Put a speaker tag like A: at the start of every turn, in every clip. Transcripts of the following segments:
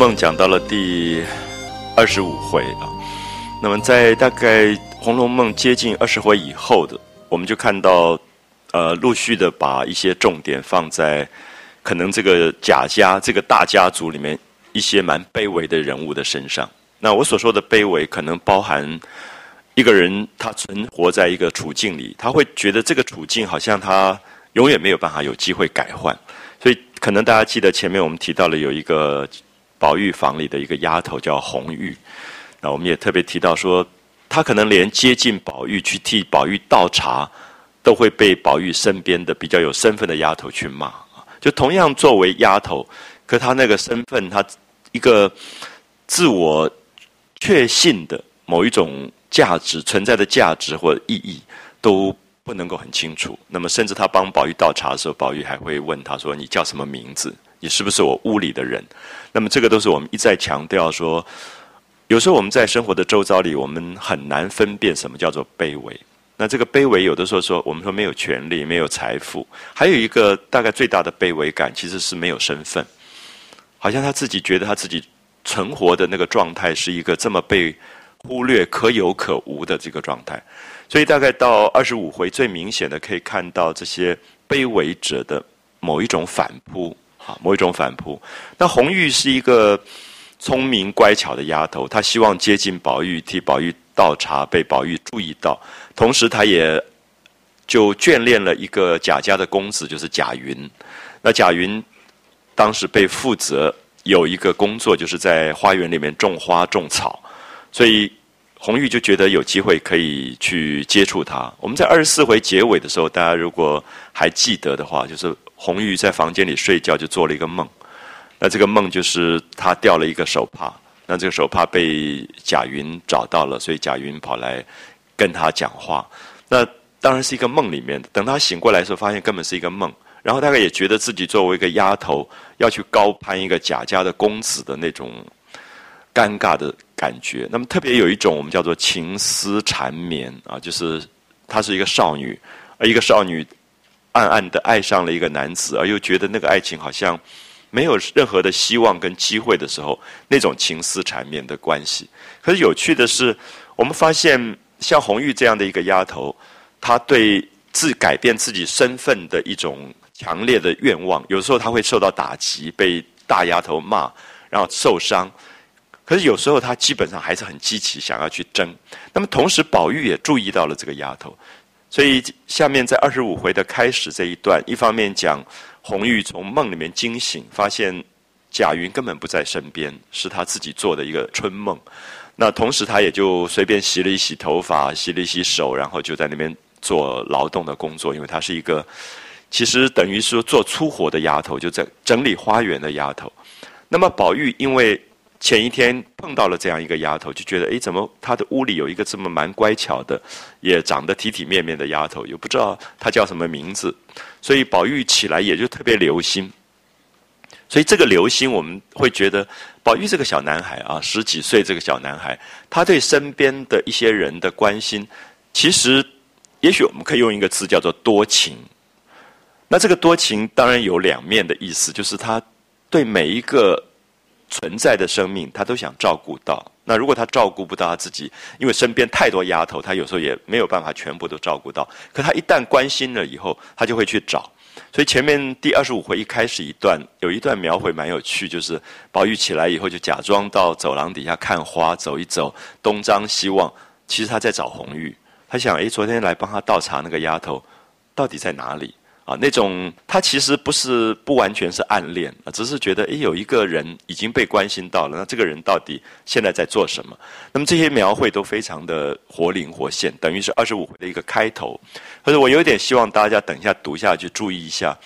A: 《梦》讲到了第二十五回啊，那么在大概《红楼梦》接近二十回以后的，我们就看到，呃，陆续的把一些重点放在可能这个贾家这个大家族里面一些蛮卑微的人物的身上。那我所说的卑微，可能包含一个人他存活在一个处境里，他会觉得这个处境好像他永远没有办法有机会改换，所以。可能大家记得前面我们提到了有一个宝玉房里的一个丫头叫红玉，那我们也特别提到说，她可能连接近宝玉去替宝玉倒茶，都会被宝玉身边的比较有身份的丫头去骂。就同样作为丫头，可她那个身份，她一个自我确信的某一种价值存在的价值或意义都。不能够很清楚。那么，甚至他帮宝玉倒茶的时候，宝玉还会问他说：“你叫什么名字？你是不是我屋里的人？”那么，这个都是我们一再强调说，有时候我们在生活的周遭里，我们很难分辨什么叫做卑微。那这个卑微，有的时候说我们说没有权利、没有财富，还有一个大概最大的卑微感，其实是没有身份。好像他自己觉得他自己存活的那个状态，是一个这么被忽略、可有可无的这个状态。所以大概到二十五回，最明显的可以看到这些卑微者的某一种反扑，某一种反扑。那红玉是一个聪明乖巧的丫头，她希望接近宝玉，替宝玉倒茶，被宝玉注意到。同时，她也就眷恋了一个贾家的公子，就是贾云。那贾云当时被负责有一个工作，就是在花园里面种花种草，所以。红玉就觉得有机会可以去接触他。我们在二十四回结尾的时候，大家如果还记得的话，就是红玉在房间里睡觉，就做了一个梦。那这个梦就是他掉了一个手帕，那这个手帕被贾云找到了，所以贾云跑来跟他讲话。那当然是一个梦里面的。等他醒过来的时候，发现根本是一个梦。然后大概也觉得自己作为一个丫头，要去高攀一个贾家的公子的那种。尴尬的感觉，那么特别有一种我们叫做情丝缠绵啊，就是她是一个少女，而一个少女暗暗的爱上了一个男子，而又觉得那个爱情好像没有任何的希望跟机会的时候，那种情丝缠绵的关系。可是有趣的是，我们发现像红玉这样的一个丫头，她对自改变自己身份的一种强烈的愿望，有时候她会受到打击，被大丫头骂，然后受伤。可是有时候他基本上还是很积极，想要去争。那么同时，宝玉也注意到了这个丫头，所以下面在二十五回的开始这一段，一方面讲红玉从梦里面惊醒，发现贾云根本不在身边，是他自己做的一个春梦。那同时，他也就随便洗了一洗头发，洗了一洗手，然后就在那边做劳动的工作，因为她是一个其实等于说做粗活的丫头，就在整理花园的丫头。那么宝玉因为。前一天碰到了这样一个丫头，就觉得哎，怎么她的屋里有一个这么蛮乖巧的，也长得体体面面的丫头，又不知道她叫什么名字，所以宝玉起来也就特别留心。所以这个留心，我们会觉得宝玉这个小男孩啊，十几岁这个小男孩，他对身边的一些人的关心，其实也许我们可以用一个词叫做多情。那这个多情当然有两面的意思，就是他对每一个。存在的生命，他都想照顾到。那如果他照顾不到他自己，因为身边太多丫头，他有时候也没有办法全部都照顾到。可他一旦关心了以后，他就会去找。所以前面第二十五回一开始一段，有一段描绘蛮有趣，就是宝玉起来以后就假装到走廊底下看花，走一走，东张西望。其实他在找红玉，他想：诶，昨天来帮他倒茶那个丫头，到底在哪里？啊，那种他其实不是不完全是暗恋啊，只是觉得诶，有一个人已经被关心到了，那这个人到底现在在做什么？那么这些描绘都非常的活灵活现，等于是二十五回的一个开头。可是我有点希望大家等一下读下去，注意一下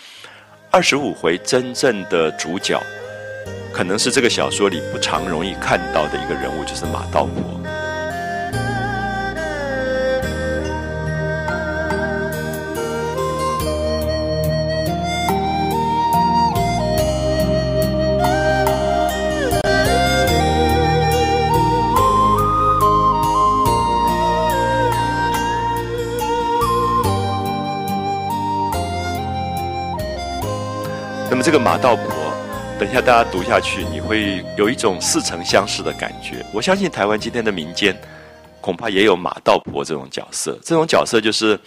A: 二十五回真正的主角，可能是这个小说里不常容易看到的一个人物，就是马道婆。那么这个马道婆等一下大家读下去，你会有一种似曾相识的感觉。我相信台湾今天的民间恐怕也有马道婆这种角色，这种角色就是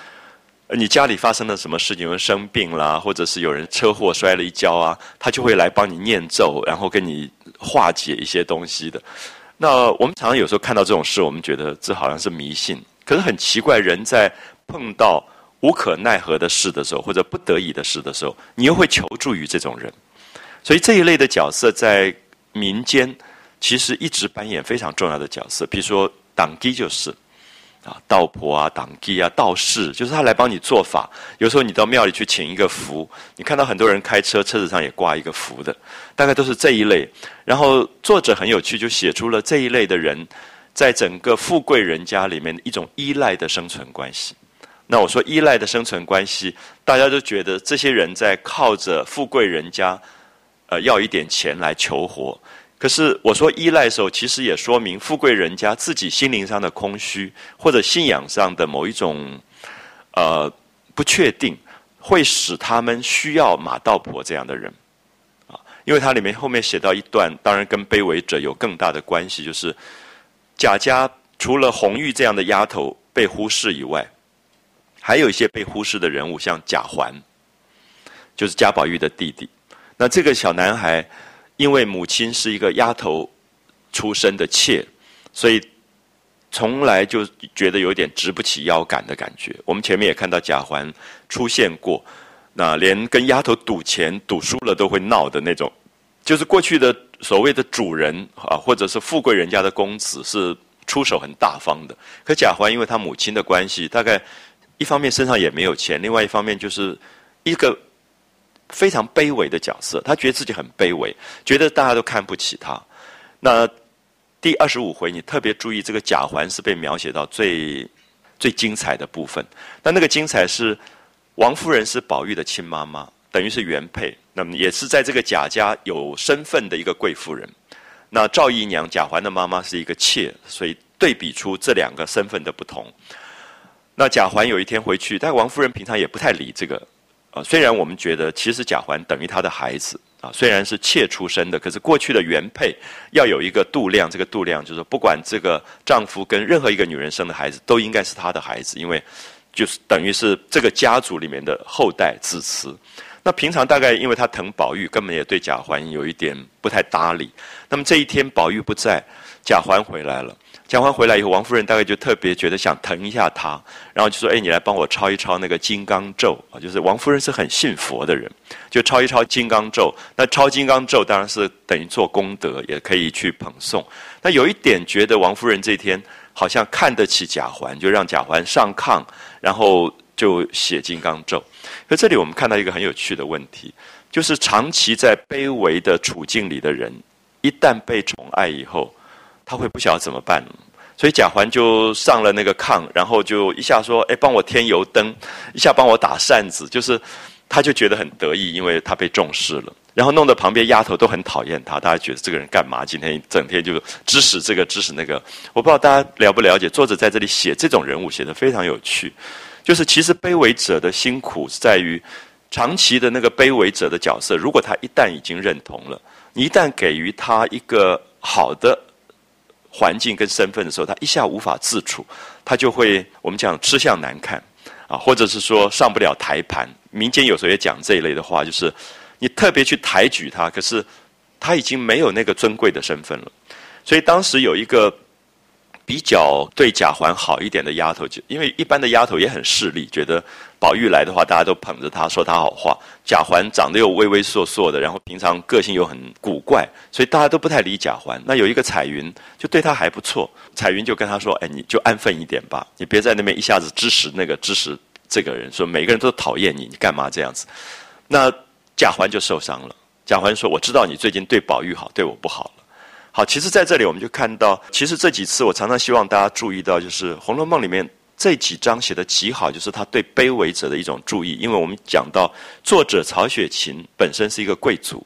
A: 你家里发生了什么事情，有人生病啦，或者是有人车祸摔了一跤啊，他就会来帮你念咒，然后跟你化解一些东西的。那我们常常有时候看到这种事，我们觉得这好像是迷信，可是很奇怪，人在碰到无可奈何的事的时候，或者不得已的事的时候，你又会求助于这种人。所以这一类的角色在民间其实一直扮演非常重要的角色。比如说党基就是啊，道婆啊，党基啊，道士，就是他来帮你做法。有时候你到庙里去请一个符，你看到很多人开车车子上也挂一个符的，大概都是这一类。然后作者很有趣，就写出了这一类的人在整个富贵人家里面一种依赖的生存关系。那我说依赖的生存关系，大家都觉得这些人在靠着富贵人家。呃，要一点钱来求活，可是我说依赖的时候，其实也说明富贵人家自己心灵上的空虚，或者信仰上的某一种呃不确定，会使他们需要马道婆这样的人啊。因为它里面后面写到一段，当然跟卑微者有更大的关系，就是贾家除了红玉这样的丫头被忽视以外，还有一些被忽视的人物，像贾环，就是贾宝玉的弟弟。那这个小男孩，因为母亲是一个丫头出身的妾，所以从来就觉得有点直不起腰杆的感觉。我们前面也看到贾环出现过，那连跟丫头赌钱赌输了都会闹的那种，就是过去的所谓的主人啊，或者是富贵人家的公子是出手很大方的。可贾环因为他母亲的关系，大概一方面身上也没有钱，另外一方面就是一个。非常卑微的角色，他觉得自己很卑微，觉得大家都看不起他。那第二十五回，你特别注意，这个贾环是被描写到最最精彩的部分。那那个精彩是王夫人是宝玉的亲妈妈，等于是原配，那么也是在这个贾家有身份的一个贵妇人。那赵姨娘贾环的妈妈是一个妾，所以对比出这两个身份的不同。那贾环有一天回去，但王夫人平常也不太理这个。啊虽然我们觉得其实贾环等于他的孩子啊，虽然是妾出身的，可是过去的原配要有一个度量，这个度量就是不管这个丈夫跟任何一个女人生的孩子，都应该是他的孩子，因为就是等于是这个家族里面的后代子嗣。那平常大概因为他疼宝玉，根本也对贾环有一点不太搭理。那么这一天宝玉不在，贾环回来了。讲完回来以后，王夫人大概就特别觉得想疼一下他，然后就说：“哎，你来帮我抄一抄那个金刚咒啊！”就是王夫人是很信佛的人，就抄一抄金刚咒。那抄金刚咒当然是等于做功德，也可以去捧诵。那有一点觉得王夫人这天好像看得起贾环，就让贾环上炕，然后就写金刚咒。可这里我们看到一个很有趣的问题，就是长期在卑微的处境里的人，一旦被宠爱以后。他会不晓得怎么办，所以贾环就上了那个炕，然后就一下说：“哎，帮我添油灯，一下帮我打扇子。”就是，他就觉得很得意，因为他被重视了。然后弄得旁边丫头都很讨厌他，大家觉得这个人干嘛？今天整天就指使这个指使那个。我不知道大家了不了解，作者在这里写这种人物写的非常有趣。就是其实卑微者的辛苦在于，长期的那个卑微者的角色，如果他一旦已经认同了，你一旦给予他一个好的。环境跟身份的时候，他一下无法自处，他就会我们讲吃相难看啊，或者是说上不了台盘。民间有时候也讲这一类的话，就是你特别去抬举他，可是他已经没有那个尊贵的身份了。所以当时有一个。比较对贾环好一点的丫头，就因为一般的丫头也很势利，觉得宝玉来的话，大家都捧着他，说他好话。贾环长得又畏畏缩缩的，然后平常个性又很古怪，所以大家都不太理贾环。那有一个彩云，就对他还不错。彩云就跟他说：“哎，你就安分一点吧，你别在那边一下子支持那个支持这个人，说每个人都讨厌你，你干嘛这样子？”那贾环就受伤了。贾环说：“我知道你最近对宝玉好，对我不好。”好，其实在这里我们就看到，其实这几次我常常希望大家注意到，就是《红楼梦》里面这几章写的极好，就是他对卑微者的一种注意。因为我们讲到作者曹雪芹本身是一个贵族，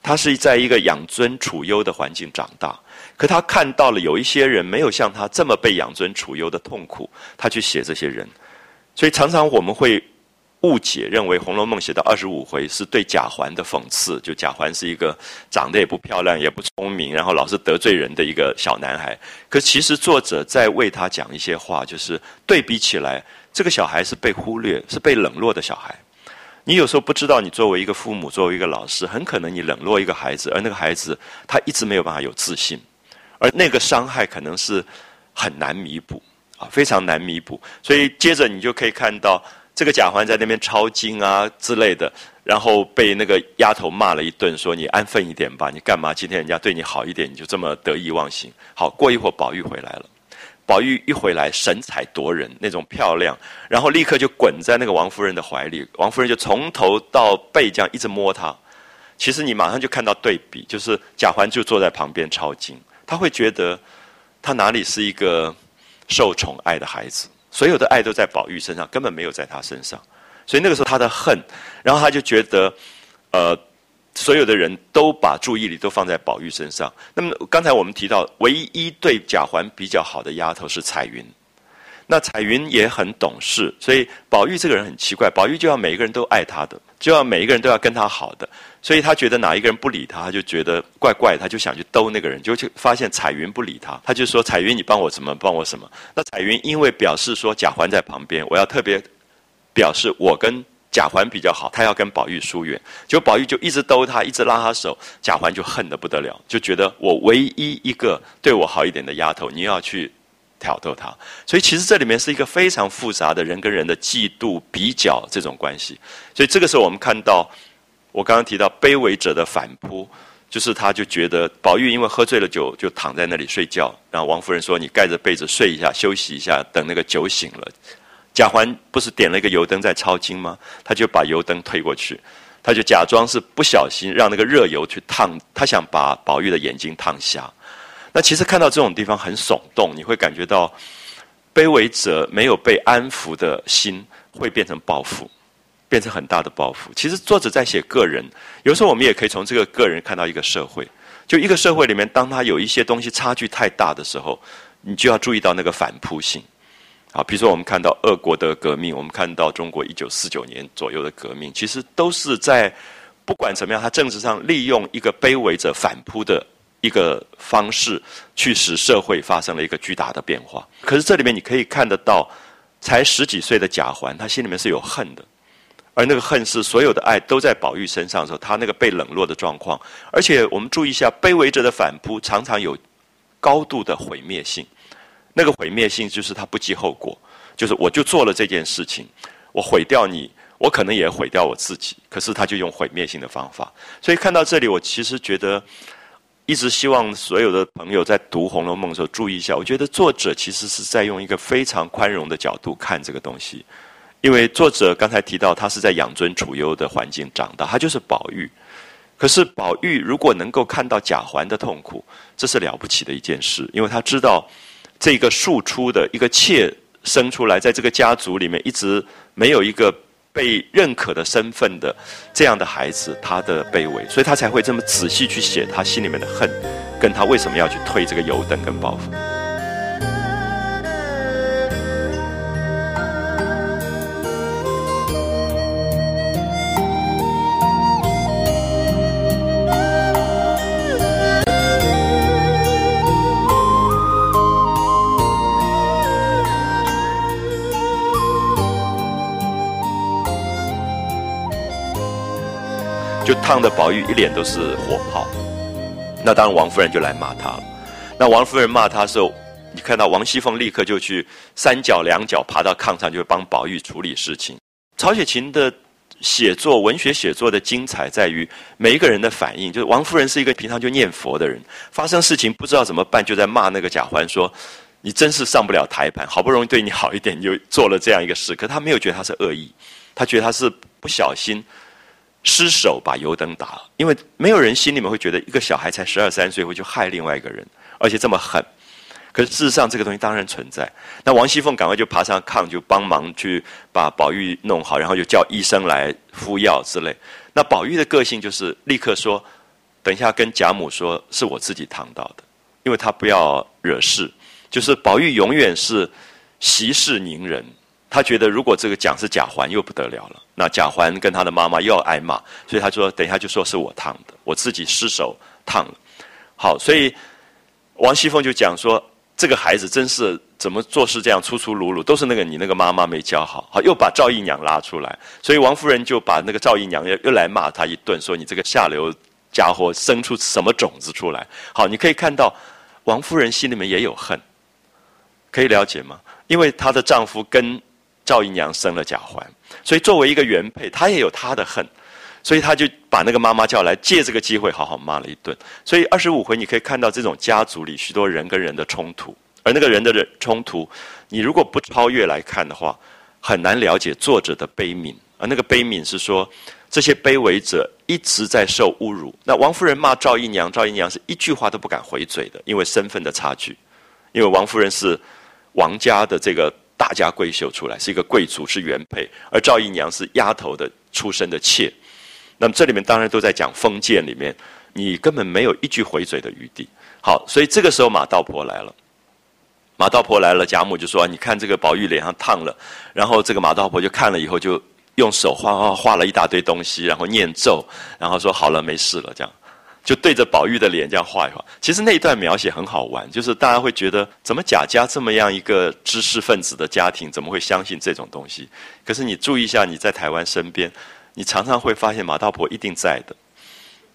A: 他是在一个养尊处优的环境长大，可他看到了有一些人没有像他这么被养尊处优的痛苦，他去写这些人，所以常常我们会误解，认为《红楼梦》写到二十五回是对贾环的讽刺，就贾环是一个长得也不漂亮、也不聪明，然后老是得罪人的一个小男孩。可其实作者在为他讲一些话，就是对比起来，这个小孩是被忽略、是被冷落的小孩。你有时候不知道，你作为一个父母、作为一个老师，很可能你冷落一个孩子，而那个孩子他一直没有办法有自信，而那个伤害可能是很难弥补啊，非常难弥补。所以接着你就可以看到。这个贾环在那边抄经啊之类的，然后被那个丫头骂了一顿，说你安分一点吧，你干嘛今天人家对你好一点，你就这么得意忘形？好，过一会儿宝玉回来了，宝玉一回来神采夺人，那种漂亮，然后立刻就滚在那个王夫人的怀里，王夫人就从头到背这样一直摸她。其实你马上就看到对比，就是贾环就坐在旁边抄经，他会觉得他哪里是一个受宠爱的孩子。所有的爱都在宝玉身上，根本没有在他身上，所以那个时候他的恨，然后他就觉得，呃，所有的人都把注意力都放在宝玉身上。那么刚才我们提到，唯一对贾环比较好的丫头是彩云。那彩云也很懂事，所以宝玉这个人很奇怪，宝玉就要每一个人都爱他的，就要每一个人都要跟他好的，所以他觉得哪一个人不理他，他就觉得怪怪，他就想去兜那个人，就去发现彩云不理他，他就说彩云你帮我什么帮我什么。那彩云因为表示说贾环在旁边，我要特别表示我跟贾环比较好，他要跟宝玉疏远，结果宝玉就一直兜他，一直拉他手，贾环就恨得不得了，就觉得我唯一一个对我好一点的丫头，你要去。挑逗他，所以其实这里面是一个非常复杂的人跟人的嫉妒、比较这种关系。所以这个时候，我们看到我刚刚提到卑微者的反扑，就是他就觉得宝玉因为喝醉了酒，就躺在那里睡觉。然后王夫人说：“你盖着被子睡一下，休息一下，等那个酒醒了。”贾环不是点了一个油灯在抄经吗？他就把油灯推过去，他就假装是不小心让那个热油去烫，他想把宝玉的眼睛烫瞎。那其实看到这种地方很耸动，你会感觉到卑微者没有被安抚的心会变成报复，变成很大的包袱。其实作者在写个人，有时候我们也可以从这个个人看到一个社会。就一个社会里面，当他有一些东西差距太大的时候，你就要注意到那个反扑性。啊，比如说我们看到俄国的革命，我们看到中国一九四九年左右的革命，其实都是在不管怎么样，他政治上利用一个卑微者反扑的。一个方式去使社会发生了一个巨大的变化。可是这里面你可以看得到，才十几岁的贾环，他心里面是有恨的，而那个恨是所有的爱都在宝玉身上的时候，他那个被冷落的状况。而且我们注意一下，卑微者的反扑常常有高度的毁灭性。那个毁灭性就是他不计后果，就是我就做了这件事情，我毁掉你，我可能也毁掉我自己。可是他就用毁灭性的方法。所以看到这里，我其实觉得。一直希望所有的朋友在读《红楼梦》的时候注意一下。我觉得作者其实是在用一个非常宽容的角度看这个东西，因为作者刚才提到他是在养尊处优的环境长大，他就是宝玉。可是宝玉如果能够看到贾环的痛苦，这是了不起的一件事，因为他知道这个庶出的一个妾生出来，在这个家族里面一直没有一个。被认可的身份的这样的孩子，他的卑微，所以他才会这么仔细去写他心里面的恨，跟他为什么要去推这个油灯跟包袱。就烫的宝玉一脸都是火泡，那当然王夫人就来骂他了。那王夫人骂他的时候，你看到王熙凤立刻就去三脚两脚爬到炕上，就帮宝玉处理事情。曹雪芹的写作，文学写作的精彩在于每一个人的反应。就是王夫人是一个平常就念佛的人，发生事情不知道怎么办，就在骂那个贾环说：“你真是上不了台盘，好不容易对你好一点，你就做了这样一个事。”可他没有觉得他是恶意，他觉得他是不小心。失手把油灯打了，因为没有人心里面会觉得一个小孩才十二三岁会去害另外一个人，而且这么狠。可是事实上，这个东西当然存在。那王熙凤赶快就爬上炕，就帮忙去把宝玉弄好，然后就叫医生来敷药之类。那宝玉的个性就是立刻说：“等一下跟贾母说，是我自己烫到的，因为他不要惹事。”就是宝玉永远是息事宁人，他觉得如果这个奖是贾环又不得了了，那贾环跟他的妈妈又要挨骂，所以他说等一下就说是我烫的，我自己失手烫了。好，所以王熙凤就讲说这个孩子真是怎么做事这样粗粗鲁鲁，都是那个你那个妈妈没教好。好，又把赵姨娘拉出来，所以王夫人就把那个赵姨娘又又来骂他一顿，说你这个下流家伙生出什么种子出来？好，你可以看到王夫人心里面也有恨，可以了解吗？因为她的丈夫跟赵姨娘生了贾环，所以作为一个原配，她也有她的恨，所以她就把那个妈妈叫来，借这个机会好好骂了一顿。所以二十五回你可以看到这种家族里许多人跟人的冲突，而那个人的人冲突，你如果不超越来看的话，很难了解作者的悲悯。而那个悲悯是说，这些卑微者一直在受侮辱。那王夫人骂赵姨娘，赵姨娘是一句话都不敢回嘴的，因为身份的差距，因为王夫人是王家的这个。大家闺秀出来是一个贵族，是原配，而赵姨娘是丫头的出身的妾。那么这里面当然都在讲封建里面，你根本没有一句回嘴的余地。好，所以这个时候马道婆来了，马道婆来了，贾母就说：“你看这个宝玉脸上烫了。”然后这个马道婆就看了以后，就用手画画画了一大堆东西，然后念咒，然后说：“好了，没事了。”这样。就对着宝玉的脸这样画一画，其实那一段描写很好玩，就是大家会觉得，怎么贾家这么样一个知识分子的家庭，怎么会相信这种东西？可是你注意一下，你在台湾身边，你常常会发现马道婆一定在的。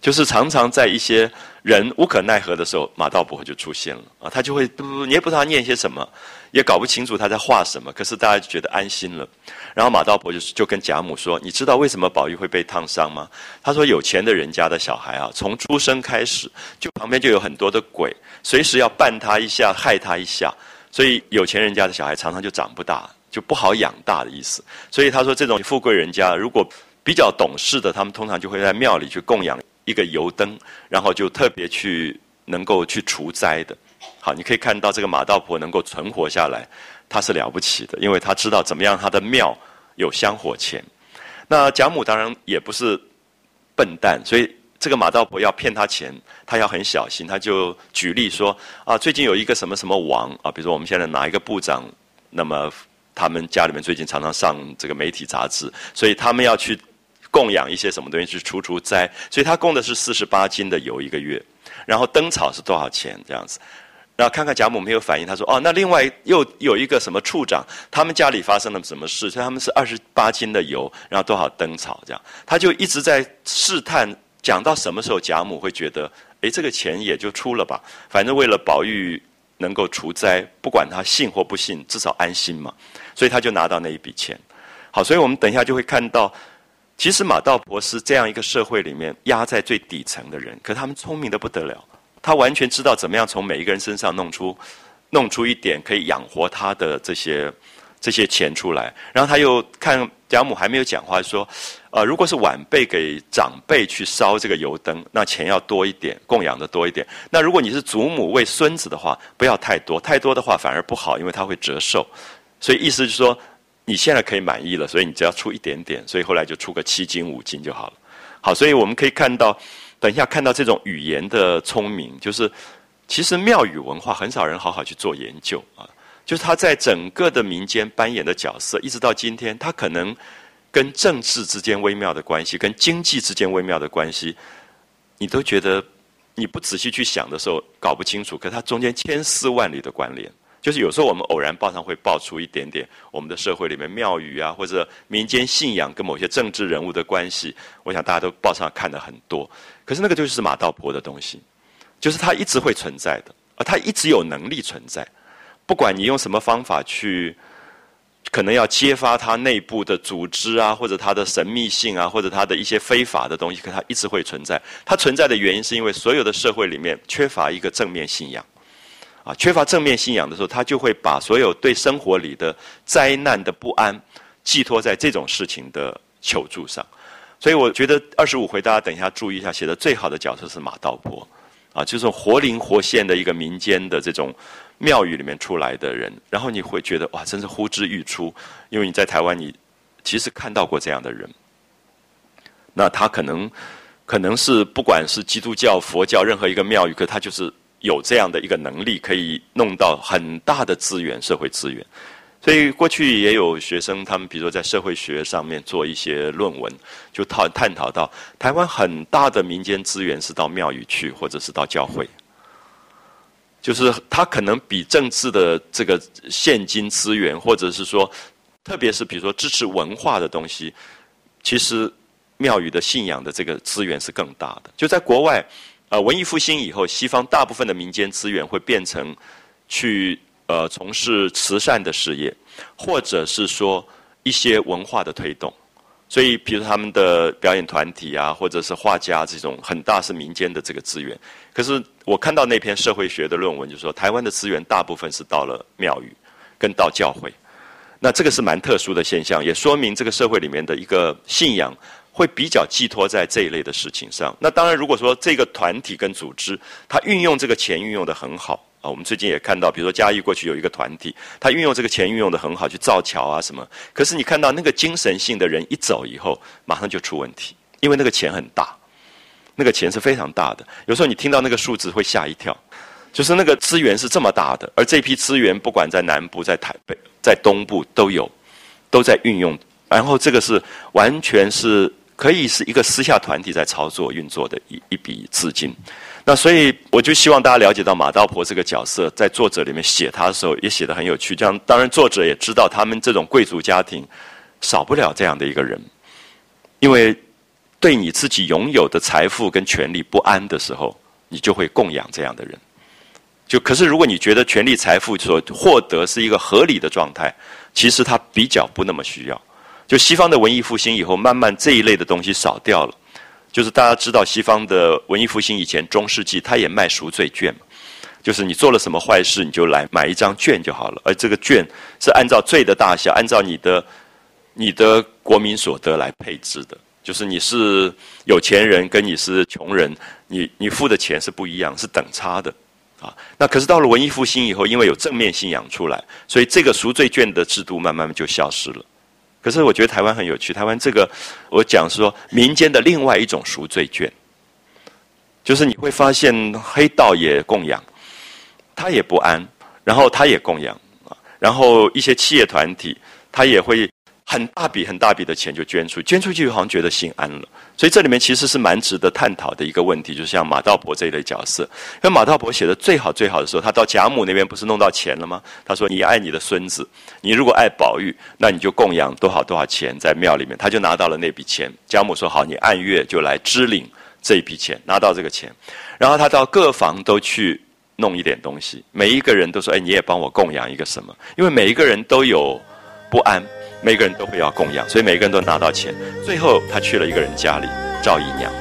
A: 就是常常在一些人无可奈何的时候，马道婆就出现了啊，他就会不，你也不知道他念些什么，也搞不清楚他在画什么，可是大家就觉得安心了。然后马道婆就就跟贾母说：“你知道为什么宝玉会被烫伤吗？”他说：“有钱的人家的小孩啊，从出生开始，就旁边就有很多的鬼，随时要绊他一下，害他一下，所以有钱人家的小孩常常就长不大，就不好养大的意思。所以他说，这种富贵人家如果比较懂事的，他们通常就会在庙里去供养。”一个油灯，然后就特别去能够去除灾的。好，你可以看到这个马道婆能够存活下来，她是了不起的，因为她知道怎么样，她的庙有香火钱。那贾母当然也不是笨蛋，所以这个马道婆要骗他钱，他要很小心。他就举例说啊，最近有一个什么什么王啊，比如说我们现在哪一个部长，那么他们家里面最近常常上这个媒体杂志，所以他们要去。供养一些什么东西去除除灾，所以他供的是四十八斤的油一个月，然后灯草是多少钱这样子，然后看看贾母没有反应，他说哦，那另外又有一个什么处长，他们家里发生了什么事，所以他们是二十八斤的油，然后多少灯草这样，他就一直在试探，讲到什么时候贾母会觉得，哎，这个钱也就出了吧，反正为了宝玉能够除灾，不管他信或不信，至少安心嘛，所以他就拿到那一笔钱。好，所以我们等一下就会看到。其实马道婆是这样一个社会里面压在最底层的人，可他们聪明的不得了，他完全知道怎么样从每一个人身上弄出，弄出一点可以养活他的这些这些钱出来。然后他又看贾母还没有讲话，说：“呃，如果是晚辈给长辈去烧这个油灯，那钱要多一点，供养的多一点。那如果你是祖母为孙子的话，不要太多，太多的话反而不好，因为他会折寿。所以意思就是说。”你现在可以满意了，所以你只要出一点点，所以后来就出个七斤五斤就好了。好，所以我们可以看到，等一下看到这种语言的聪明，就是其实庙宇文化很少人好好去做研究啊。就是他在整个的民间扮演的角色，一直到今天，他可能跟政治之间微妙的关系，跟经济之间微妙的关系，你都觉得你不仔细去想的时候搞不清楚，可它中间千丝万缕的关联。就是有时候我们偶然报上会爆出一点点我们的社会里面庙宇啊，或者民间信仰跟某些政治人物的关系，我想大家都报上看的很多。可是那个就是马道婆的东西，就是它一直会存在的，而它一直有能力存在。不管你用什么方法去，可能要揭发它内部的组织啊，或者它的神秘性啊，或者它的一些非法的东西，可它一直会存在。它存在的原因是因为所有的社会里面缺乏一个正面信仰。啊，缺乏正面信仰的时候，他就会把所有对生活里的灾难的不安寄托在这种事情的求助上。所以我觉得二十五回，大家等一下注意一下，写的最好的角色是马道婆，啊，就是活灵活现的一个民间的这种庙宇里面出来的人。然后你会觉得哇，真是呼之欲出，因为你在台湾，你其实看到过这样的人。那他可能可能是不管是基督教、佛教任何一个庙宇，可他就是。有这样的一个能力，可以弄到很大的资源，社会资源。所以过去也有学生，他们比如说在社会学上面做一些论文，就探探讨到台湾很大的民间资源是到庙宇去，或者是到教会，就是它可能比政治的这个现金资源，或者是说，特别是比如说支持文化的东西，其实庙宇的信仰的这个资源是更大的。就在国外，呃，文艺复兴以后，西方大部分的民间资源会变成去。呃，从事慈善的事业，或者是说一些文化的推动，所以，比如他们的表演团体啊，或者是画家这种，很大是民间的这个资源。可是我看到那篇社会学的论文，就说台湾的资源大部分是到了庙宇，跟到教会。那这个是蛮特殊的现象，也说明这个社会里面的一个信仰会比较寄托在这一类的事情上。那当然，如果说这个团体跟组织，它运用这个钱运用的很好。啊，我们最近也看到，比如说嘉义过去有一个团体，他运用这个钱运用的很好，去造桥啊什么。可是你看到那个精神性的人一走以后，马上就出问题，因为那个钱很大，那个钱是非常大的。有时候你听到那个数字会吓一跳，就是那个资源是这么大的，而这批资源不管在南部、在台北、在东部都有，都在运用。然后这个是完全是可以是一个私下团体在操作运作的一一笔资金。那所以我就希望大家了解到马道婆这个角色，在作者里面写他的时候也写得很有趣。这样当然作者也知道他们这种贵族家庭少不了这样的一个人，因为对你自己拥有的财富跟权力不安的时候，你就会供养这样的人。就可是如果你觉得权力财富所获得是一个合理的状态，其实他比较不那么需要。就西方的文艺复兴以后，慢慢这一类的东西少掉了。就是大家知道，西方的文艺复兴以前中世纪，他也卖赎罪券嘛，就是你做了什么坏事，你就来买一张券就好了，而这个券是按照罪的大小，按照你的你的国民所得来配置的，就是你是有钱人跟你是穷人，你你付的钱是不一样，是等差的啊。那可是到了文艺复兴以后，因为有正面信仰出来，所以这个赎罪券的制度慢慢就消失了。可是我觉得台湾很有趣，台湾这个我讲说民间的另外一种赎罪券，就是你会发现黑道也供养，他也不安，然后他也供养啊，然后一些企业团体他也会。很大笔很大笔的钱就捐出，捐出去好像觉得心安了，所以这里面其实是蛮值得探讨的一个问题，就像马道婆这一类角色。因为马道婆写的最好最好的时候，他到贾母那边不是弄到钱了吗？他说：“你爱你的孙子，你如果爱宝玉，那你就供养多少多少钱在庙里面。”他就拿到了那笔钱。贾母说：“好，你按月就来支领这一笔钱，拿到这个钱。”然后他到各房都去弄一点东西，每一个人都说：“哎，你也帮我供养一个什么？”因为每一个人都有不安。每个人都会要供养，所以每个人都拿到钱。最后，他去了一个人家里，赵姨娘。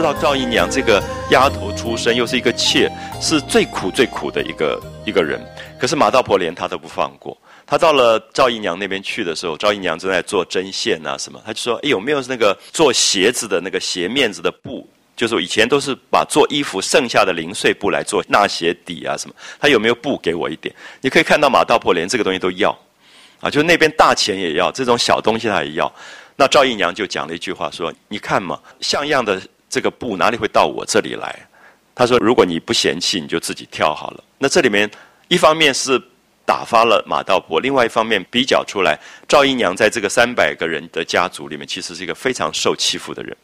A: 知道赵姨娘这个丫头出身，又是一个妾，是最苦最苦的一个一个人。可是马道婆连她都不放过。她到了赵姨娘那边去的时候，赵姨娘正在做针线啊什么，她就说：“哎，有没有那个做鞋子的那个鞋面子的布？就是以前都是把做衣服剩下的零碎布来做纳鞋底啊什么。她有没有布给我一点？你可以看到马道婆连这个东西都要，啊，就那边大钱也要，这种小东西她也要。那赵姨娘就讲了一句话说：你看嘛，像样的。”这个布哪里会到我这里来？他说：“如果你不嫌弃，你就自己挑好了。”那这里面一方面是打发了马道婆，另外一方面比较出来，赵姨娘在这个三百个人的家族里面，其实是一个非常受欺负的人，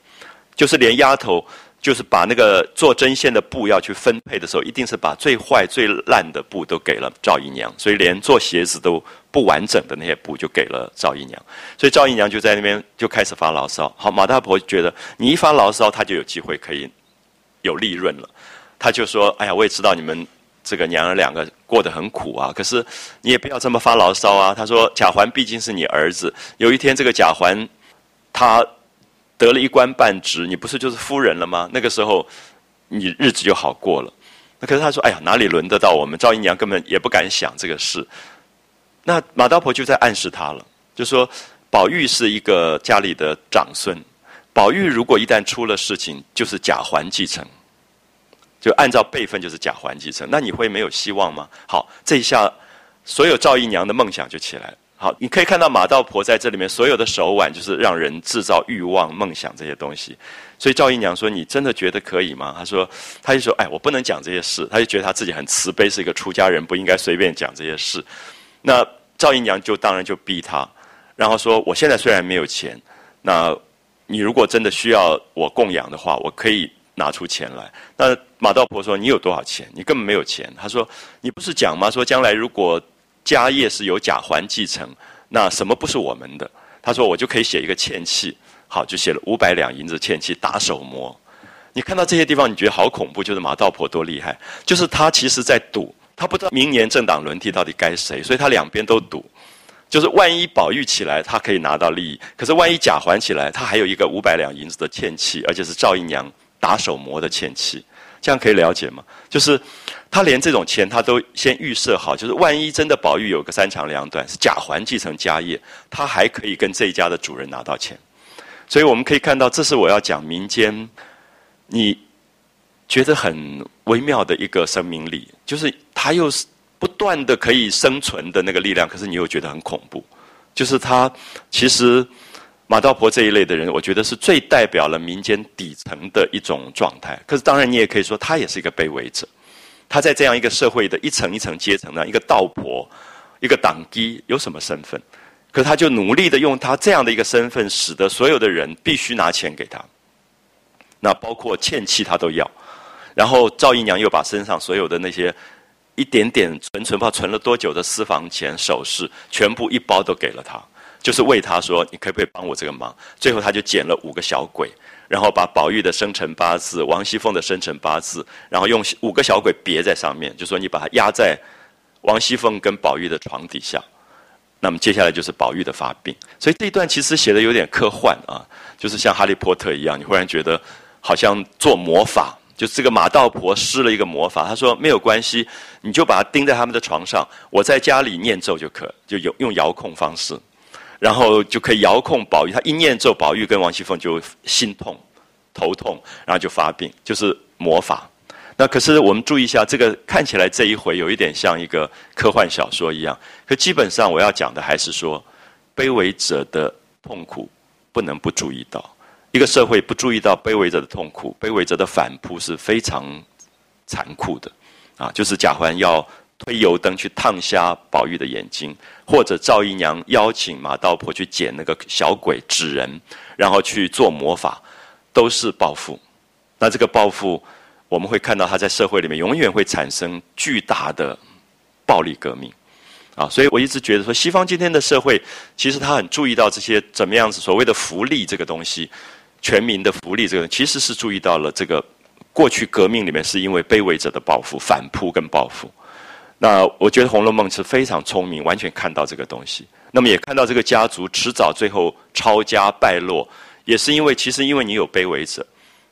A: 就是连丫头。就是把那个做针线的布要去分配的时候，一定是把最坏最烂的布都给了赵姨娘，所以连做鞋子都不完整的那些布就给了赵姨娘，所以赵姨娘就在那边就开始发牢骚。好，马大婆觉得你一发牢骚，他就有机会可以有利润了，他就说：“哎呀，我也知道你们这个娘儿两个过得很苦啊，可是你也不要这么发牢骚啊。”他说：“贾环毕竟是你儿子，有一天这个贾环他。”得了一官半职，你不是就是夫人了吗？那个时候，你日子就好过了。那可是他说：“哎呀，哪里轮得到我们？”赵姨娘根本也不敢想这个事。那马道婆就在暗示他了，就说：“宝玉是一个家里的长孙，宝玉如果一旦出了事情，就是贾环继承，就按照辈分就是贾环继承，那你会没有希望吗？好，这一下所有赵姨娘的梦想就起来了。好，你可以看到马道婆在这里面所有的手腕，就是让人制造欲望、梦想这些东西。所以赵姨娘说：“你真的觉得可以吗？”她说：“她就说，哎，我不能讲这些事。”她就觉得她自己很慈悲，是一个出家人，不应该随便讲这些事。那赵姨娘就当然就逼他，然后说：“我现在虽然没有钱，那你如果真的需要我供养的话，我可以拿出钱来。”那马道婆说：“你有多少钱？你根本没有钱。”她说：“你不是讲吗？说将来如果……”家业是由贾环继承，那什么不是我们的？他说我就可以写一个欠契，好，就写了五百两银子欠契打手模。你看到这些地方，你觉得好恐怖，就是马道婆多厉害，就是他其实在赌，他不知道明年政党轮替到底该谁，所以他两边都赌，就是万一宝玉起来，他可以拿到利益；可是万一贾环起来，他还有一个五百两银子的欠契，而且是赵姨娘打手模的欠契，这样可以了解吗？就是。他连这种钱他都先预设好，就是万一真的宝玉有个三长两短，是贾环继承家业，他还可以跟这一家的主人拿到钱。所以我们可以看到，这是我要讲民间，你觉得很微妙的一个生命力，就是他又是不断的可以生存的那个力量，可是你又觉得很恐怖。就是他其实马道婆这一类的人，我觉得是最代表了民间底层的一种状态。可是当然，你也可以说他也是一个卑微者。他在这样一个社会的一层一层阶层呢，一个道婆，一个党基，有什么身份？可他就努力的用他这样的一个身份，使得所有的人必须拿钱给他。那包括欠契他都要。然后赵姨娘又把身上所有的那些一点点存存，怕存了多久的私房钱、首饰，全部一包都给了他，就是为他说：“你可不可以帮我这个忙？”最后他就捡了五个小鬼。然后把宝玉的生辰八字、王熙凤的生辰八字，然后用五个小鬼别在上面，就说你把它压在王熙凤跟宝玉的床底下。那么接下来就是宝玉的发病，所以这一段其实写的有点科幻啊，就是像哈利波特一样，你忽然觉得好像做魔法，就这个马道婆施了一个魔法。她说没有关系，你就把它钉在他们的床上，我在家里念咒就可，就有用遥控方式。然后就可以遥控宝玉，他一念咒，宝玉跟王熙凤就心痛、头痛，然后就发病，就是魔法。那可是我们注意一下，这个看起来这一回有一点像一个科幻小说一样。可基本上我要讲的还是说，卑微者的痛苦不能不注意到。一个社会不注意到卑微者的痛苦，卑微者的反扑是非常残酷的。啊，就是贾环要。推油灯去烫瞎宝玉的眼睛，或者赵姨娘邀请马道婆去捡那个小鬼纸人，然后去做魔法，都是报复。那这个报复，我们会看到他在社会里面永远会产生巨大的暴力革命啊！所以我一直觉得说，西方今天的社会其实他很注意到这些怎么样子所谓的福利这个东西，全民的福利这个，其实是注意到了这个过去革命里面是因为卑微者的报复、反扑跟报复。那我觉得《红楼梦》是非常聪明，完全看到这个东西。那么也看到这个家族迟早最后抄家败落，也是因为其实因为你有卑微者，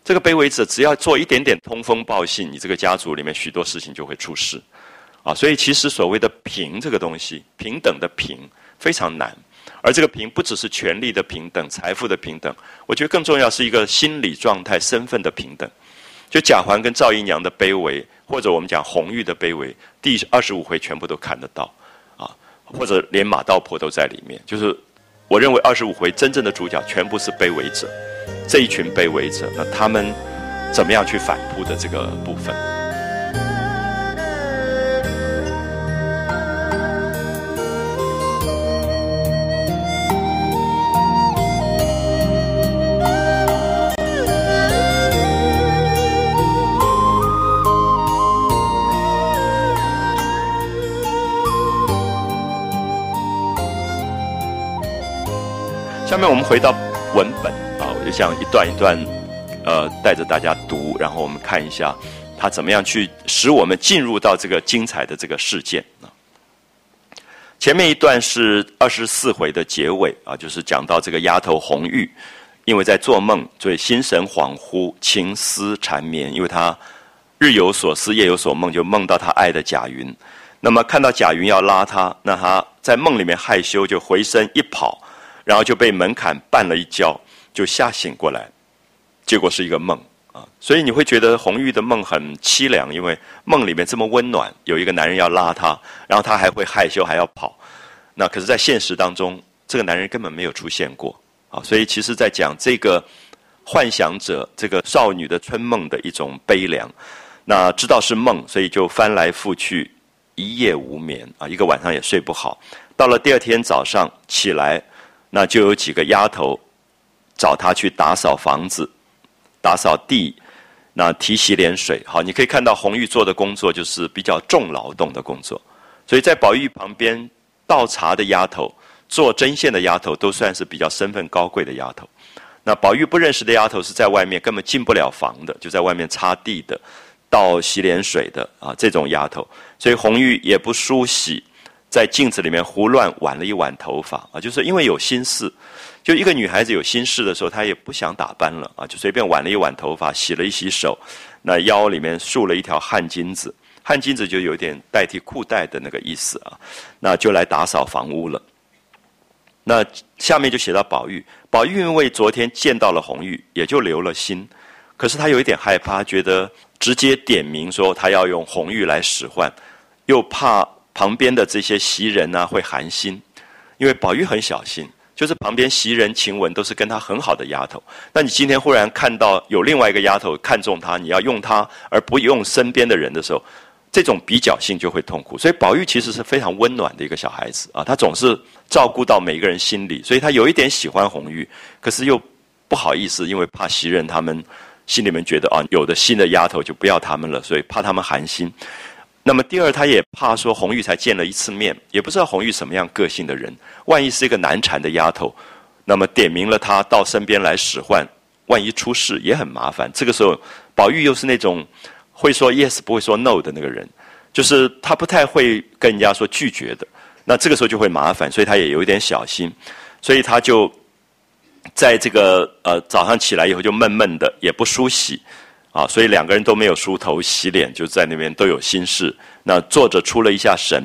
A: 这个卑微者只要做一点点通风报信，你这个家族里面许多事情就会出事，啊，所以其实所谓的平这个东西，平等的平非常难，而这个平不只是权力的平等、财富的平等，我觉得更重要是一个心理状态、身份的平等。就贾环跟赵姨娘的卑微。或者我们讲红玉的卑微，第二十五回全部都看得到，啊，或者连马道婆都在里面。就是我认为二十五回真正的主角全部是卑微者，这一群卑微者，那他们怎么样去反扑的这个部分。下面我们回到文本啊，我就想一段一段，呃，带着大家读，然后我们看一下他怎么样去使我们进入到这个精彩的这个事件啊。前面一段是二十四回的结尾啊，就是讲到这个丫头红玉，因为在做梦，所以心神恍惚，情思缠绵，因为她日有所思，夜有所梦，就梦到她爱的贾云。那么看到贾云要拉她，那她在梦里面害羞，就回身一跑。然后就被门槛绊了一跤，就吓醒过来。结果是一个梦啊，所以你会觉得红玉的梦很凄凉，因为梦里面这么温暖，有一个男人要拉她，然后她还会害羞还要跑。那可是，在现实当中，这个男人根本没有出现过啊，所以其实在讲这个幻想者这个少女的春梦的一种悲凉。那知道是梦，所以就翻来覆去一夜无眠啊，一个晚上也睡不好。到了第二天早上起来，那就有几个丫头找他去打扫房子、打扫地、那提洗脸水。好，你可以看到红玉做的工作就是比较重劳动的工作。所以在宝玉旁边倒茶的丫头、做针线的丫头，都算是比较身份高贵的丫头。那宝玉不认识的丫头是在外面根本进不了房的，就在外面擦地的、倒洗脸水的啊，这种丫头。所以红玉也不梳洗。在镜子里面胡乱挽了一挽头发啊，就是因为有心事。就一个女孩子有心事的时候，她也不想打扮了啊，就随便挽了一挽头发，洗了一洗手，那腰里面束了一条汗巾子，汗巾子就有点代替裤带的那个意思啊，那就来打扫房屋了。那下面就写到宝玉，宝玉因为昨天见到了红玉，也就留了心，可是他有一点害怕，觉得直接点名说他要用红玉来使唤，又怕。旁边的这些袭人呢，会寒心，因为宝玉很小心，就是旁边袭人、晴雯都是跟他很好的丫头。那你今天忽然看到有另外一个丫头看中他，你要用他而不用身边的人的时候，这种比较性就会痛苦。所以宝玉其实是非常温暖的一个小孩子啊，他总是照顾到每个人心里，所以他有一点喜欢红玉，可是又不好意思，因为怕袭人他们心里面觉得啊，有的新的丫头就不要他们了，所以怕他们寒心。那么第二，他也怕说红玉才见了一次面，也不知道红玉什么样个性的人，万一是一个难缠的丫头，那么点名了他到身边来使唤，万一出事也很麻烦。这个时候，宝玉又是那种会说 yes 不会说 no 的那个人，就是他不太会跟人家说拒绝的。那这个时候就会麻烦，所以他也有一点小心，所以他就在这个呃早上起来以后就闷闷的，也不梳洗。啊，所以两个人都没有梳头洗脸，就在那边都有心事。那坐着出了一下神，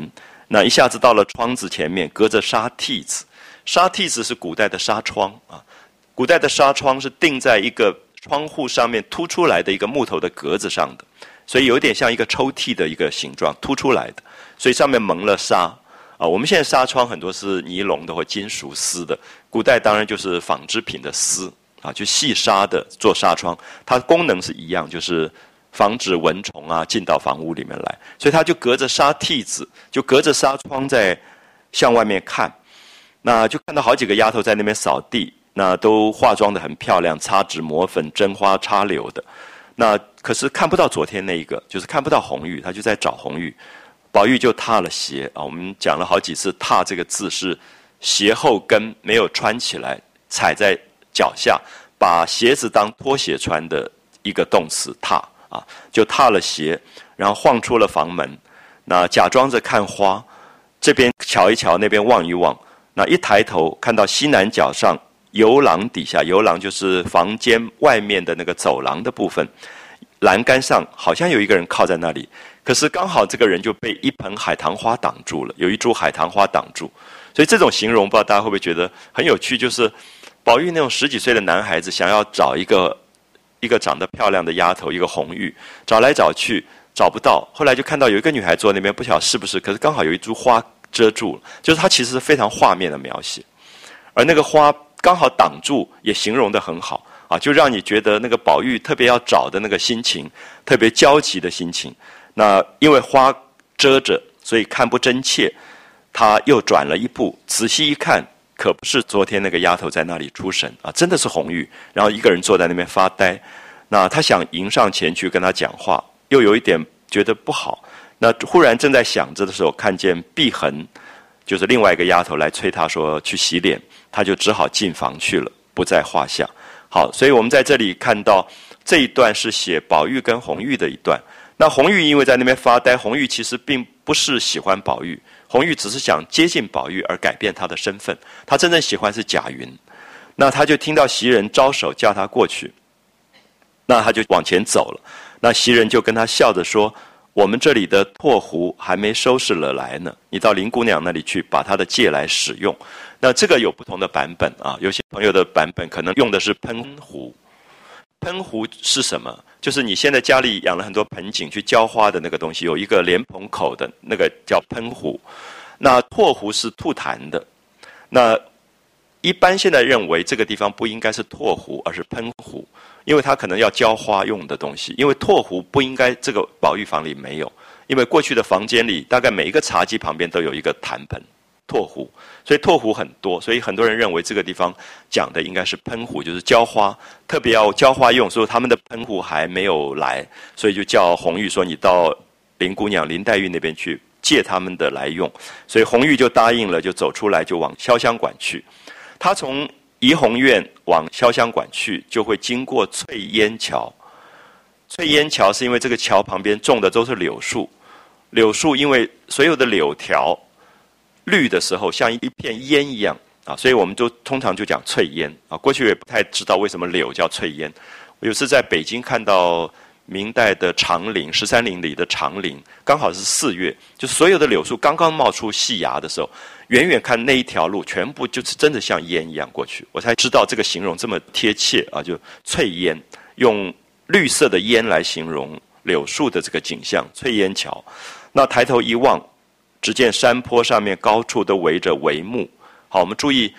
A: 那一下子到了窗子前面，隔着纱屉子。纱屉子是古代的纱窗啊，古代的纱窗是钉在一个窗户上面凸出来的一个木头的格子上的，所以有点像一个抽屉的一个形状凸出来的，所以上面蒙了纱。啊，我们现在纱窗很多是尼龙的或金属丝的，古代当然就是纺织品的丝。啊，就细纱的做纱窗，它功能是一样，就是防止蚊虫啊进到房屋里面来，所以它就隔着纱屉子，就隔着纱窗在向外面看，那就看到好几个丫头在那边扫地，那都化妆的很漂亮，擦脂抹粉，针花插柳的，那可是看不到昨天那一个，就是看不到红玉，他就在找红玉，宝玉就踏了鞋啊，我们讲了好几次，踏这个字是鞋后跟没有穿起来，踩在。脚下把鞋子当拖鞋穿的一个动词踏啊，就踏了鞋，然后晃出了房门，那假装着看花，这边瞧一瞧，那边望一望，那一抬头看到西南角上游廊底下，游廊就是房间外面的那个走廊的部分，栏杆上好像有一个人靠在那里，可是刚好这个人就被一盆海棠花挡住了，有一株海棠花挡住，所以这种形容不知道大家会不会觉得很有趣，就是。宝玉那种十几岁的男孩子，想要找一个一个长得漂亮的丫头，一个红玉，找来找去找不到，后来就看到有一个女孩坐那边，不晓是不是，可是刚好有一株花遮住了，就是他其实是非常画面的描写，而那个花刚好挡住，也形容的很好啊，就让你觉得那个宝玉特别要找的那个心情，特别焦急的心情。那因为花遮着，所以看不真切，他又转了一步，仔细一看。可不是昨天那个丫头在那里出神啊，真的是红玉。然后一个人坐在那边发呆，那他想迎上前去跟他讲话，又有一点觉得不好。那忽然正在想着的时候，看见碧痕，就是另外一个丫头来催他说去洗脸，他就只好进房去了，不在话下。好，所以我们在这里看到这一段是写宝玉跟红玉的一段。那红玉因为在那边发呆，红玉其实并不是喜欢宝玉。红玉只是想接近宝玉而改变他的身份，他真正喜欢是贾云。那他就听到袭人招手叫他过去，那他就往前走了。那袭人就跟他笑着说：“我们这里的破壶还没收拾了来呢，你到林姑娘那里去把她的借来使用。”那这个有不同的版本啊，有些朋友的版本可能用的是喷壶，喷壶是什么？就是你现在家里养了很多盆景去浇花的那个东西，有一个莲蓬口的那个叫喷壶。那唾壶是吐痰的。那一般现在认为这个地方不应该是唾壶，而是喷壶，因为它可能要浇花用的东西。因为唾壶不应该这个宝玉房里没有，因为过去的房间里大概每一个茶几旁边都有一个痰盆。拓壶，所以拓壶很多，所以很多人认为这个地方讲的应该是喷壶，就是浇花，特别要浇花用。所以他们的喷壶还没有来，所以就叫红玉说：“你到林姑娘林黛玉那边去借他们的来用。”所以红玉就答应了，就走出来，就往潇湘馆去。他从怡红院往潇湘馆去，就会经过翠烟桥。翠烟桥是因为这个桥旁边种的都是柳树，柳树因为所有的柳条。绿的时候像一片烟一样啊，所以我们都通常就讲翠烟啊。过去也不太知道为什么柳叫翠烟。有次在北京看到明代的长陵十三陵里的长陵，刚好是四月，就所有的柳树刚刚冒出细芽的时候，远远看那一条路全部就是真的像烟一样过去，我才知道这个形容这么贴切啊，就翠烟，用绿色的烟来形容柳树的这个景象，翠烟桥。那抬头一望。只见山坡上面高处都围着帷幕。好，我们注意，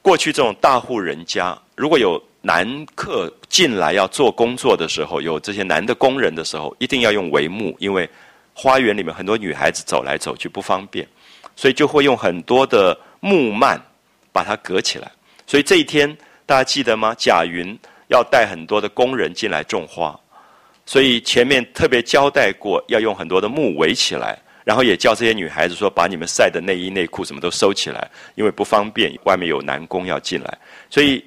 A: 过去这种大户人家，如果有男客进来要做工作的时候，有这些男的工人的时候，一定要用帷幕，因为花园里面很多女孩子走来走去不方便，所以就会用很多的木幔把它隔起来。所以这一天大家记得吗？贾云要带很多的工人进来种花，所以前面特别交代过要用很多的木围起来。然后也叫这些女孩子说，把你们晒的内衣内裤什么都收起来，因为不方便，外面有男工要进来。所以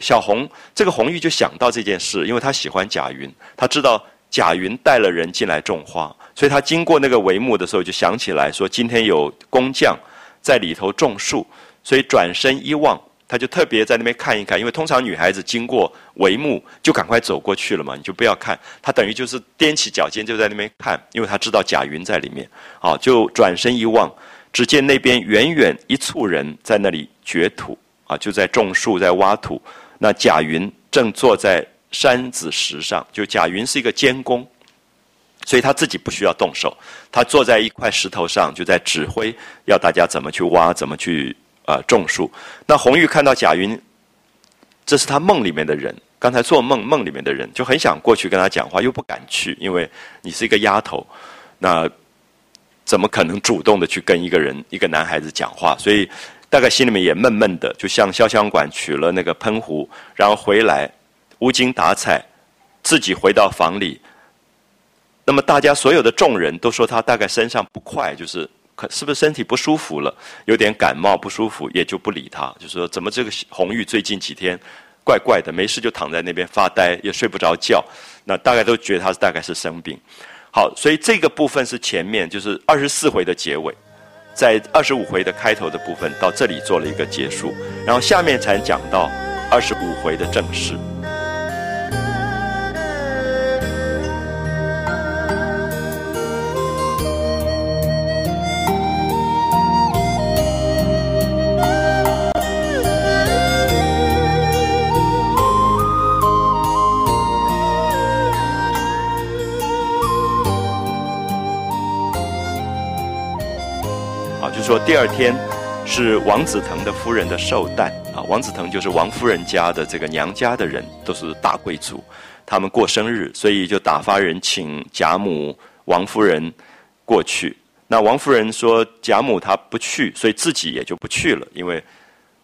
A: 小红这个红玉就想到这件事，因为她喜欢贾云，她知道贾云带了人进来种花，所以她经过那个帷幕的时候，就想起来说今天有工匠在里头种树，所以转身一望。他就特别在那边看一看，因为通常女孩子经过帷幕就赶快走过去了嘛，你就不要看。他等于就是踮起脚尖就在那边看，因为他知道贾云在里面。好，就转身一望，只见那边远远一簇人在那里掘土，啊，就在种树，在挖土。那贾云正坐在山子石上，就贾云是一个监工，所以他自己不需要动手，他坐在一块石头上，就在指挥要大家怎么去挖，怎么去。啊，种树。那红玉看到贾云，这是他梦里面的人。刚才做梦梦里面的人，就很想过去跟他讲话，又不敢去，因为你是一个丫头，那怎么可能主动的去跟一个人、一个男孩子讲话？所以大概心里面也闷闷的，就向潇湘馆取了那个喷壶，然后回来无精打采，自己回到房里。那么大家所有的众人都说他大概身上不快，就是。可是不是身体不舒服了？有点感冒不舒服，也就不理他。就说怎么这个红玉最近几天怪怪的，没事就躺在那边发呆，也睡不着觉。那大概都觉得他大概是生病。好，所以这个部分是前面就是二十四回的结尾，在二十五回的开头的部分到这里做了一个结束，然后下面才讲到二十五回的正事。说第二天是王子腾的夫人的寿诞啊，王子腾就是王夫人家的这个娘家的人，都是大贵族，他们过生日，所以就打发人请贾母、王夫人过去。那王夫人说贾母她不去，所以自己也就不去了，因为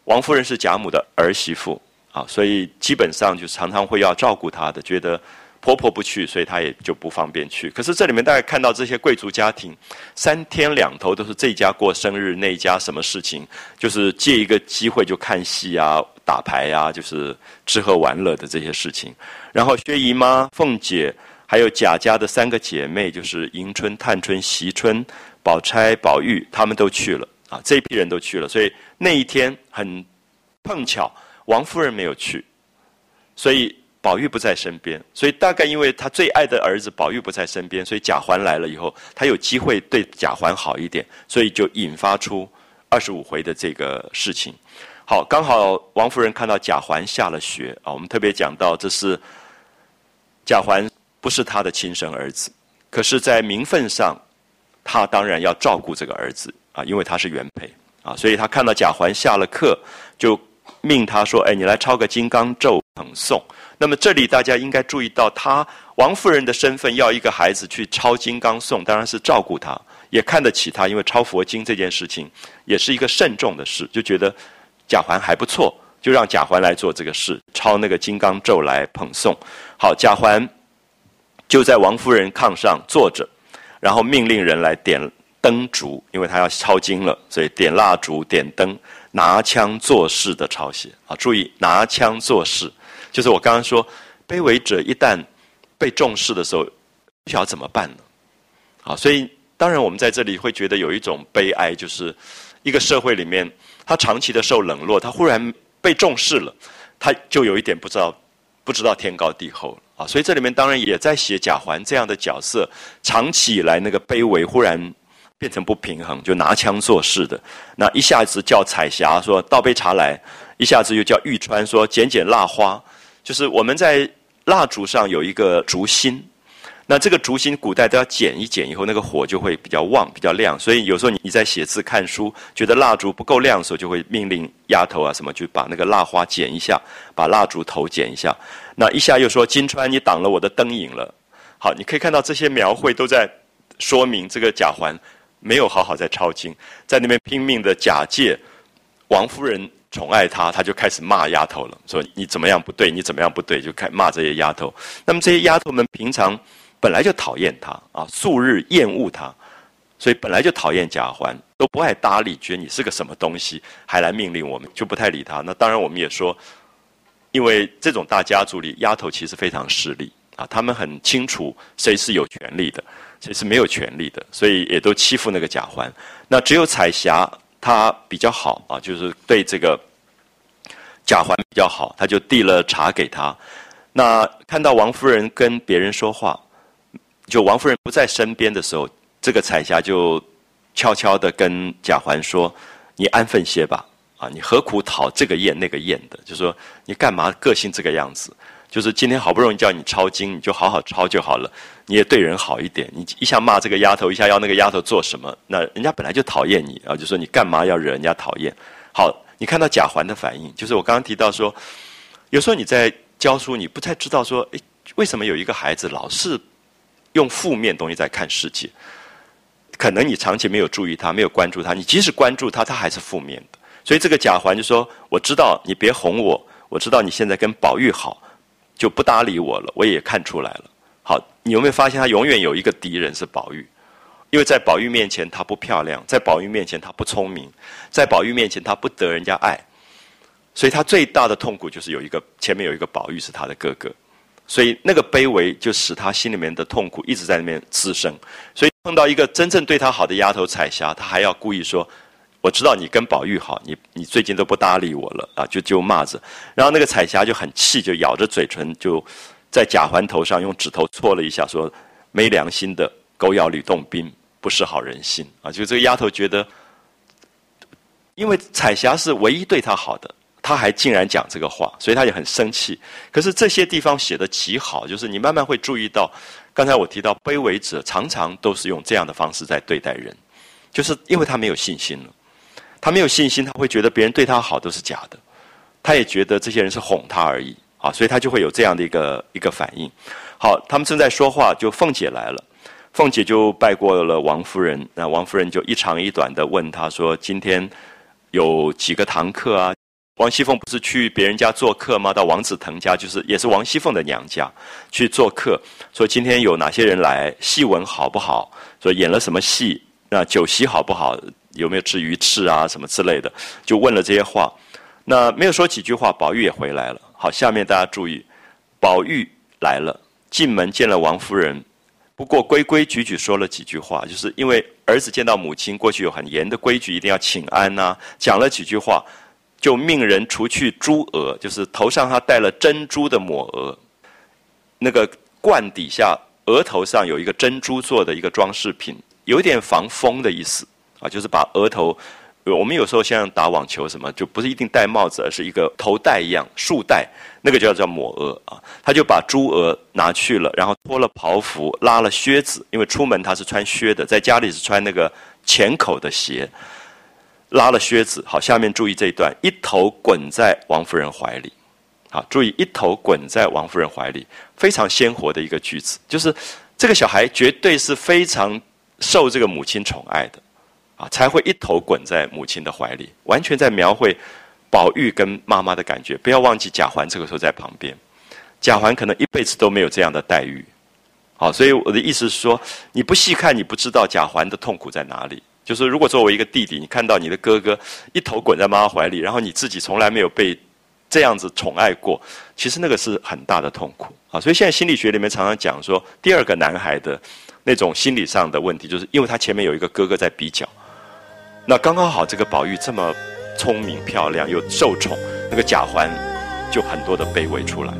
A: 王夫人是贾母的儿媳妇啊，所以基本上就常常会要照顾她的，觉得。婆婆不去，所以她也就不方便去。可是这里面大概看到这些贵族家庭，三天两头都是这家过生日，那家什么事情，就是借一个机会就看戏啊、打牌啊，就是吃喝玩乐的这些事情。然后薛姨妈、凤姐，还有贾家的三个姐妹，就是迎春、探春、惜春、宝钗、宝玉，他们都去了啊，这一批人都去了。所以那一天很碰巧，王夫人没有去，所以。宝玉不在身边，所以大概因为他最爱的儿子宝玉不在身边，所以贾环来了以后，他有机会对贾环好一点，所以就引发出二十五回的这个事情。好，刚好王夫人看到贾环下了学啊，我们特别讲到这是贾环不是他的亲生儿子，可是，在名分上，他当然要照顾这个儿子啊，因为他是原配啊，所以他看到贾环下了课，就命他说：“哎，你来抄个金刚咒捧诵。”那么这里大家应该注意到，他王夫人的身份要一个孩子去抄金刚颂，当然是照顾他，也看得起他，因为抄佛经这件事情也是一个慎重的事，就觉得贾环还不错。就让贾环来做这个事，抄那个金刚咒来捧诵。好，贾环就在王夫人炕上坐着，然后命令人来点灯烛，因为他要抄经了，所以点蜡烛、点灯，拿枪做事的抄写。啊，注意拿枪做事，就是我刚刚说，卑微者一旦被重视的时候，不晓得怎么办呢？好，所以当然我们在这里会觉得有一种悲哀，就是一个社会里面，他长期的受冷落，他忽然。被重视了，他就有一点不知道，不知道天高地厚了啊！所以这里面当然也在写贾环这样的角色，长期以来那个卑微，忽然变成不平衡，就拿枪做事的。那一下子叫彩霞说倒杯茶来，一下子又叫玉川说捡捡蜡花，就是我们在蜡烛上有一个烛心。那这个烛芯，古代都要剪一剪，以后那个火就会比较旺、比较亮。所以有时候你你在写字、看书，觉得蜡烛不够亮的时候，就会命令丫头啊什么，就把那个蜡花剪一下，把蜡烛头剪一下。那一下又说金川，你挡了我的灯影了。好，你可以看到这些描绘都在说明这个贾环没有好好在抄经，在那边拼命的假借王夫人宠爱他，他就开始骂丫头了，说你怎么样不对，你怎么样不对，就开骂这些丫头。那么这些丫头们平常。本来就讨厌他啊，素日厌恶他，所以本来就讨厌贾环，都不爱搭理，觉得你是个什么东西，还来命令我们，就不太理他。那当然，我们也说，因为这种大家族里，丫头其实非常势利啊，他们很清楚谁是有权利的，谁是没有权利的，所以也都欺负那个贾环。那只有彩霞她比较好啊，就是对这个贾环比较好，他就递了茶给他。那看到王夫人跟别人说话。就王夫人不在身边的时候，这个彩霞就悄悄的跟贾环说：“你安分些吧，啊，你何苦讨这个厌那个厌的？就说你干嘛个性这个样子？就是今天好不容易叫你抄经，你就好好抄就好了。你也对人好一点。你一下骂这个丫头，一下要那个丫头做什么？那人家本来就讨厌你，啊就说你干嘛要惹人家讨厌？好，你看到贾环的反应，就是我刚刚提到说，有时候你在教书，你不太知道说，诶，为什么有一个孩子老是。用负面东西在看世界，可能你长期没有注意他，没有关注他。你即使关注他，他还是负面的。所以这个贾环就说：“我知道你别哄我，我知道你现在跟宝玉好，就不搭理我了。我也看出来了。好，你有没有发现他永远有一个敌人是宝玉？因为在宝玉面前他不漂亮，在宝玉面前他不聪明，在宝玉面前他不得人家爱，所以他最大的痛苦就是有一个前面有一个宝玉是他的哥哥。”所以那个卑微就使他心里面的痛苦一直在那边滋生。所以碰到一个真正对他好的丫头彩霞，他还要故意说：“我知道你跟宝玉好，你你最近都不搭理我了啊！”就就骂着。然后那个彩霞就很气，就咬着嘴唇，就在贾环头上用指头戳了一下，说：“没良心的狗咬吕洞宾，不识好人心啊！”就这个丫头觉得，因为彩霞是唯一对她好的。她还竟然讲这个话，所以她也很生气。可是这些地方写的极好，就是你慢慢会注意到，刚才我提到卑微者常常都是用这样的方式在对待人，就是因为他没有信心了。他没有信心，他会觉得别人对他好都是假的，他也觉得这些人是哄他而已啊，所以他就会有这样的一个一个反应。好，他们正在说话，就凤姐来了，凤姐就拜过了王夫人，那王夫人就一长一短的问他说：“今天有几个堂客啊？”王熙凤不是去别人家做客吗？到王子腾家，就是也是王熙凤的娘家去做客。说今天有哪些人来？戏文好不好？说演了什么戏？那酒席好不好？有没有吃鱼翅啊？什么之类的？就问了这些话。那没有说几句话，宝玉也回来了。好，下面大家注意，宝玉来了，进门见了王夫人，不过规规矩矩说了几句话，就是因为儿子见到母亲，过去有很严的规矩，一定要请安呐。讲了几句话。就命人除去珠额，就是头上他戴了珍珠的抹额，那个冠底下额头上有一个珍珠做的一个装饰品，有点防风的意思啊，就是把额头我们有时候像打网球什么，就不是一定戴帽子，而是一个头带一样束带，那个就叫做抹额啊。他就把猪额拿去了，然后脱了袍服，拉了靴子，因为出门他是穿靴的，在家里是穿那个浅口的鞋，拉了靴子。好，下面注意这一段，一头滚在王夫人怀里。好，注意一头滚在王夫人怀里，非常鲜活的一个句子，就是这个小孩绝对是非常受这个母亲宠爱的。啊，才会一头滚在母亲的怀里，完全在描绘宝玉跟妈妈的感觉。不要忘记贾环这个时候在旁边，贾环可能一辈子都没有这样的待遇。好，所以我的意思是说，你不细看，你不知道贾环的痛苦在哪里。就是如果作为一个弟弟，你看到你的哥哥一头滚在妈妈怀里，然后你自己从来没有被这样子宠爱过，其实那个是很大的痛苦啊。所以现在心理学里面常常讲说，第二个男孩的那种心理上的问题，就是因为他前面有一个哥哥在比较。那刚刚好，这个宝玉这么聪明漂亮又受宠，那个贾环就很多的卑微出来。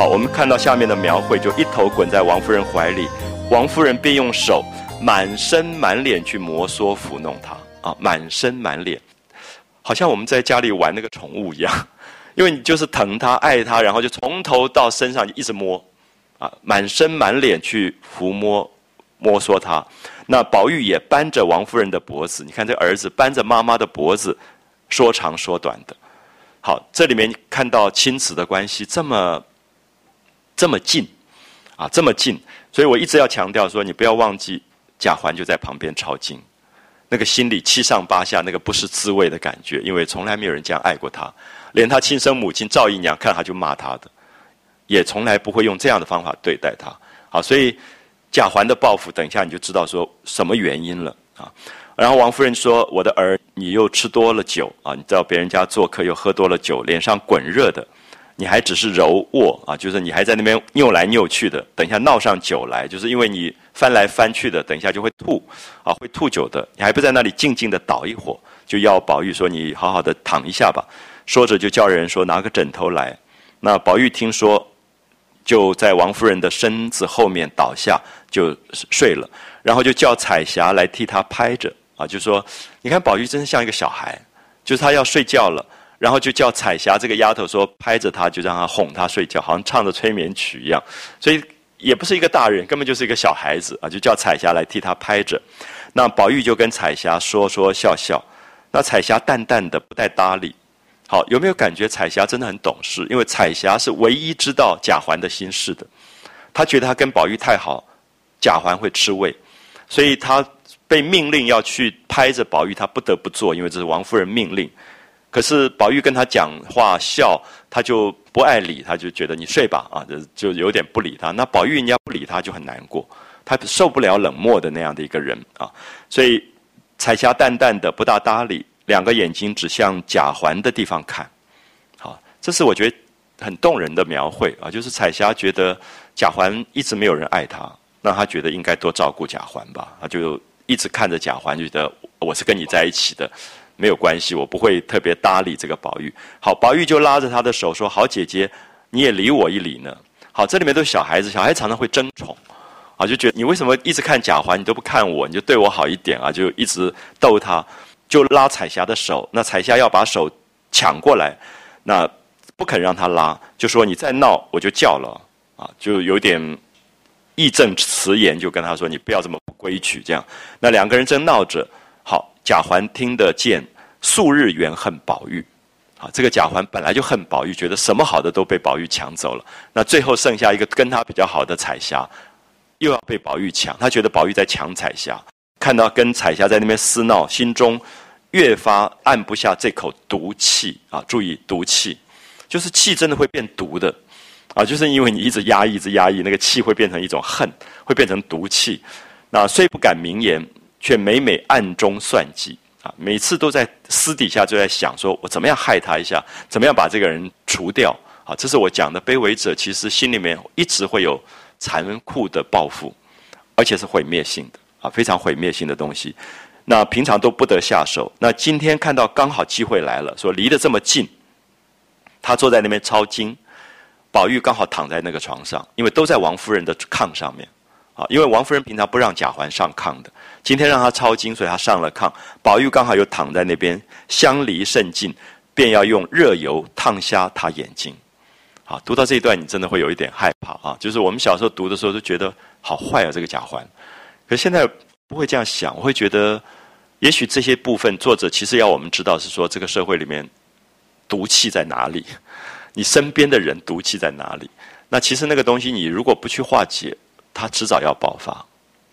A: 好，我们看到下面的描绘，就一头滚在王夫人怀里，王夫人便用手满身满脸去摩挲抚弄他啊，满身满脸，好像我们在家里玩那个宠物一样，因为你就是疼他爱他，然后就从头到身上就一直摸，啊，满身满脸去抚摸摸挲他。那宝玉也扳着王夫人的脖子，你看这儿子扳着妈妈的脖子，说长说短的。好，这里面看到亲子的关系这么。这么近，啊，这么近，所以我一直要强调说，你不要忘记贾环就在旁边抄经，那个心里七上八下，那个不是滋味的感觉，因为从来没有人这样爱过他，连他亲生母亲赵姨娘看他就骂他的，也从来不会用这样的方法对待他。好，所以贾环的报复，等一下你就知道说什么原因了啊。然后王夫人说：“我的儿，你又吃多了酒啊，你到别人家做客又喝多了酒，脸上滚热的。”你还只是揉握啊，就是你还在那边扭来扭去的，等一下闹上酒来，就是因为你翻来翻去的，等一下就会吐，啊，会吐酒的。你还不在那里静静的倒一会儿，就要宝玉说你好好的躺一下吧。说着就叫人说拿个枕头来。那宝玉听说，就在王夫人的身子后面倒下就睡了，然后就叫彩霞来替他拍着啊，就说你看宝玉真像一个小孩，就是他要睡觉了。然后就叫彩霞这个丫头说拍着她，就让她哄她睡觉，好像唱着催眠曲一样。所以也不是一个大人，根本就是一个小孩子啊！就叫彩霞来替她拍着。那宝玉就跟彩霞说说笑笑。那彩霞淡淡的不带搭理。好，有没有感觉彩霞真的很懂事？因为彩霞是唯一知道贾环的心事的。她觉得她跟宝玉太好，贾环会吃味，所以她被命令要去拍着宝玉，她不得不做，因为这是王夫人命令。可是宝玉跟他讲话笑，他就不爱理，他就觉得你睡吧啊，就就有点不理他。那宝玉人家不理他，就很难过，他受不了冷漠的那样的一个人啊。所以彩霞淡淡的不大搭理，两个眼睛指向贾环的地方看。好，这是我觉得很动人的描绘啊，就是彩霞觉得贾环一直没有人爱他，那他觉得应该多照顾贾环吧，他就一直看着贾环，就觉得我是跟你在一起的。没有关系，我不会特别搭理这个宝玉。好，宝玉就拉着他的手说：“好姐姐，你也理我一理呢。”好，这里面都是小孩子，小孩常常会争宠，啊，就觉得你为什么一直看贾环，你都不看我，你就对我好一点啊，就一直逗他，就拉彩霞的手。那彩霞要把手抢过来，那不肯让他拉，就说：“你再闹，我就叫了。”啊，就有点义正辞严，就跟他说：“你不要这么不规矩。”这样，那两个人正闹着。贾环听得见，数日原恨宝玉，啊，这个贾环本来就恨宝玉，觉得什么好的都被宝玉抢走了。那最后剩下一个跟他比较好的彩霞，又要被宝玉抢，他觉得宝玉在抢彩霞，看到跟彩霞在那边厮闹，心中越发按不下这口毒气啊！注意毒气，就是气真的会变毒的，啊，就是因为你一直压抑，一直压抑，那个气会变成一种恨，会变成毒气。那虽不敢明言。却每每暗中算计啊，每次都在私底下就在想，说我怎么样害他一下，怎么样把这个人除掉。啊，这是我讲的卑微者，其实心里面一直会有残酷的报复，而且是毁灭性的啊，非常毁灭性的东西。那平常都不得下手，那今天看到刚好机会来了，说离得这么近，他坐在那边抄经，宝玉刚好躺在那个床上，因为都在王夫人的炕上面啊，因为王夫人平常不让贾环上炕的，今天让他抄经，所以他上了炕，宝玉刚好又躺在那边，相离甚近，便要用热油烫瞎他眼睛。啊，读到这一段，你真的会有一点害怕啊！就是我们小时候读的时候，都觉得好坏啊，这个贾环。可现在不会这样想，我会觉得，也许这些部分作者其实要我们知道，是说这个社会里面毒气在哪里，你身边的人毒气在哪里。那其实那个东西，你如果不去化解，它迟早要爆发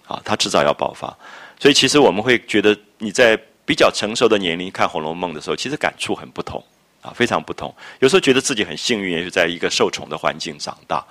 A: 啊，它迟早要爆发。所以其实我们会觉得，你在比较成熟的年龄看《红楼梦》的时候，其实感触很不同。啊，非常不同。有时候觉得自己很幸运，也是在一个受宠的环境长大。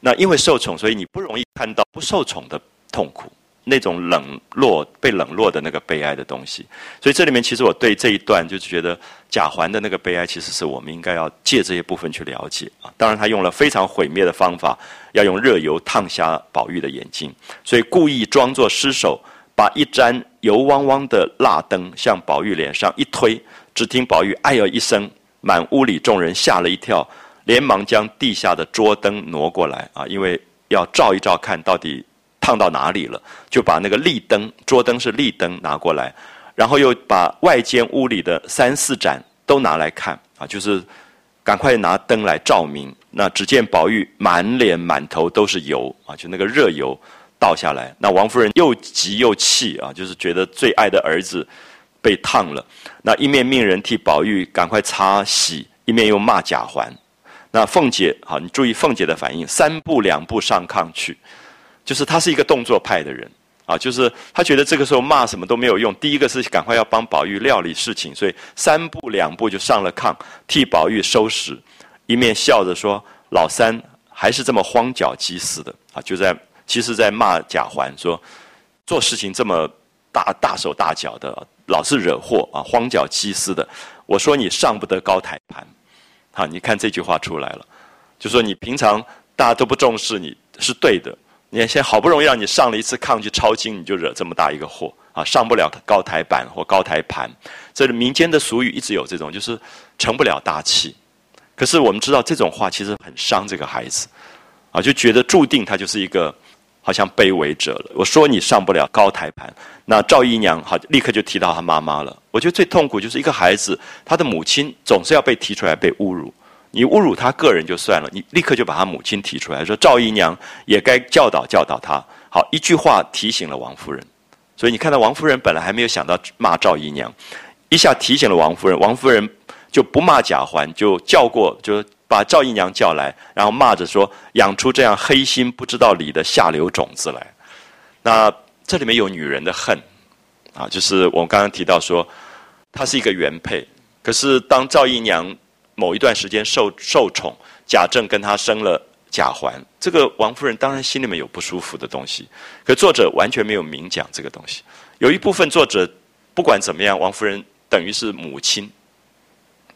A: 那因为受宠，所以你不容易看到不受宠的痛苦，那种冷落、被冷落的那个悲哀的东西。所以这里面其实我对这一段就是觉得贾环的那个悲哀，其实是我们应该要借这些部分去了解啊。当然，他用了非常毁灭的方法，要用热油烫瞎宝玉的眼睛，所以故意装作失手，把一盏油汪汪的蜡灯向宝玉脸上一推，只听宝玉哎呦一声。满屋里众人吓了一跳，连忙将地下的桌灯挪过来啊，因为要照一照看到底烫到哪里了，就把那个立灯，桌灯是立灯拿过来，然后又把外间屋里的三四盏都拿来看啊，就是赶快拿灯来照明。那只见宝玉满脸满头都是油啊，就那个热油倒下来。那王夫人又急又气啊，就是觉得最爱的儿子。被烫了，那一面命人替宝玉赶快擦洗，一面又骂贾环。那凤姐，好，你注意凤姐的反应，三步两步上炕去，就是他是一个动作派的人啊，就是他觉得这个时候骂什么都没有用。第一个是赶快要帮宝玉料理事情，所以三步两步就上了炕，替宝玉收拾，一面笑着说：“老三还是这么荒脚鸡似的啊！”就在其实，在骂贾环说，做事情这么大大手大脚的。老是惹祸啊，荒脚鸡似的。我说你上不得高台盘，好，你看这句话出来了，就说你平常大家都不重视你是对的，你看现在好不容易让你上了一次炕去抄经，你就惹这么大一个祸啊，上不了高台板或高台盘。这是民间的俗语，一直有这种，就是成不了大器。可是我们知道这种话其实很伤这个孩子，啊，就觉得注定他就是一个。好像卑微者了。我说你上不了高台盘，那赵姨娘好立刻就提到她妈妈了。我觉得最痛苦就是一个孩子，他的母亲总是要被提出来被侮辱。你侮辱他个人就算了，你立刻就把他母亲提出来，说赵姨娘也该教导教导他。好，一句话提醒了王夫人。所以你看到王夫人本来还没有想到骂赵姨娘，一下提醒了王夫人，王夫人就不骂贾环，就叫过就。把赵姨娘叫来，然后骂着说：“养出这样黑心不知道理的下流种子来。”那这里面有女人的恨啊，就是我们刚刚提到说，她是一个原配。可是当赵姨娘某一段时间受受宠，贾政跟他生了贾环，这个王夫人当然心里面有不舒服的东西。可作者完全没有明讲这个东西。有一部分作者不管怎么样，王夫人等于是母亲。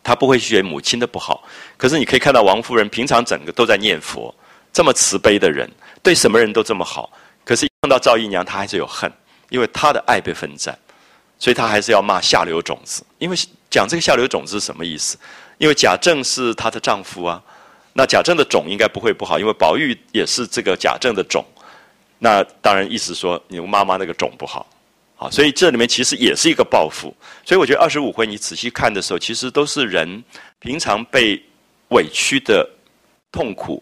A: 她不会学母亲的不好，可是你可以看到王夫人平常整个都在念佛，这么慈悲的人，对什么人都这么好。可是碰到赵姨娘，她还是有恨，因为她的爱被分散，所以她还是要骂下流种子。因为讲这个下流种子是什么意思？因为贾政是她的丈夫啊，那贾政的种应该不会不好，因为宝玉也是这个贾政的种，那当然意思说你妈妈那个种不好。啊，所以这里面其实也是一个报复。所以我觉得二十五回你仔细看的时候，其实都是人平常被委屈的痛苦，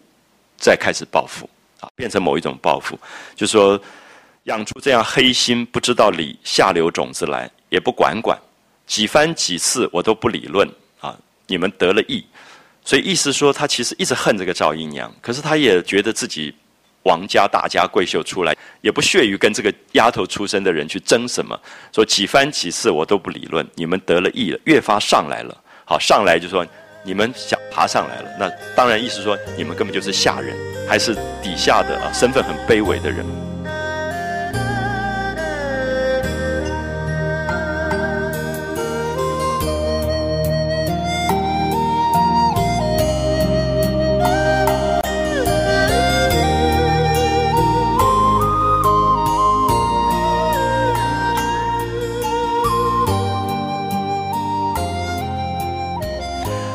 A: 在开始报复啊，变成某一种报复。就是说，养出这样黑心不知道理下流种子来，也不管管，几番几次我都不理论，你们得了意。所以意思说，他其实一直恨这个赵姨娘，可是他也觉得自己。王家大家闺秀出来，也不屑于跟这个丫头出身的人去争什么。说几番几次我都不理论，你们得了意了，越发上来了。好，上来就说你们想爬上来了，那当然意思说你们根本就是下人，还是底下的啊，身份很卑微的人。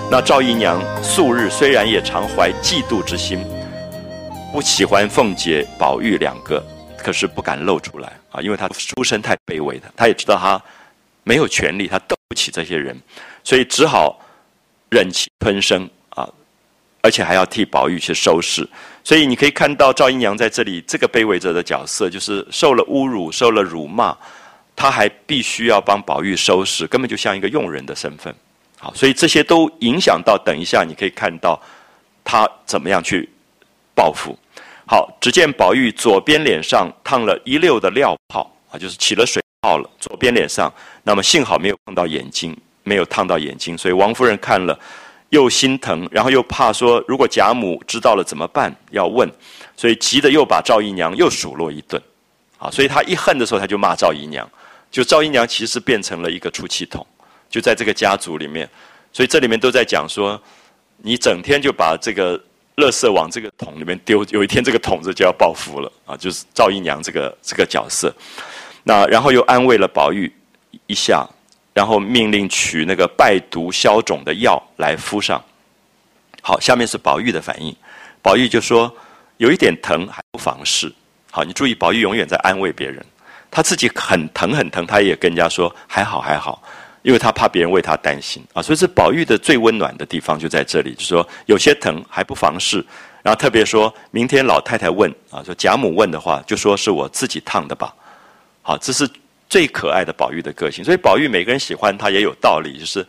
A: 那赵姨娘素日虽然也常怀嫉妒之心，不喜欢凤姐、宝玉两个，可是不敢露出来啊，因为她出身太卑微的，她也知道她没有权利，她斗不起这些人，所以只好忍气吞声啊，而且还要替宝玉去收拾。所以你可以看到赵姨娘在这里这个卑微者的角色，就是受了侮辱、受了辱骂，她还必须要帮宝玉收拾，根本就像一个佣人的身份。好，所以这些都影响到，等一下你可以看到他怎么样去报复。好，只见宝玉左边脸上烫了一溜的料泡啊，就是起了水泡了。左边脸上，那么幸好没有碰到眼睛，没有烫到眼睛，所以王夫人看了又心疼，然后又怕说如果贾母知道了怎么办，要问，所以急得又把赵姨娘又数落一顿。啊，所以他一恨的时候，他就骂赵姨娘，就赵姨娘其实变成了一个出气筒。就在这个家族里面，所以这里面都在讲说，你整天就把这个垃圾往这个桶里面丢，有一天这个桶子就要报复了啊！就是赵姨娘这个这个角色，那然后又安慰了宝玉一下，然后命令取那个败毒消肿的药来敷上。好，下面是宝玉的反应，宝玉就说有一点疼还不妨事。好，你注意，宝玉永远在安慰别人，他自己很疼很疼，他也跟人家说还好还好。因为他怕别人为他担心啊，所以是宝玉的最温暖的地方就在这里，就是说有些疼还不妨事，然后特别说明天老太太问啊，说贾母问的话，就说是我自己烫的吧。好，这是最可爱的宝玉的个性。所以宝玉每个人喜欢他也有道理，就是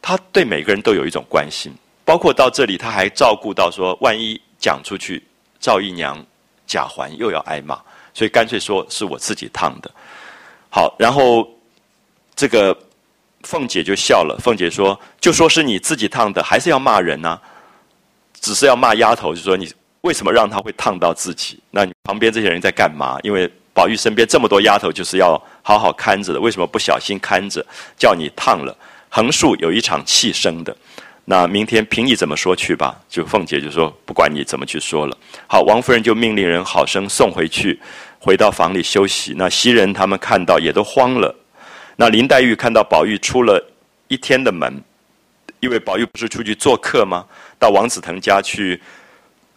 A: 他对每个人都有一种关心，包括到这里他还照顾到说，万一讲出去，赵姨娘、贾环又要挨骂，所以干脆说是我自己烫的。好，然后这个。凤姐就笑了。凤姐说：“就说是你自己烫的，还是要骂人呢？只是要骂丫头，就说你为什么让她会烫到自己？那你旁边这些人在干嘛？因为宝玉身边这么多丫头，就是要好好看着的。为什么不小心看着，叫你烫了？横竖有一场气生的。那明天凭你怎么说去吧。”就凤姐就说：“不管你怎么去说了。”好，王夫人就命令人好生送回去，回到房里休息。那袭人他们看到也都慌了。那林黛玉看到宝玉出了一天的门，因为宝玉不是出去做客吗？到王子腾家去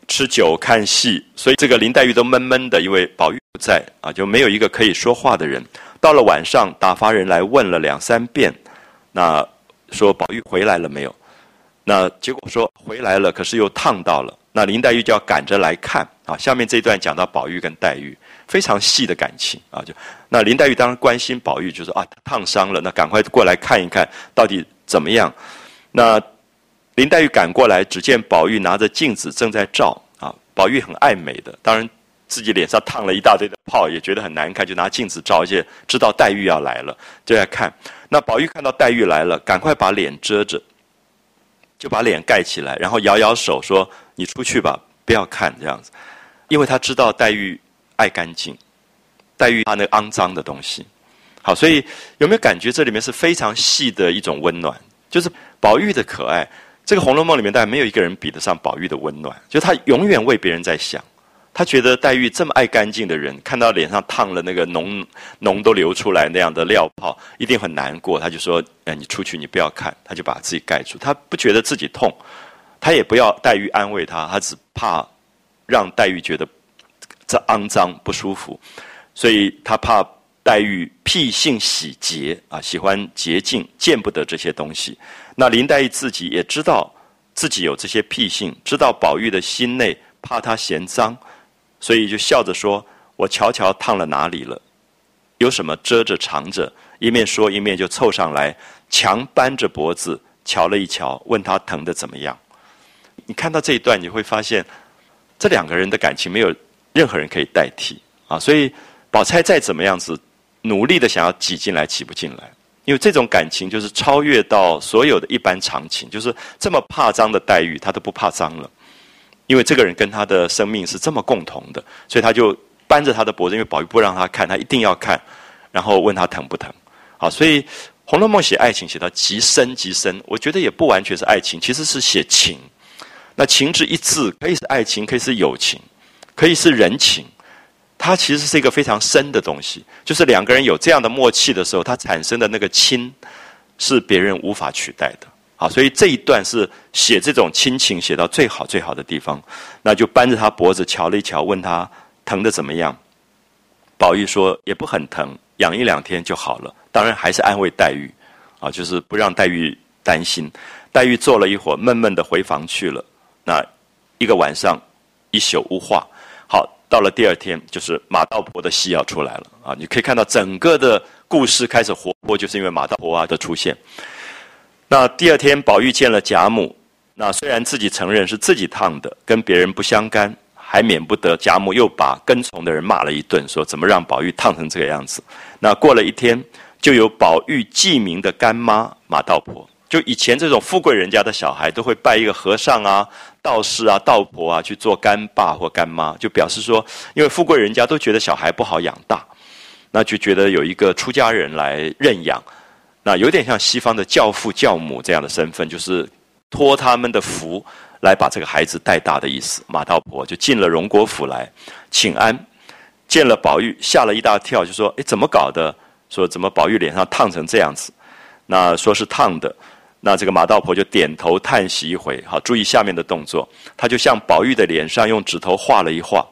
A: 吃酒看戏，所以这个林黛玉都闷闷的，因为宝玉不在啊，就没有一个可以说话的人。到了晚上，打发人来问了两三遍，那说宝玉回来了没有？那结果说回来了，可是又烫到了。那林黛玉就要赶着来看啊。下面这一段讲到宝玉跟黛玉。非常细的感情啊，就那林黛玉当然关心宝玉，就说啊烫伤了，那赶快过来看一看到底怎么样。那林黛玉赶过来，只见宝玉拿着镜子正在照啊。宝玉很爱美的，当然自己脸上烫了一大堆的泡，也觉得很难看，就拿镜子照，而且知道黛玉要来了，就在看。那宝玉看到黛玉来了，赶快把脸遮着，就把脸盖起来，然后摇摇手说：“你出去吧，不要看这样子。”因为他知道黛玉。爱干净，黛玉怕那肮脏的东西。好，所以有没有感觉这里面是非常细的一种温暖？就是宝玉的可爱。这个《红楼梦》里面，大概没有一个人比得上宝玉的温暖。就他永远为别人在想，他觉得黛玉这么爱干净的人，看到脸上烫了那个脓脓都流出来那样的料泡，一定很难过。他就说：“哎，你出去，你不要看。”他就把自己盖住。他不觉得自己痛，他也不要黛玉安慰他，他只怕让黛玉觉得。这肮脏不舒服，所以他怕黛玉僻性喜洁啊，喜欢洁净，见不得这些东西。那林黛玉自己也知道自己有这些癖性，知道宝玉的心内怕他嫌脏，所以就笑着说：“我瞧瞧烫了哪里了，有什么遮着藏着。”一面说一面就凑上来，强扳着脖子瞧了一瞧，问他疼的怎么样。你看到这一段，你会发现这两个人的感情没有。任何人可以代替。啊，所以宝钗再怎么样子努力的想要挤进来，挤不进来，因为这种感情就是超越到所有的一般常情，就是这么怕脏的黛玉，她都不怕脏了，因为这个人跟她的生命是这么共同的，所以他就扳着她的脖子，因为宝玉不让她看，她一定要看，然后问她疼不疼，啊，所以《红楼梦》写爱情写到极深极深，我觉得也不完全是爱情，其实是写情，那情之一字可以是爱情，可以是友情。可以是人情，它其实是一个非常深的东西。就是两个人有这样的默契的时候，它产生的那个亲，是别人无法取代的。啊，所以这一段是写这种亲情写到最好最好的地方，那就扳着他脖子瞧了一瞧，问他疼的怎么样？宝玉说也不很疼，养一两天就好了。当然还是安慰黛玉，啊，就是不让黛玉担心。黛玉坐了一会儿，闷闷的回房去了。那一个晚上一宿无话。到了第二天，就是马道婆的戏要出来了啊！你可以看到整个的故事开始活泼，就是因为马道婆啊的出现。那第二天，宝玉见了贾母，那虽然自己承认是自己烫的，跟别人不相干，还免不得贾母又把跟从的人骂了一顿，说怎么让宝玉烫成这个样子？那过了一天，就有宝玉记名的干妈马道婆。就以前这种富贵人家的小孩，都会拜一个和尚啊、道士啊、道婆啊去做干爸或干妈，就表示说，因为富贵人家都觉得小孩不好养大，那就觉得有一个出家人来认养，那有点像西方的教父教母这样的身份，就是托他们的福来把这个孩子带大的意思。马道婆就进了荣国府来请安，见了宝玉吓了一大跳，就说：“哎，怎么搞的？说怎么宝玉脸上烫成这样子？那说是烫的。”那这个马道婆就点头叹息一回，好，注意下面的动作，他就向宝玉的脸上用指头画了一画，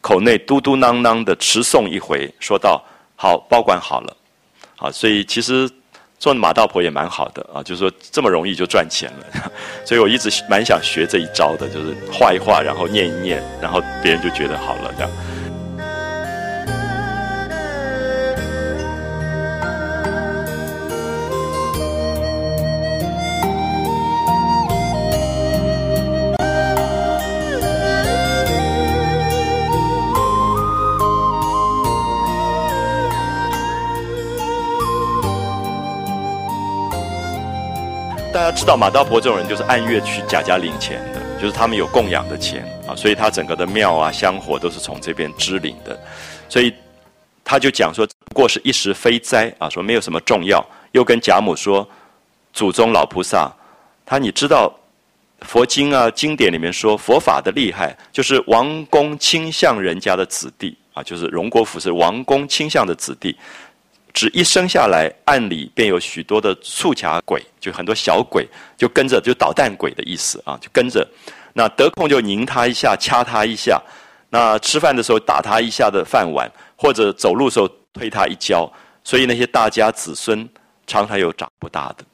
A: 口内嘟嘟囔囔的持诵一回，说道：“好，保管好了。”好，所以其实做马道婆也蛮好的啊，就是说这么容易就赚钱了，所以我一直蛮想学这一招的，就是画一画，然后念一念，然后别人就觉得好了这样。家知道马道婆这种人就是按月去贾家领钱的，就是他们有供养的钱啊，所以他整个的庙啊香火都是从这边支领的，所以他就讲说不过是一时非灾啊，说没有什么重要，又跟贾母说祖宗老菩萨，他你知道佛经啊经典里面说佛法的厉害，就是王公倾向人家的子弟啊，就是荣国府是王公倾向的子弟。只一生下来，暗里便有许多的促卡鬼，就很多小鬼就跟着，就捣蛋鬼的意思啊，就跟着。那得空就拧他一下，掐他一下。那吃饭的时候打他一下的饭碗，或者走路的时候推他一跤。所以那些大家子孙常常有长不大的。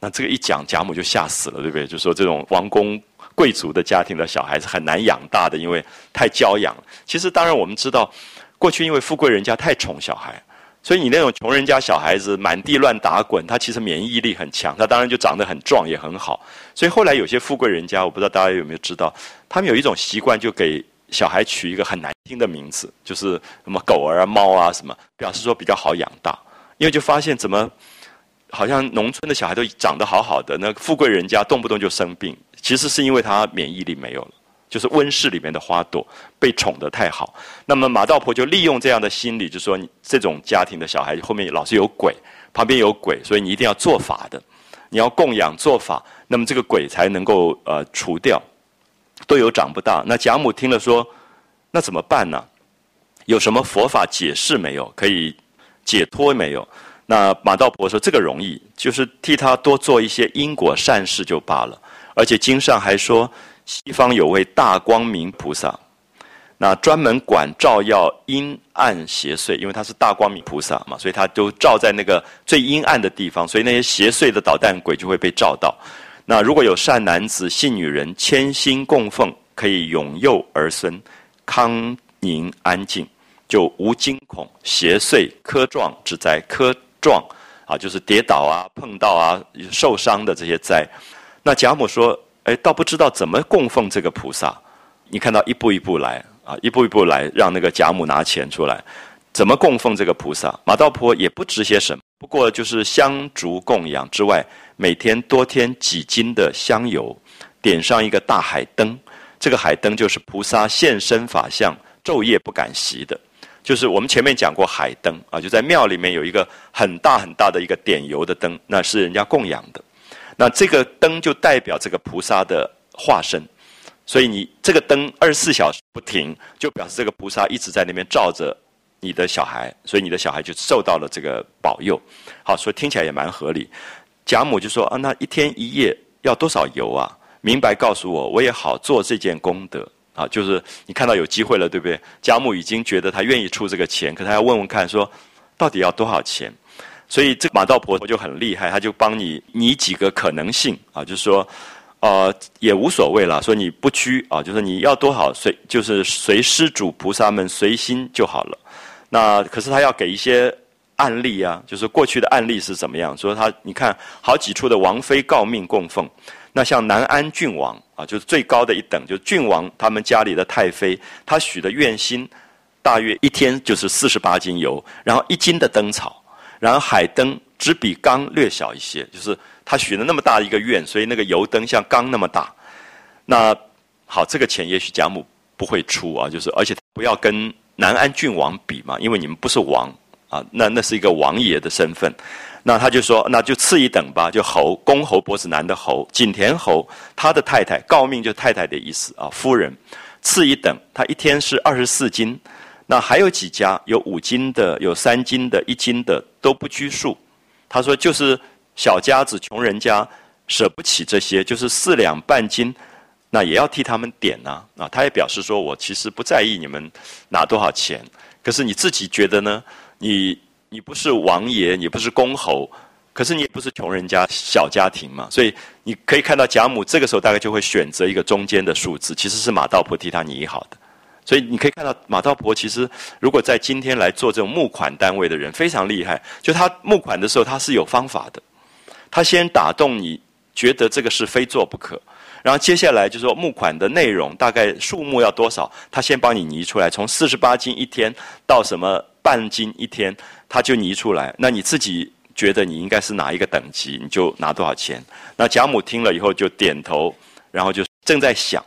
A: 那这个一讲，贾母就吓死了，对不对？就说这种王公贵族的家庭的小孩子很难养大的，因为太娇养。其实当然我们知道，过去因为富贵人家太宠小孩。所以你那种穷人家小孩子满地乱打滚，他其实免疫力很强，他当然就长得很壮也很好。所以后来有些富贵人家，我不知道大家有没有知道，他们有一种习惯，就给小孩取一个很难听的名字，就是什么狗儿啊、猫啊什么，表示说比较好养大。因为就发现怎么好像农村的小孩都长得好好的，那富贵人家动不动就生病，其实是因为他免疫力没有了。就是温室里面的花朵被宠得太好，那么马道婆就利用这样的心理，就说你这种家庭的小孩后面老是有鬼，旁边有鬼，所以你一定要做法的，你要供养做法，那么这个鬼才能够呃除掉。都有长不大，那贾母听了说，那怎么办呢？有什么佛法解释没有？可以解脱没有？那马道婆说这个容易，就是替他多做一些因果善事就罢了，而且经上还说。西方有位大光明菩萨，那专门管照耀阴暗邪祟，因为他是大光明菩萨嘛，所以他都照在那个最阴暗的地方，所以那些邪祟的捣蛋鬼就会被照到。那如果有善男子、信女人谦心供奉，可以永佑儿孙，康宁安静，就无惊恐邪祟磕撞之灾。磕撞啊，就是跌倒啊、碰到啊、受伤的这些灾。那贾母说。哎，倒不知道怎么供奉这个菩萨。你看到一步一步来啊，一步一步来，让那个贾母拿钱出来，怎么供奉这个菩萨？马道婆也不值些什么，不过就是香烛供养之外，每天多添几斤的香油，点上一个大海灯。这个海灯就是菩萨现身法相，昼夜不敢熄的。就是我们前面讲过海灯啊，就在庙里面有一个很大很大的一个点油的灯，那是人家供养的。那这个灯就代表这个菩萨的化身，所以你这个灯二十四小时不停，就表示这个菩萨一直在那边照着你的小孩，所以你的小孩就受到了这个保佑。好，所以听起来也蛮合理。贾母就说啊，那一天一夜要多少油啊？明白告诉我，我也好做这件功德啊。就是你看到有机会了，对不对？贾母已经觉得他愿意出这个钱，可他要问问看，说到底要多少钱？所以这马道婆就很厉害，他就帮你拟几个可能性啊，就是说，呃，也无所谓了，说你不拘啊，就是你要多少随，就是随施主菩萨们随心就好了。那可是他要给一些案例啊，就是过去的案例是怎么样？说他你看好几处的王妃诰命供奉，那像南安郡王啊，就是最高的一等，就是郡王他们家里的太妃，他许的愿心大约一天就是四十八斤油，然后一斤的灯草。然后海灯只比缸略小一些，就是他许了那么大一个愿，所以那个油灯像缸那么大。那好，这个钱也许贾母不会出啊，就是而且不要跟南安郡王比嘛，因为你们不是王啊，那那是一个王爷的身份。那他就说，那就次一等吧，就侯公侯伯子男的侯景田侯，他的太太诰命就太太的意思啊，夫人次一等，他一天是二十四斤。那还有几家有五斤的，有三斤的，一斤的都不拘束。他说就是小家子、穷人家舍不起这些，就是四两半斤，那也要替他们点呐。啊，他也表示说我其实不在意你们拿多少钱，可是你自己觉得呢？你你不是王爷，你不是公侯，可是你也不是穷人家小家庭嘛，所以你可以看到贾母这个时候大概就会选择一个中间的数字，其实是马道婆替他拟好的。所以你可以看到马道婆其实，如果在今天来做这种募款单位的人非常厉害。就他募款的时候，他是有方法的。他先打动你觉得这个事非做不可，然后接下来就说募款的内容大概数目要多少，他先帮你拟出来，从四十八斤一天到什么半斤一天，他就拟出来。那你自己觉得你应该是哪一个等级，你就拿多少钱。那贾母听了以后就点头，然后就正在想。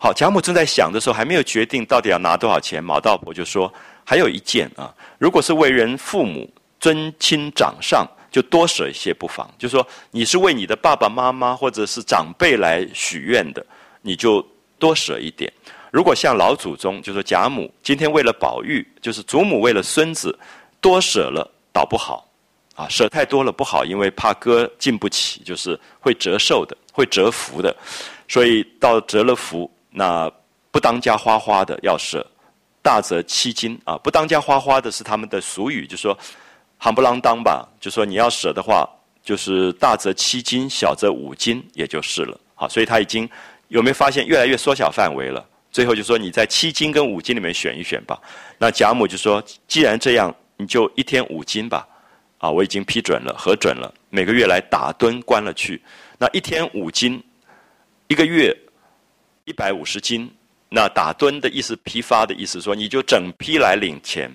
A: 好，贾母正在想的时候，还没有决定到底要拿多少钱。马道婆就说：“还有一件啊，如果是为人父母、尊亲长上，就多舍一些不妨。就说你是为你的爸爸妈妈或者是长辈来许愿的，你就多舍一点。如果像老祖宗，就说贾母今天为了宝玉，就是祖母为了孙子，多舍了倒不好啊，舍太多了不好，因为怕哥进不起，就是会折寿的，会折福的，所以到折了福。”那不当家花花的要舍，大则七斤啊！不当家花花的是他们的俗语，就说行不啷当吧，就说你要舍的话，就是大则七斤，小则五斤，也就是了。好，所以他已经有没有发现越来越缩小范围了？最后就说你在七斤跟五斤里面选一选吧。那贾母就说，既然这样，你就一天五斤吧。啊，我已经批准了，核准了，每个月来打吨关了去。那一天五斤，一个月。一百五十斤，那打吨的意思，批发的意思，说你就整批来领钱，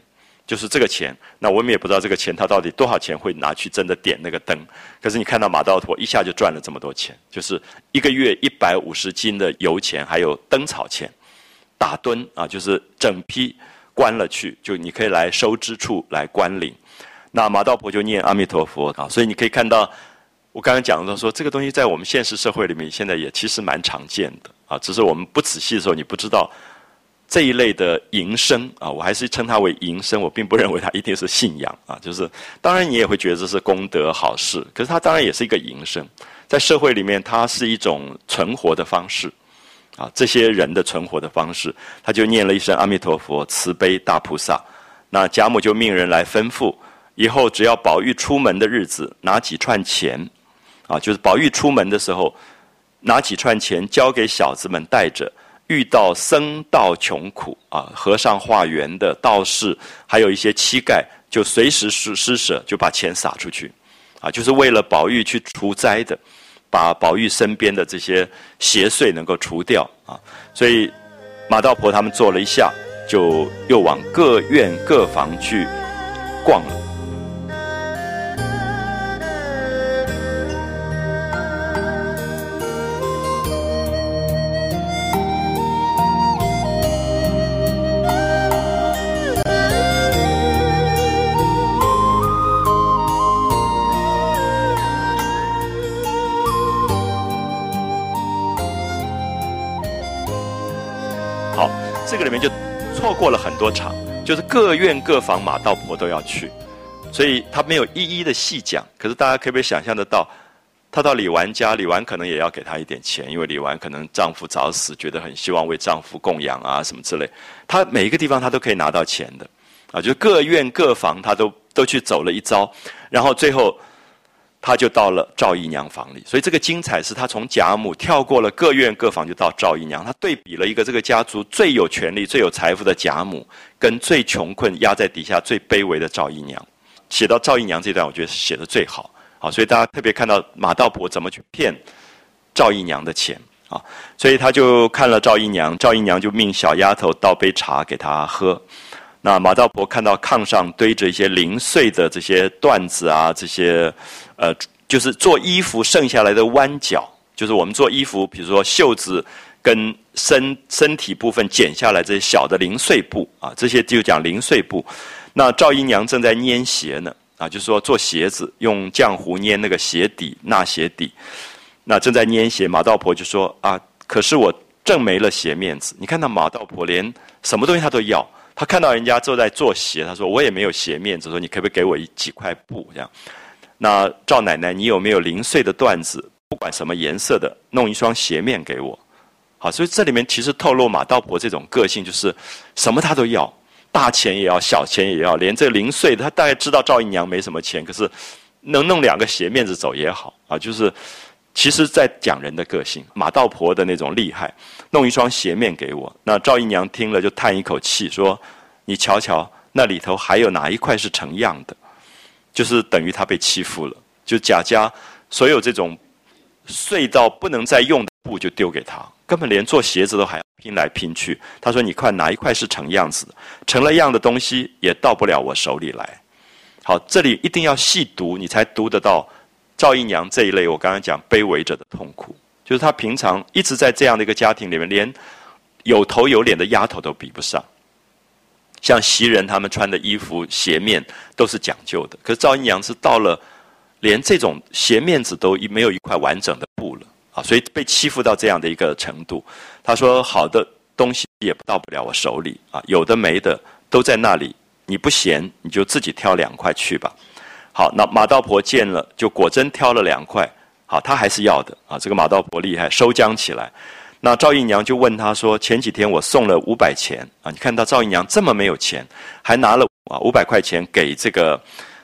A: 就是这个钱。那我们也不知道这个钱他到底多少钱会拿去真的点那个灯。可是你看到马道婆一下就赚了这么多钱，就是一个月一百五十斤的油钱，还有灯草钱，打吨啊，就是整批关了去，就你可以来收支处来关领。那马道婆就念阿弥陀佛啊，所以你可以看到，我刚刚讲的说这个东西在我们现实社会里面现在也其实蛮常见的。啊，只是我们不仔细的时候，你不知道这一类的营生啊，我还是称它为营生，我并不认为它一定是信仰啊。就是当然你也会觉得这是功德好事，可是它当然也是一个营生，在社会里面它是一种存活的方式啊。这些人的存活的方式，他就念了一声阿弥陀佛，慈悲大菩萨。那贾母就命人来吩咐，以后只要宝玉出门的日子，拿几串钱啊，就是宝玉出门的时候。拿几串钱交给小子们带着，遇到僧道穷苦啊，和尚化缘的道士，还有一些乞丐，就随时施施舍，就把钱撒出去，啊，就是为了宝玉去除灾的，把宝玉身边的这些邪祟能够除掉啊。所以马道婆他们坐了一下，就又往各院各房去逛了。个里面就错过了很多场，就是各院各房马道婆都要去，所以他没有一一的细讲。可是大家可不可以想象得到，他到李纨家，李纨可能也要给他一点钱，因为李纨可能丈夫早死，觉得很希望为丈夫供养啊什么之类。他每一个地方他都可以拿到钱的，啊，就各院各房他都都去走了一遭，然后最后。他就到了赵姨娘房里，所以这个精彩是他从贾母跳过了各院各房，就到赵姨娘。他对比了一个这个家族最有权力、最有财富的贾母，跟最穷困压在底下最卑微的赵姨娘。写到赵姨娘这段，我觉得写的最好。好，所以大家特别看到马道婆怎么去骗赵姨娘的钱啊。所以他就看了赵姨娘，赵姨娘就命小丫头倒杯茶给他喝。那马道婆看到炕上堆着一些零碎的这些缎子啊，这些。呃，就是做衣服剩下来的弯角，就是我们做衣服，比如说袖子跟身身体部分剪下来这些小的零碎布啊，这些就讲零碎布。那赵姨娘正在粘鞋呢，啊，就是说做鞋子用浆糊粘那个鞋底、纳鞋底。那正在粘鞋，马道婆就说啊，可是我正没了鞋面子。你看到马道婆连什么东西她都要，她看到人家正在做鞋，她说我也没有鞋面子，说你可不可以给我一几块布这样。那赵奶奶，你有没有零碎的缎子？不管什么颜色的，弄一双鞋面给我。好，所以这里面其实透露马道婆这种个性，就是什么她都要，大钱也要，小钱也要，连这零碎的，她大概知道赵姨娘没什么钱，可是能弄两个鞋面子走也好啊。就是其实在讲人的个性，马道婆的那种厉害，弄一双鞋面给我。那赵姨娘听了就叹一口气，说：“你瞧瞧，那里头还有哪一块是成样的？”就是等于他被欺负了，就贾家所有这种碎到不能再用的布就丢给他，根本连做鞋子都还要拼来拼去。他说：“你看哪一块是成样子的？成了样的东西也到不了我手里来。”好，这里一定要细读，你才读得到赵姨娘这一类。我刚刚讲卑微者的痛苦，就是他平常一直在这样的一个家庭里面，连有头有脸的丫头都比不上。像袭人他们穿的衣服鞋面都是讲究的，可是赵姨娘是到了连这种鞋面子都一没有一块完整的布了啊，所以被欺负到这样的一个程度。他说：“好的东西也到不了我手里啊，有的没的都在那里。你不嫌，你就自己挑两块去吧。”好，那马道婆见了，就果真挑了两块。好，她还是要的啊。这个马道婆厉害，收将起来。那赵姨娘就问他说：“前几天我送了五百钱啊，你看到赵姨娘这么没有钱，还拿了啊五百块钱给这个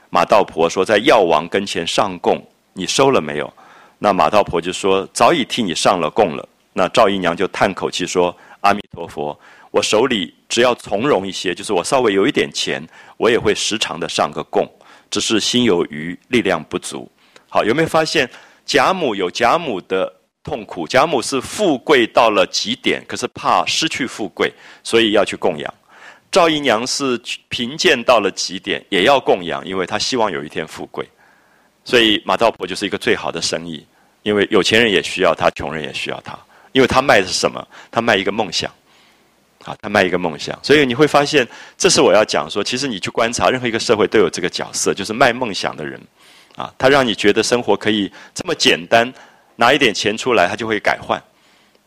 A: 马道婆说在药王跟前上供，你收了没有？”那马道婆就说：“早已替你上了供了。”那赵姨娘就叹口气说：“阿弥陀佛，我手里只要从容一些，就是我稍微有一点钱，我也会时常的上个供，只是心有余，力量不足。”好，有没有发现贾母有贾母的？痛苦，贾母是富贵到了极点，可是怕失去富贵，所以要去供养。赵姨娘是贫贱到了极点，也要供养，因为她希望有一天富贵。所以马道婆就是一个最好的生意，因为有钱人也需要她，穷人也需要她，因为她卖的是什么？她卖一个梦想，啊，她卖一个梦想。所以你会发现，这是我要讲说，其实你去观察任何一个社会都有这个角色，就是卖梦想的人，啊，他让你觉得生活可以这么简单。拿一点钱出来，他就会改换，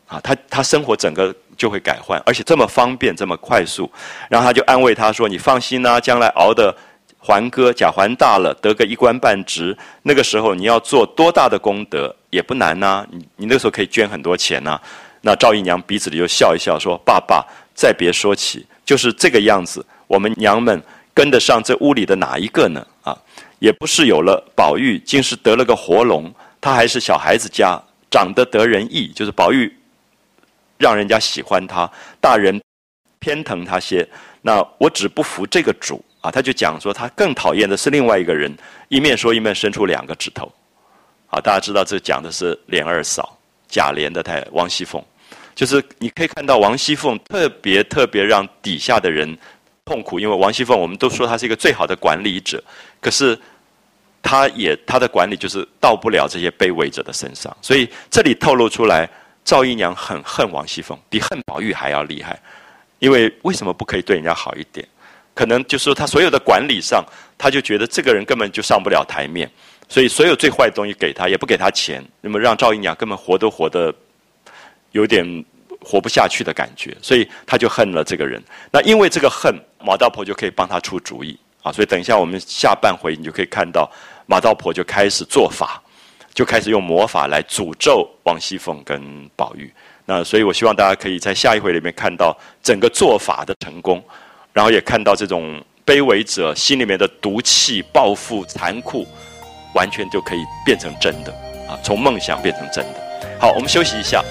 A: 啊，他他生活整个就会改换，而且这么方便，这么快速，然后他就安慰他说：“你放心啊，将来熬的还哥贾环大了，得个一官半职，那个时候你要做多大的功德也不难呐，你你那时候可以捐很多钱呐。”那赵姨娘鼻子里就笑一笑说：“爸爸，再别说起，就是这个样子，我们娘们跟得上这屋里的哪一个呢？啊，也不是有了宝玉，竟是得了个活龙。”他还是小孩子家，长得得人意，就是宝玉让人家喜欢他，大人偏疼他些。那我只不服这个主啊！他就讲说，他更讨厌的是另外一个人，一面说一面伸出两个指头。好，大家知道这讲的是琏二嫂贾琏的太王熙凤，就是你可以看到王熙凤特别特别让底下的人痛苦，因为王熙凤我们都说她是一个最好的管理者，可是。他也他的管理就是到不了这些卑微者的身上，所以这里透露出来，赵姨娘很恨王熙凤，比恨宝玉还要厉害。因为为什么不可以对人家好一点？可能就是说他所有的管理上，他就觉得这个人根本就上不了台面，所以所有最坏的东西给他，也不给他钱，那么让赵姨娘根本活都活得有点活不下去的感觉，所以他就恨了这个人。那因为这个恨，马道婆就可以帮他出主意。啊。所以等一下我们下半回，你就可以看到马道婆就开始做法，就开始用魔法来诅咒王熙凤跟宝玉。那所以，我希望大家可以在下一回里面看到整个做法的成功，然后也看到这种卑微者心里面的毒气、报复、残酷，完全就可以变成真的啊，从梦想变成真的。好，我们休息一下。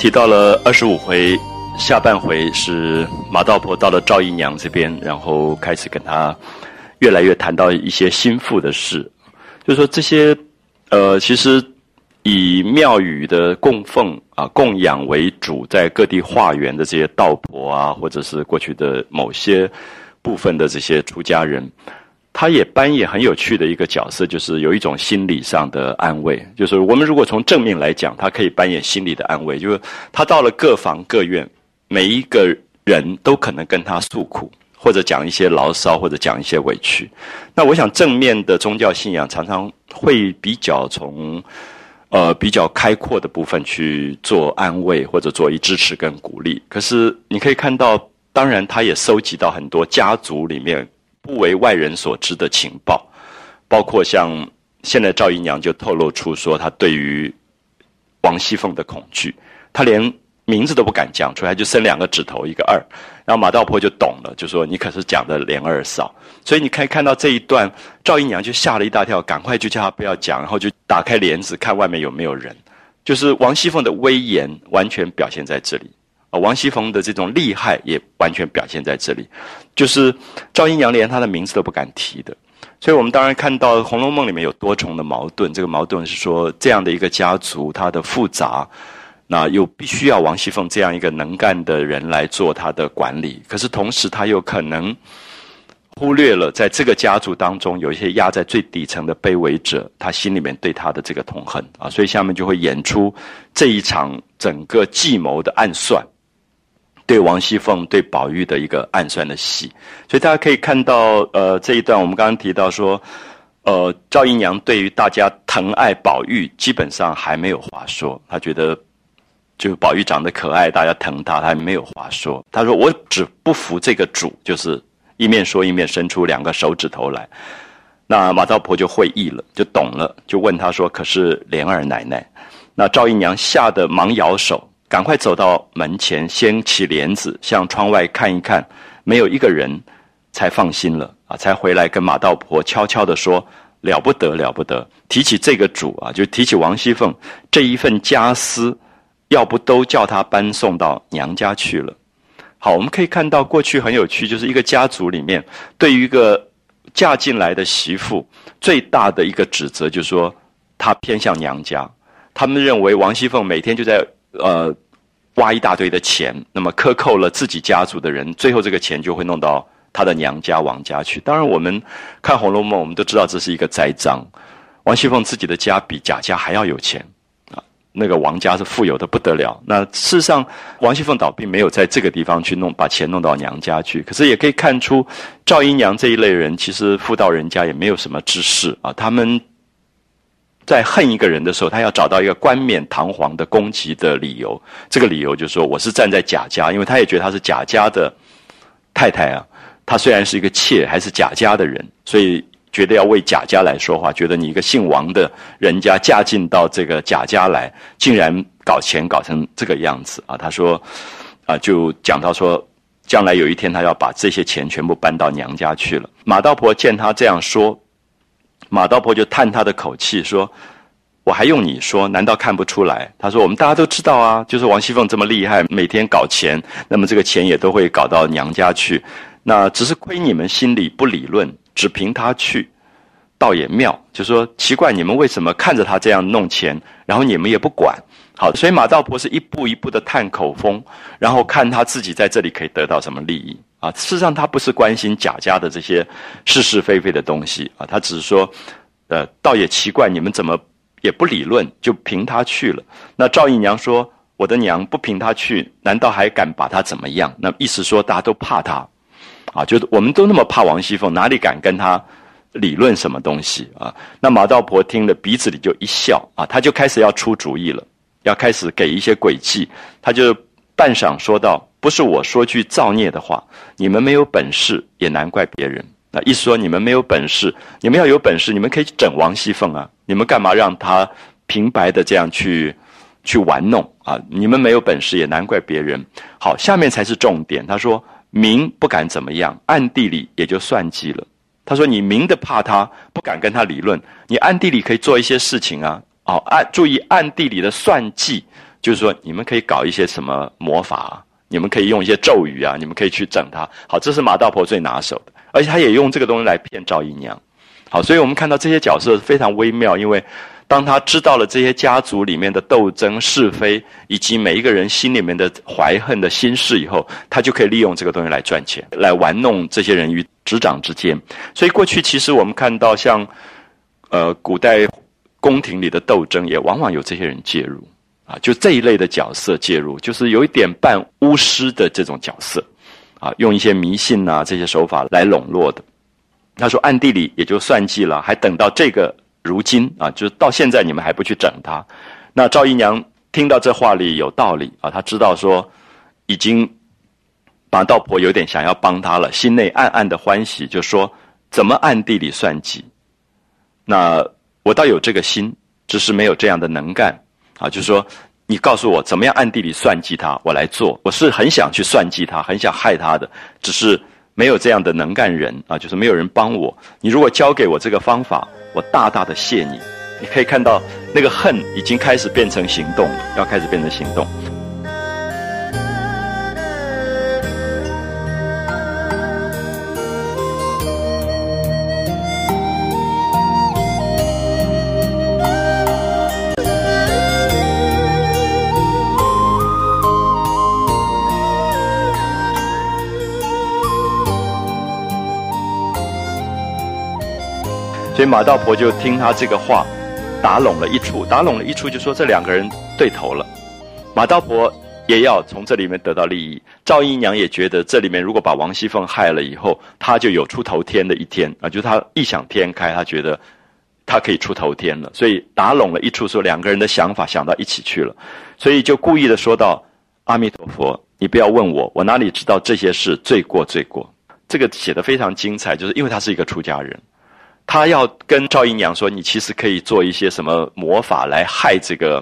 A: 提到了二十五回下半回是马道婆到了赵姨娘这边，然后开始跟她越来越谈到一些心腹的事，就是说这些呃，其实以庙宇的供奉啊、供养为主，在各地化缘的这些道婆啊，或者是过去的某些部分的这些出家人。他也扮演很有趣的一个角色，就是有一种心理上的安慰。就是我们如果从正面来讲，他可以扮演心理的安慰，就是他到了各房各院，每一个人都可能跟他诉苦，或者讲一些牢骚，或者讲一些委屈。那我想正面的宗教信仰常常会比较从呃比较开阔的部分去做安慰，或者做一支持跟鼓励。可是你可以看到，当然他也收集到很多家族里面。不为外人所知的情报，包括像现在赵姨娘就透露出说，她对于王熙凤的恐惧，她连名字都不敢讲出来，就伸两个指头，一个二，然后马道婆就懂了，就说你可是讲的连二嫂，所以你可以看到这一段，赵姨娘就吓了一大跳，赶快就叫她不要讲，然后就打开帘子看外面有没有人，就是王熙凤的威严完全表现在这里。啊，王熙凤的这种厉害也完全表现在这里，就是赵姨娘连她的名字都不敢提的，所以我们当然看到《红楼梦》里面有多重的矛盾。这个矛盾是说，这样的一个家族，它的复杂，那又必须要王熙凤这样一个能干的人来做他的管理，可是同时他又可能忽略了在这个家族当中有一些压在最底层的卑微者，他心里面对他的这个痛恨啊，所以下面就会演出这一场整个计谋的暗算。对王熙凤、对宝玉的一个暗算的戏，所以大家可以看到，呃，这一段我们刚刚提到说，呃，赵姨娘对于大家疼爱宝玉，基本上还没有话说。她觉得，就宝玉长得可爱，大家疼他，他没有话说。他说：“我只不服这个主，就是一面说一面伸出两个手指头来。”那马道婆就会意了，就懂了，就问他说：“可是莲儿奶奶？”那赵姨娘吓得忙摇手，赶快走到门前，掀起帘子，向窗外看一看，没有一个人，才放心了啊！才回来跟马道婆悄悄地说：“了不得，了不得！提起这个主啊，就提起王熙凤这一份家私，要不都叫他搬送到娘家去了。”好，我们可以看到过去很有趣，就是一个家族里面，对于一个嫁进来的媳妇，最大的一个指责就是说，她偏向娘家。他们认为王熙凤每天就在呃挖一大堆的钱，那么克扣了自己家族的人，最后这个钱就会弄到她的娘家王家去。当然，我们看《红楼梦》，我们都知道这是一个栽赃。王熙凤自己的家比贾家还要有钱啊，那个王家是富有的不得了。那事实上，王熙凤倒并没有在这个地方去弄把钱弄到娘家去。可是也可以看出，赵姨娘这一类人其实妇道人家也没有什么知识啊，他们。在恨一个人的时候，他要找到一个冠冕堂皇的攻击的理由。这个理由就是说，我是站在贾家，因为他也觉得他是贾家的太太啊。他虽然是一个妾，还是贾家的人，所以觉得要为贾家来说话。觉得你一个姓王的人家嫁进到这个贾家来，竟然搞钱搞成这个样子啊！他说啊，就讲到说，将来有一天他要把这些钱全部搬到娘家去了。马道婆见他这样说。马道婆就叹他的口气说：“我还用你说？难道看不出来？”他说：“我们大家都知道啊，就是王熙凤这么厉害，每天搞钱，那么这个钱也都会搞到娘家去。那只是亏你们心里不理论，只凭他去，倒也妙。就说奇怪，你们为什么看着他这样弄钱，然后你们也不管？好，所以马道婆是一步一步的探口风，然后看他自己在这里可以得到什么利益。”啊，事实上他不是关心贾家的这些是是非非的东西啊，他只是说，呃，倒也奇怪，你们怎么也不理论，就凭他去了。那赵姨娘说：“我的娘不凭他去，难道还敢把他怎么样？”那意思说大家都怕他，啊，就我们都那么怕王熙凤，哪里敢跟他理论什么东西啊？那马道婆听了鼻子里就一笑啊，他就开始要出主意了，要开始给一些诡计，他就半晌说道。不是我说句造孽的话，你们没有本事，也难怪别人。那意思说，你们没有本事，你们要有本事，你们可以整王熙凤啊！你们干嘛让她平白的这样去去玩弄啊？你们没有本事，也难怪别人。好，下面才是重点。他说明不敢怎么样，暗地里也就算计了。他说你明的怕他，不敢跟他理论，你暗地里可以做一些事情啊。哦，暗注意暗地里的算计，就是说你们可以搞一些什么魔法。你们可以用一些咒语啊，你们可以去整他。好，这是马道婆最拿手的，而且他也用这个东西来骗赵姨娘。好，所以我们看到这些角色非常微妙，因为当他知道了这些家族里面的斗争是非，以及每一个人心里面的怀恨的心事以后，他就可以利用这个东西来赚钱，来玩弄这些人于执掌之间。所以过去其实我们看到像，呃，古代宫廷里的斗争，也往往有这些人介入。啊，就这一类的角色介入，就是有一点半巫师的这种角色，啊，用一些迷信啊这些手法来笼络的。他说暗地里也就算计了，还等到这个如今啊，就是到现在你们还不去整他。那赵姨娘听到这话里有道理啊，她知道说已经马道婆有点想要帮他了，心内暗暗的欢喜，就说怎么暗地里算计？那我倒有这个心，只是没有这样的能干。啊，就是说，你告诉我怎么样暗地里算计他，我来做。我是很想去算计他，很想害他的，只是没有这样的能干人啊，就是没有人帮我。你如果教给我这个方法，我大大的谢你。你可以看到那个恨已经开始变成行动，要开始变成行动。所以马道婆就听他这个话，打拢了一处，打拢了一处，就说这两个人对头了。马道婆也要从这里面得到利益，赵姨娘也觉得这里面如果把王熙凤害了以后，她就有出头天的一天啊，就她异想天开，她觉得她可以出头天了，所以打拢了一处，说两个人的想法想到一起去了，所以就故意的说到：“阿弥陀佛，你不要问我，我哪里知道这些事，罪过罪过。”这个写的非常精彩，就是因为他是一个出家人。他要跟赵姨娘说，你其实可以做一些什么魔法来害这个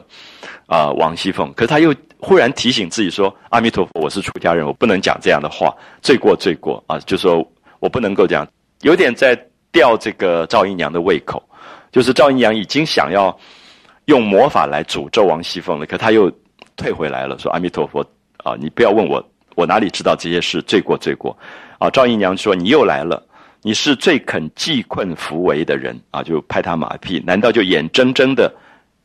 A: 啊王熙凤。可是他又忽然提醒自己说：“阿弥陀佛，我是出家人，我不能讲这样的话，罪过罪过啊！”就说我不能够这样，有点在吊这个赵姨娘的胃口。就是赵姨娘已经想要用魔法来诅咒王熙凤了，可他又退回来了，说：“阿弥陀佛啊，你不要问我，我哪里知道这些事？罪过罪过啊！”赵姨娘说：“你又来了。”你是最肯济困扶危的人啊！就拍他马屁，难道就眼睁睁的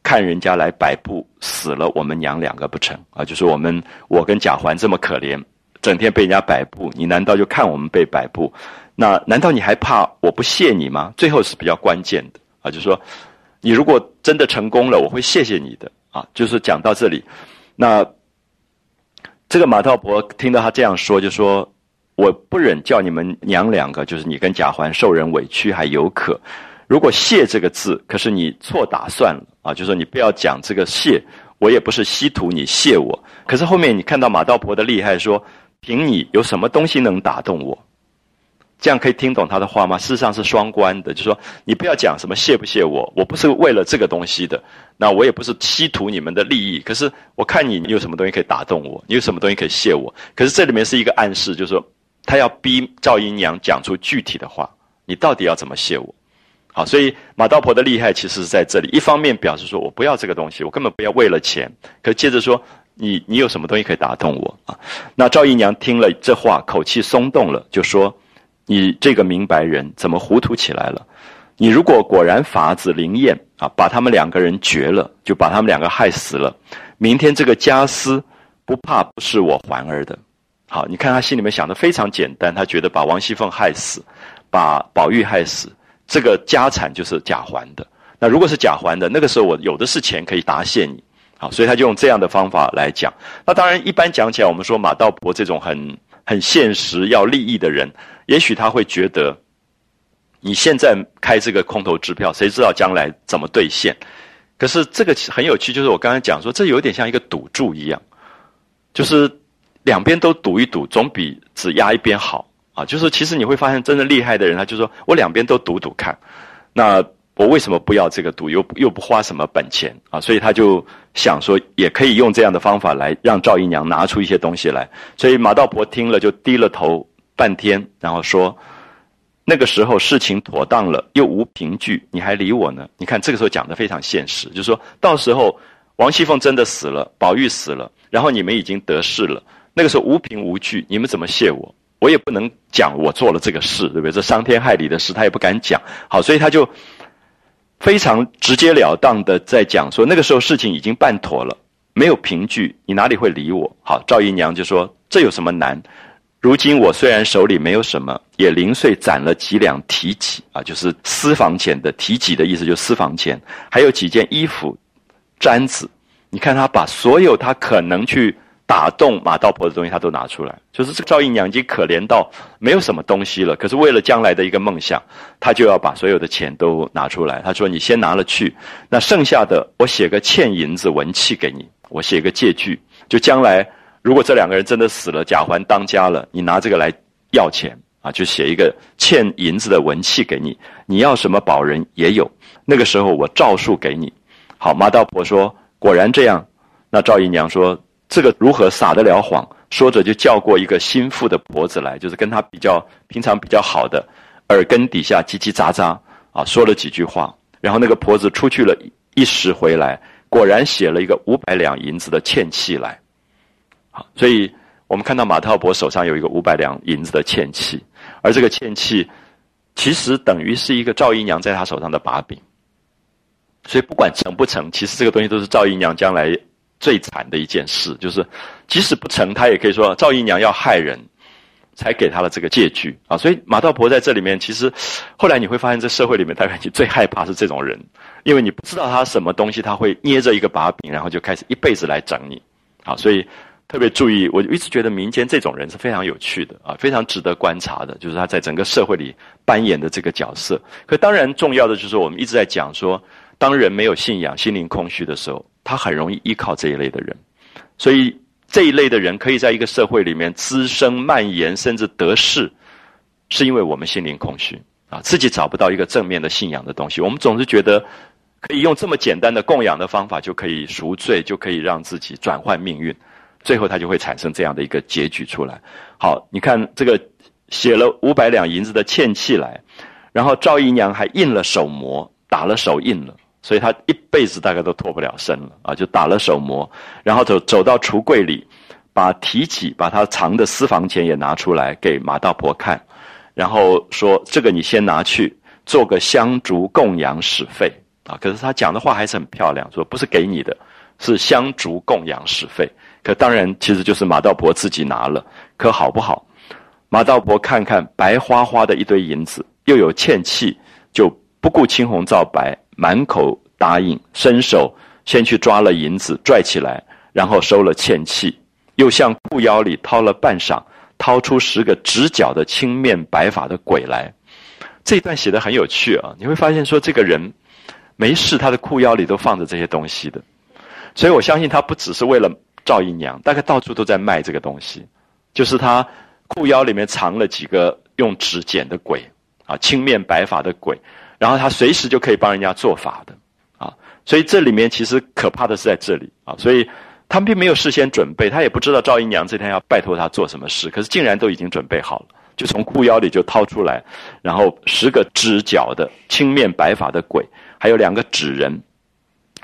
A: 看人家来摆布死了我们娘两个不成啊？就是我们我跟贾环这么可怜，整天被人家摆布，你难道就看我们被摆布？那难道你还怕我不谢你吗？最后是比较关键的啊，就是说你如果真的成功了，我会谢谢你的啊。就是讲到这里，那这个马道婆听到他这样说，就说。我不忍叫你们娘两个，就是你跟贾环受人委屈还有可。如果谢这个字，可是你错打算了啊！就说你不要讲这个谢，我也不是稀图你谢我。可是后面你看到马道婆的厉害，说凭你有什么东西能打动我？这样可以听懂他的话吗？事实上是双关的，就说你不要讲什么谢不谢我，我不是为了这个东西的，那我也不是稀图你们的利益。可是我看你，你有什么东西可以打动我？你有什么东西可以谢我？可是这里面是一个暗示，就是说。他要逼赵姨娘讲出具体的话，你到底要怎么谢我？好，所以马道婆的厉害其实是在这里。一方面表示说我不要这个东西，我根本不要为了钱。可接着说你你有什么东西可以打动我啊？那赵姨娘听了这话，口气松动了，就说：“你这个明白人怎么糊涂起来了？你如果果然法子灵验啊，把他们两个人绝了，就把他们两个害死了。明天这个家私不怕不是我环儿的。”好，你看他心里面想的非常简单，他觉得把王熙凤害死，把宝玉害死，这个家产就是贾环的。那如果是贾环的，那个时候我有的是钱可以答谢你。好，所以他就用这样的方法来讲。那当然，一般讲起来，我们说马道婆这种很很现实要利益的人，也许他会觉得，你现在开这个空头支票，谁知道将来怎么兑现？可是这个很有趣，就是我刚才讲说，这有点像一个赌注一样，就是。两边都赌一赌，总比只压一边好啊！就是其实你会发现，真的厉害的人，他就说我两边都赌赌看。那我为什么不要这个赌，又又不花什么本钱啊？所以他就想说，也可以用这样的方法来让赵姨娘拿出一些东西来。所以马道婆听了就低了头半天，然后说：“那个时候事情妥当了，又无凭据，你还理我呢？你看这个时候讲的非常现实，就是说到时候王熙凤真的死了，宝玉死了，然后你们已经得势了。”那个时候无凭无据，你们怎么谢我？我也不能讲我做了这个事，对不对？这伤天害理的事，他也不敢讲。好，所以他就非常直截了当的在讲说，那个时候事情已经办妥了，没有凭据，你哪里会理我？好，赵姨娘就说：“这有什么难？如今我虽然手里没有什么，也零碎攒了几两提己啊，就是私房钱的提己的意思，就是私房钱，还有几件衣服、簪子。你看他把所有他可能去。”打动马道婆的东西，他都拿出来。就是这个赵姨娘已经可怜到没有什么东西了，可是为了将来的一个梦想，他就要把所有的钱都拿出来。他说：“你先拿了去，那剩下的我写个欠银子文契给你，我写个借据，就将来如果这两个人真的死了，贾环当家了，你拿这个来要钱啊，就写一个欠银子的文契给你。你要什么保人也有，那个时候我照数给你。”好，马道婆说：“果然这样。”那赵姨娘说。这个如何撒得了谎？说着就叫过一个心腹的婆子来，就是跟他比较平常比较好的，耳根底下叽叽喳喳啊，说了几句话。然后那个婆子出去了一时回来，果然写了一个五百两银子的欠契来。好，所以我们看到马太伯手上有一个五百两银子的欠契，而这个欠契其实等于是一个赵姨娘在他手上的把柄。所以不管成不成，其实这个东西都是赵姨娘将来。最惨的一件事就是，即使不成，他也可以说赵姨娘要害人，才给他了这个借据啊。所以马道婆在这里面，其实后来你会发现，在社会里面，大概你最害怕是这种人，因为你不知道他什么东西，他会捏着一个把柄，然后就开始一辈子来整你。啊，所以特别注意，我一直觉得民间这种人是非常有趣的啊，非常值得观察的，就是他在整个社会里扮演的这个角色。可当然重要的就是我们一直在讲说，当人没有信仰、心灵空虚的时候。他很容易依靠这一类的人，所以这一类的人可以在一个社会里面滋生、蔓延，甚至得势，是因为我们心灵空虚啊，自己找不到一个正面的信仰的东西。我们总是觉得可以用这么简单的供养的方法就可以赎罪，就可以让自己转换命运，最后他就会产生这样的一个结局出来。好，你看这个写了五百两银子的欠契来，然后赵姨娘还印了手模，打了手印了，所以他一辈子大概都脱不了身了啊，就打了手模，然后走走到橱柜里，把提起把他藏的私房钱也拿出来给马道婆看。然后说这个你先拿去做个香烛供养使费啊！可是他讲的话还是很漂亮，说不是给你的，是香烛供养使费。可当然其实就是马道婆自己拿了，可好不好？马道婆看看白花花的一堆银子，又有欠气，就不顾青红皂白，满口答应，伸手先去抓了银子，拽起来，然后收了欠契，又向裤腰里掏了半晌。掏出十个直角的青面白发的鬼来，这一段写的很有趣啊！你会发现说，这个人没事，他的裤腰里都放着这些东西的，所以我相信他不只是为了赵姨娘，大概到处都在卖这个东西，就是他裤腰里面藏了几个用纸剪的鬼啊，青面白发的鬼，然后他随时就可以帮人家做法的啊，所以这里面其实可怕的是在这里啊，所以。他们并没有事先准备，他也不知道赵姨娘这天要拜托他做什么事，可是竟然都已经准备好了，就从裤腰里就掏出来，然后十个直角的青面白发的鬼，还有两个纸人，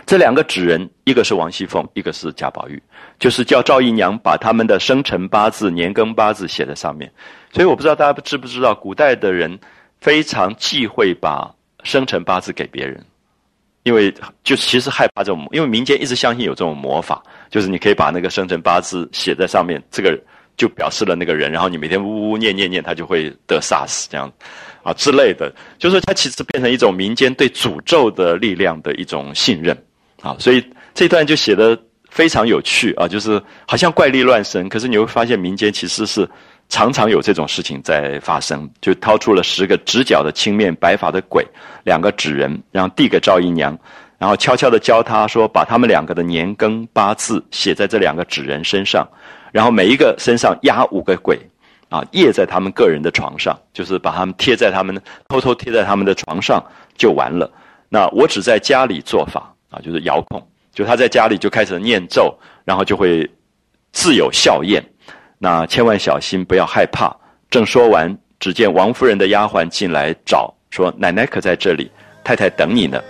A: 这两个纸人，一个是王熙凤，一个是贾宝玉，就是叫赵姨娘把他们的生辰八字、年庚八字写在上面。所以我不知道大家知不知道，古代的人非常忌讳把生辰八字给别人。因为就其实害怕这种，因为民间一直相信有这种魔法，就是你可以把那个生辰八字写在上面，这个就表示了那个人，然后你每天呜呜念念念，他就会得 SARS 这样，啊之类的，就是它其实变成一种民间对诅咒的力量的一种信任，啊，所以这段就写的非常有趣啊，就是好像怪力乱神，可是你会发现民间其实是。常常有这种事情在发生，就掏出了十个直角的青面白发的鬼，两个纸人，然后递给赵姨娘，然后悄悄的教她说，把他们两个的年庚八字写在这两个纸人身上，然后每一个身上压五个鬼，啊，掖在他们个人的床上，就是把他们贴在他们偷偷贴在他们的床上就完了。那我只在家里做法啊，就是遥控，就他在家里就开始念咒，然后就会自有效验。那千万小心，不要害怕。正说完，只见王夫人的丫鬟进来找，说：“奶奶可在这里？太太等你呢。”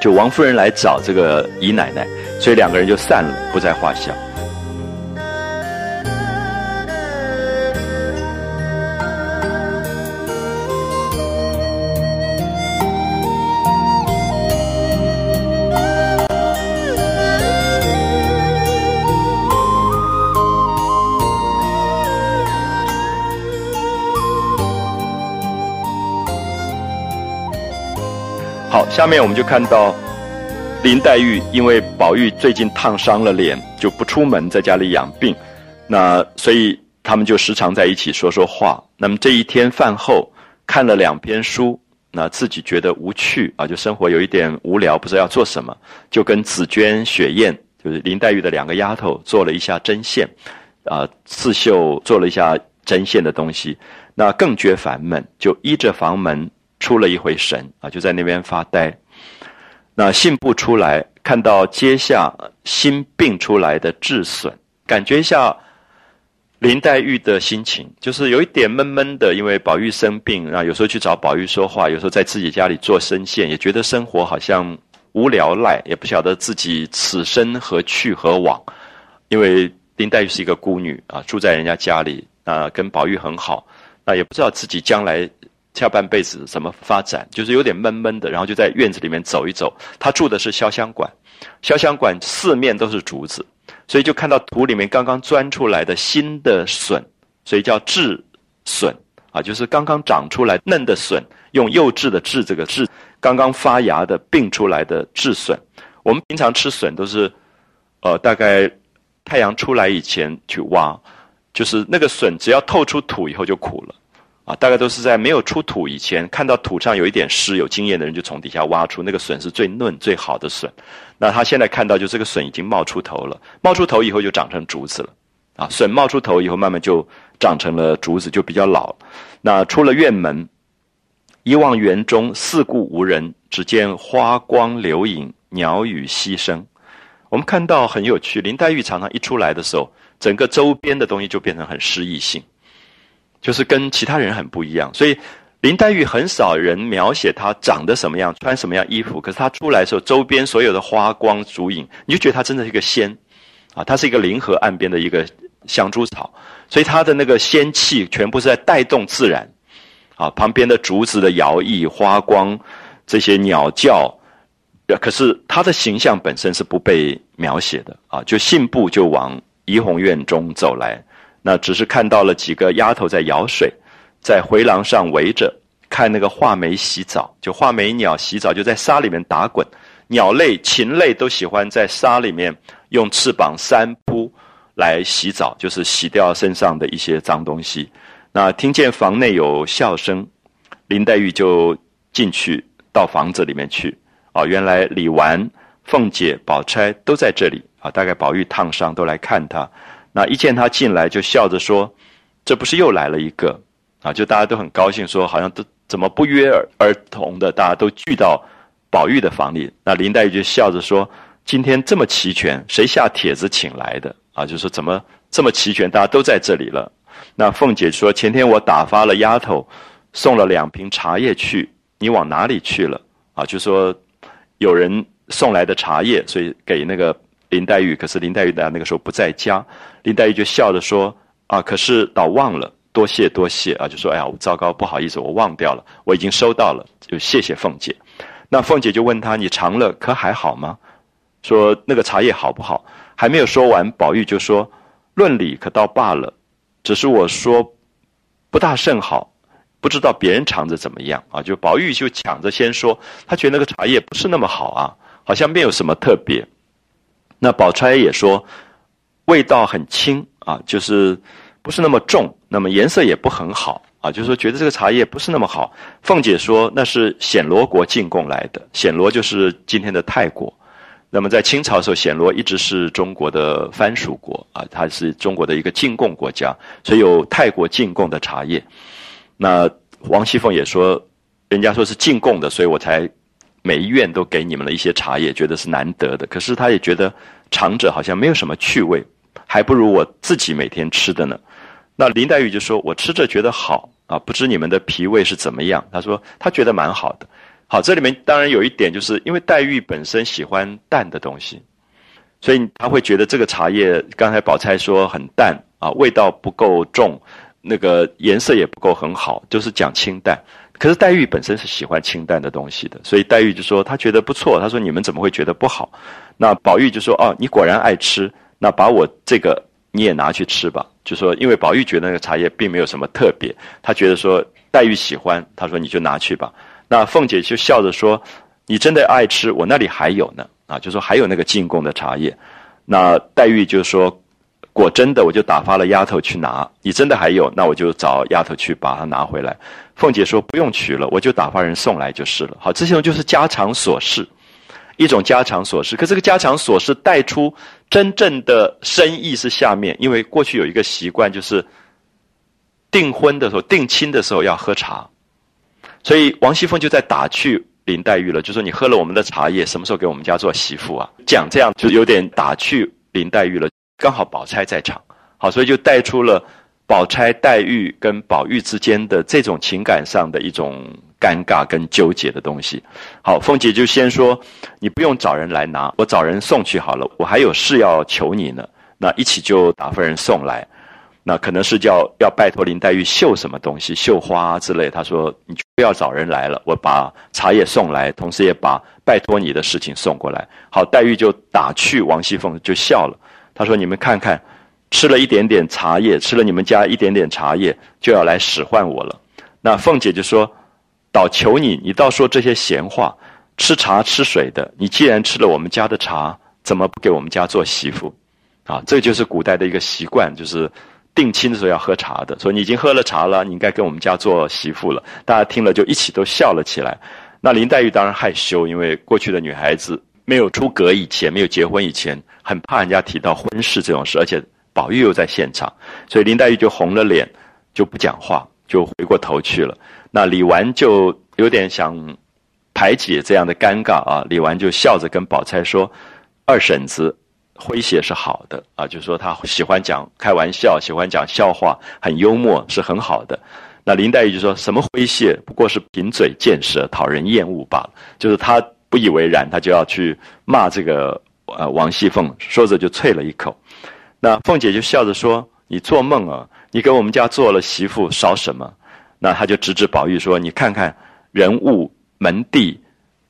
A: 就王夫人来找这个姨奶奶，所以两个人就散了，不在话下。好下面我们就看到林黛玉，因为宝玉最近烫伤了脸，就不出门，在家里养病。那所以他们就时常在一起说说话。那么这一天饭后看了两篇书，那自己觉得无趣啊，就生活有一点无聊，不知道要做什么，就跟紫娟、雪雁，就是林黛玉的两个丫头，做了一下针线，啊，刺绣做了一下针线的东西。那更觉烦闷，就依着房门。出了一回神啊，就在那边发呆。那信步出来，看到阶下心病出来的智损，感觉一下林黛玉的心情，就是有一点闷闷的。因为宝玉生病，然后有时候去找宝玉说话，有时候在自己家里做针线，也觉得生活好像无聊赖，也不晓得自己此生何去何往。因为林黛玉是一个孤女啊，住在人家家里啊，跟宝玉很好，那也不知道自己将来。下半辈子怎么发展，就是有点闷闷的，然后就在院子里面走一走。他住的是潇湘馆，潇湘馆四面都是竹子，所以就看到土里面刚刚钻出来的新的笋，所以叫稚笋啊，就是刚刚长出来嫩的笋，用幼稚的稚这个稚，刚刚发芽的并出来的稚笋。我们平常吃笋都是，呃，大概太阳出来以前去挖，就是那个笋只要透出土以后就苦了。啊，大概都是在没有出土以前，看到土上有一点湿，有经验的人就从底下挖出那个笋是最嫩最好的笋。那他现在看到，就这个笋已经冒出头了，冒出头以后就长成竹子了。啊，笋冒出头以后，慢慢就长成了竹子，就比较老。那出了院门，一望园中四顾无人，只见花光流影，鸟语溪声。我们看到很有趣，林黛玉常常一出来的时候，整个周边的东西就变成很诗意性，就是跟其他人很不一样。所以林黛玉很少人描写她长得什么样，穿什么样衣服，可是她出来的时候，周边所有的花光烛影，你就觉得她真的是一个仙啊！她是一个临河岸边的一个香珠草，所以她的那个仙气全部是在带动自然。啊，旁边的竹子的摇曳、花光，这些鸟叫，可是他的形象本身是不被描写的啊。就信步就往怡红院中走来，那只是看到了几个丫头在舀水，在回廊上围着看那个画眉洗澡。就画眉鸟洗澡，就在沙里面打滚。鸟类、禽类都喜欢在沙里面用翅膀扇扑来洗澡，就是洗掉身上的一些脏东西。那听见房内有笑声，林黛玉就进去到房子里面去。啊，原来李纨、凤姐、宝钗都在这里啊。大概宝玉烫伤都来看她。那一见她进来，就笑着说：“这不是又来了一个？”啊，就大家都很高兴，说好像都怎么不约而同的，大家都聚到宝玉的房里。那林黛玉就笑着说：“今天这么齐全，谁下帖子请来的？”啊，就说怎么这么齐全，大家都在这里了。那凤姐说：“前天我打发了丫头，送了两瓶茶叶去，你往哪里去了？”啊，就说有人送来的茶叶，所以给那个林黛玉。可是林黛玉呢，那个时候不在家。林黛玉就笑着说：“啊，可是倒忘了，多谢多谢啊！”就说：“哎呀，糟糕，不好意思，我忘掉了，我已经收到了，就谢谢凤姐。”那凤姐就问他：“你尝了，可还好吗？”说那个茶叶好不好？还没有说完，宝玉就说：“论理可倒罢了。”只是我说不大甚好，不知道别人尝着怎么样啊？就宝玉就抢着先说，他觉得那个茶叶不是那么好啊，好像没有什么特别。那宝钗也说味道很轻啊，就是不是那么重，那么颜色也不很好啊，就是说觉得这个茶叶不是那么好。凤姐说那是暹罗国进贡来的，暹罗就是今天的泰国。那么在清朝的时候，暹罗一直是中国的藩属国啊，它是中国的一个进贡国家，所以有泰国进贡的茶叶。那王熙凤也说，人家说是进贡的，所以我才每一院都给你们了一些茶叶，觉得是难得的。可是他也觉得尝着好像没有什么趣味，还不如我自己每天吃的呢。那林黛玉就说：“我吃着觉得好啊，不知你们的脾胃是怎么样？”他说：“她觉得蛮好的。”好，这里面当然有一点，就是因为黛玉本身喜欢淡的东西，所以他会觉得这个茶叶，刚才宝钗说很淡啊，味道不够重，那个颜色也不够很好，就是讲清淡。可是黛玉本身是喜欢清淡的东西的，所以黛玉就说她觉得不错。她说你们怎么会觉得不好？那宝玉就说哦，你果然爱吃，那把我这个你也拿去吃吧。就说因为宝玉觉得那个茶叶并没有什么特别，他觉得说黛玉喜欢，他说你就拿去吧。那凤姐就笑着说：“你真的爱吃，我那里还有呢。”啊，就说还有那个进贡的茶叶。那黛玉就说：“果真的，我就打发了丫头去拿。你真的还有，那我就找丫头去把它拿回来。”凤姐说：“不用取了，我就打发人送来就是了。”好，这些就是家常琐事，一种家常琐事。可这个家常琐事带出真正的深意是下面，因为过去有一个习惯，就是订婚的时候、定亲的时候要喝茶。所以王熙凤就在打趣林黛玉了，就说你喝了我们的茶叶，什么时候给我们家做媳妇啊？讲这样就有点打趣林黛玉了。刚好宝钗在场，好，所以就带出了宝钗、黛玉跟宝玉之间的这种情感上的一种尴尬跟纠结的东西。好，凤姐就先说你不用找人来拿，我找人送去好了，我还有事要求你呢。那一起就打发人送来。那可能是叫要拜托林黛玉绣什么东西，绣花之类。他说：“你就不要找人来了，我把茶叶送来，同时也把拜托你的事情送过来。”好，黛玉就打趣王熙凤，就笑了。他说：“你们看看，吃了一点点茶叶，吃了你们家一点点茶叶，就要来使唤我了。”那凤姐就说：“倒求你，你倒说这些闲话，吃茶吃水的，你既然吃了我们家的茶，怎么不给我们家做媳妇？”啊，这就是古代的一个习惯，就是。定亲的时候要喝茶的，说你已经喝了茶了，你应该跟我们家做媳妇了。大家听了就一起都笑了起来。那林黛玉当然害羞，因为过去的女孩子没有出阁以前，没有结婚以前，很怕人家提到婚事这种事，而且宝玉又在现场，所以林黛玉就红了脸，就不讲话，就回过头去了。那李纨就有点想排解这样的尴尬啊。李纨就笑着跟宝钗说：“二婶子诙谐是好的啊，就说她喜欢讲开玩笑，喜欢讲笑话，很幽默，是很好的。”那林黛玉就说什么诙谐，不过是贫嘴贱舌，讨人厌恶罢了。就是她不以为然，她就要去骂这个呃王熙凤，说着就啐了一口。那凤姐就笑着说：“你做梦啊！你给我们家做了媳妇，少什么？”那她就指指宝玉说：“你看看人物门第，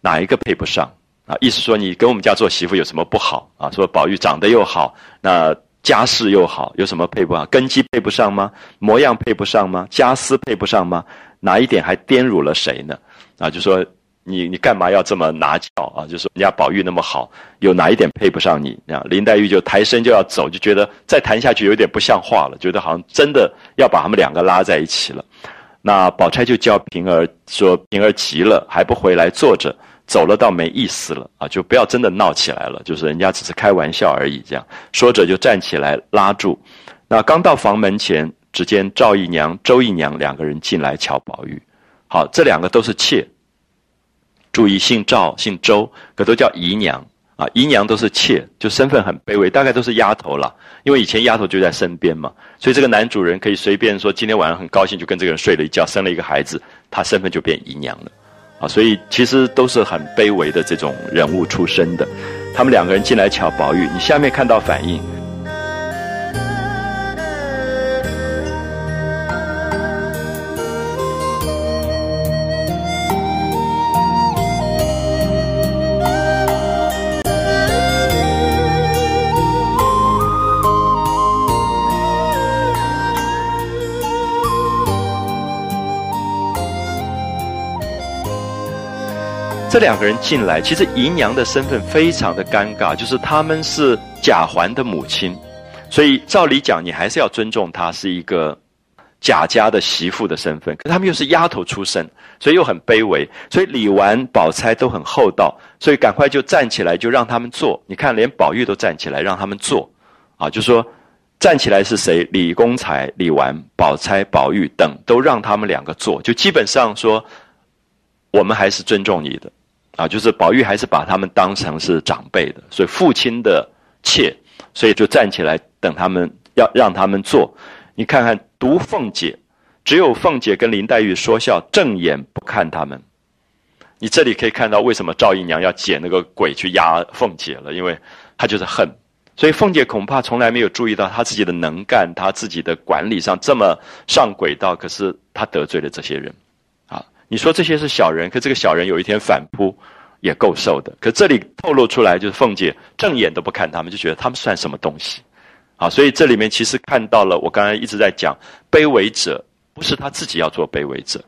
A: 哪一个配不上啊？意思说你给我们家做媳妇有什么不好啊？说宝玉长得又好，那。”家世又好，有什么配不上？根基配不上吗？模样配不上吗？家私配不上吗？哪一点还颠辱了谁呢？啊，就说你你干嘛要这么拿脚啊？就说人家宝玉那么好，有哪一点配不上你？啊，林黛玉就抬身就要走，就觉得再谈下去有点不像话了，觉得好像真的要把他们两个拉在一起了。那宝钗就叫平儿说：“平儿急了，还不回来坐着。”走了倒没意思了啊，就不要真的闹起来了，就是人家只是开玩笑而已。这样说着就站起来拉住。那刚到房门前，只见赵姨娘、周姨娘两个人进来瞧宝玉。好，这两个都是妾。注意，姓赵、姓周，可都叫姨娘啊。姨娘都是妾，就身份很卑微，大概都是丫头了。因为以前丫头就在身边嘛，所以这个男主人可以随便说，今天晚上很高兴就跟这个人睡了一觉，生了一个孩子，他身份就变姨娘了。啊，所以其实都是很卑微的这种人物出身的，他们两个人进来瞧宝玉，你下面看到反应。这两个人进来，其实姨娘的身份非常的尴尬，就是他们是贾环的母亲，所以照理讲，你还是要尊重她是一个贾家的媳妇的身份。可他们又是丫头出身，所以又很卑微，所以李纨、宝钗都很厚道，所以赶快就站起来，就让他们坐。你看，连宝玉都站起来让他们坐，啊，就说站起来是谁？李公才、李纨、宝钗、宝玉等都让他们两个坐，就基本上说，我们还是尊重你的。啊，就是宝玉还是把他们当成是长辈的，所以父亲的妾，所以就站起来等他们，要让他们坐。你看看，独凤姐，只有凤姐跟林黛玉说笑，正眼不看他们。你这里可以看到为什么赵姨娘要捡那个鬼去压凤姐了，因为她就是恨。所以凤姐恐怕从来没有注意到她自己的能干，她自己的管理上这么上轨道，可是她得罪了这些人。你说这些是小人，可这个小人有一天反扑，也够受的。可这里透露出来，就是凤姐正眼都不看他们，就觉得他们算什么东西？啊，所以这里面其实看到了，我刚才一直在讲，卑微者不是他自己要做卑微者，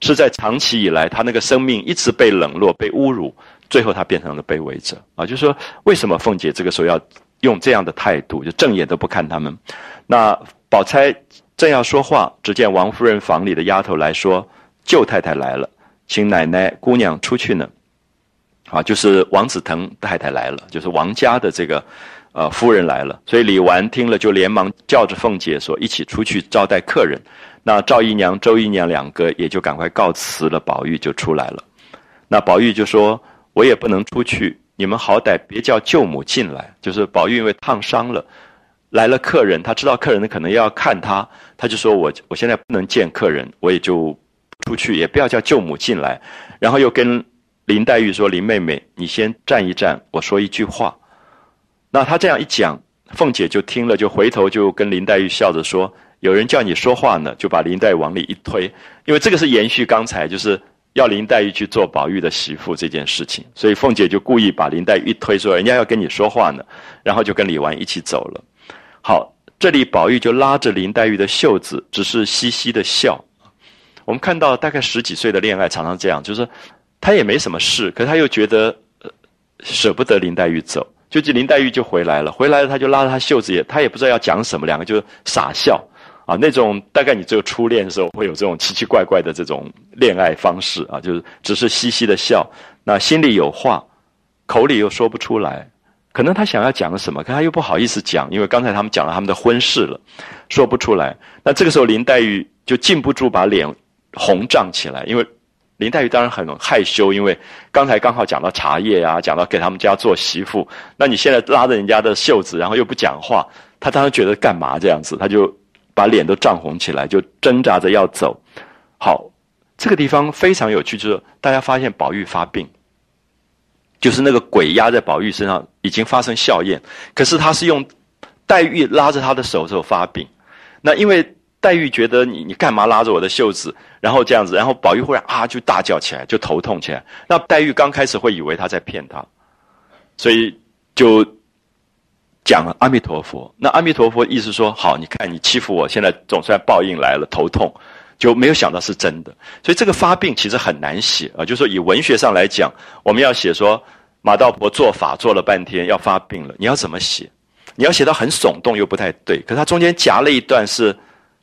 A: 是在长期以来他那个生命一直被冷落、被侮辱，最后他变成了卑微者。啊，就是说为什么凤姐这个时候要用这样的态度，就正眼都不看他们？那宝钗正要说话，只见王夫人房里的丫头来说。舅太太来了，请奶奶、姑娘出去呢。啊，就是王子腾太太来了，就是王家的这个，呃，夫人来了。所以李纨听了，就连忙叫着凤姐说：“一起出去招待客人。”那赵姨娘、周姨娘两个也就赶快告辞了。宝玉就出来了。那宝玉就说：“我也不能出去，你们好歹别叫舅母进来。”就是宝玉因为烫伤了，来了客人，他知道客人可能要看他，他就说我我现在不能见客人，我也就。出去也不要叫舅母进来，然后又跟林黛玉说：“林妹妹，你先站一站，我说一句话。”那他这样一讲，凤姐就听了，就回头就跟林黛玉笑着说：“有人叫你说话呢。”就把林黛玉往里一推，因为这个是延续刚才就是要林黛玉去做宝玉的媳妇这件事情，所以凤姐就故意把林黛玉一推，说：“人家要跟你说话呢。”然后就跟李纨一起走了。好，这里宝玉就拉着林黛玉的袖子，只是嘻嘻的笑。我们看到大概十几岁的恋爱常常这样，就是他也没什么事，可是他又觉得舍不得林黛玉走，就林黛玉就回来了，回来了他就拉着她袖子，也他也不知道要讲什么，两个就傻笑啊，那种大概你只有初恋的时候会有这种奇奇怪怪的这种恋爱方式啊，就是只是嘻嘻的笑，那心里有话，口里又说不出来，可能他想要讲什么，可他又不好意思讲，因为刚才他们讲了他们的婚事了，说不出来。那这个时候林黛玉就禁不住把脸。红涨起来，因为林黛玉当然很害羞，因为刚才刚好讲到茶叶啊，讲到给他们家做媳妇，那你现在拉着人家的袖子，然后又不讲话，她当然觉得干嘛这样子，她就把脸都涨红起来，就挣扎着要走。好，这个地方非常有趣，就是大家发现宝玉发病，就是那个鬼压在宝玉身上已经发生笑靥，可是他是用黛玉拉着他的手时候发病，那因为。黛玉觉得你你干嘛拉着我的袖子，然后这样子，然后宝玉忽然啊就大叫起来，就头痛起来。那黛玉刚开始会以为他在骗他，所以就讲了阿弥陀佛。那阿弥陀佛意思说好，你看你欺负我，现在总算报应来了，头痛，就没有想到是真的。所以这个发病其实很难写啊，就是说以文学上来讲，我们要写说马道婆做法做了半天要发病了，你要怎么写？你要写到很耸动又不太对，可是他中间夹了一段是。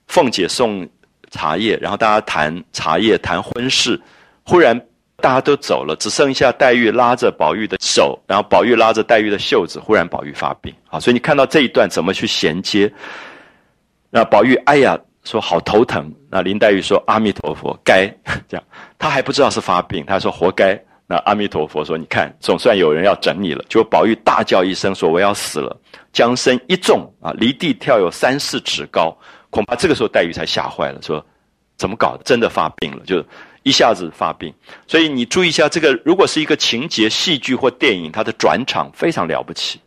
A: 凤姐送茶叶，然后大家谈茶叶，谈婚事。忽然大家都走了，只剩下黛玉拉着宝玉的手，然后宝玉拉着黛玉的袖子。忽然宝玉发病，好，所以你看到这一段怎么去衔接？那宝玉哎呀，说好头疼。那林黛玉说阿弥陀佛，该这样。他还不知道是发病，他说活该。那阿弥陀佛说，你看总算有人要整你了。结果宝玉大叫一声说我要死了，将身一纵啊，离地跳有三四尺高。恐怕这个时候黛玉才吓坏了，说：“怎么搞的？真的发病了，就一下子发病。”所以你注意一下，这个如果是一个情节、戏剧或电影，它的转场非常了不起。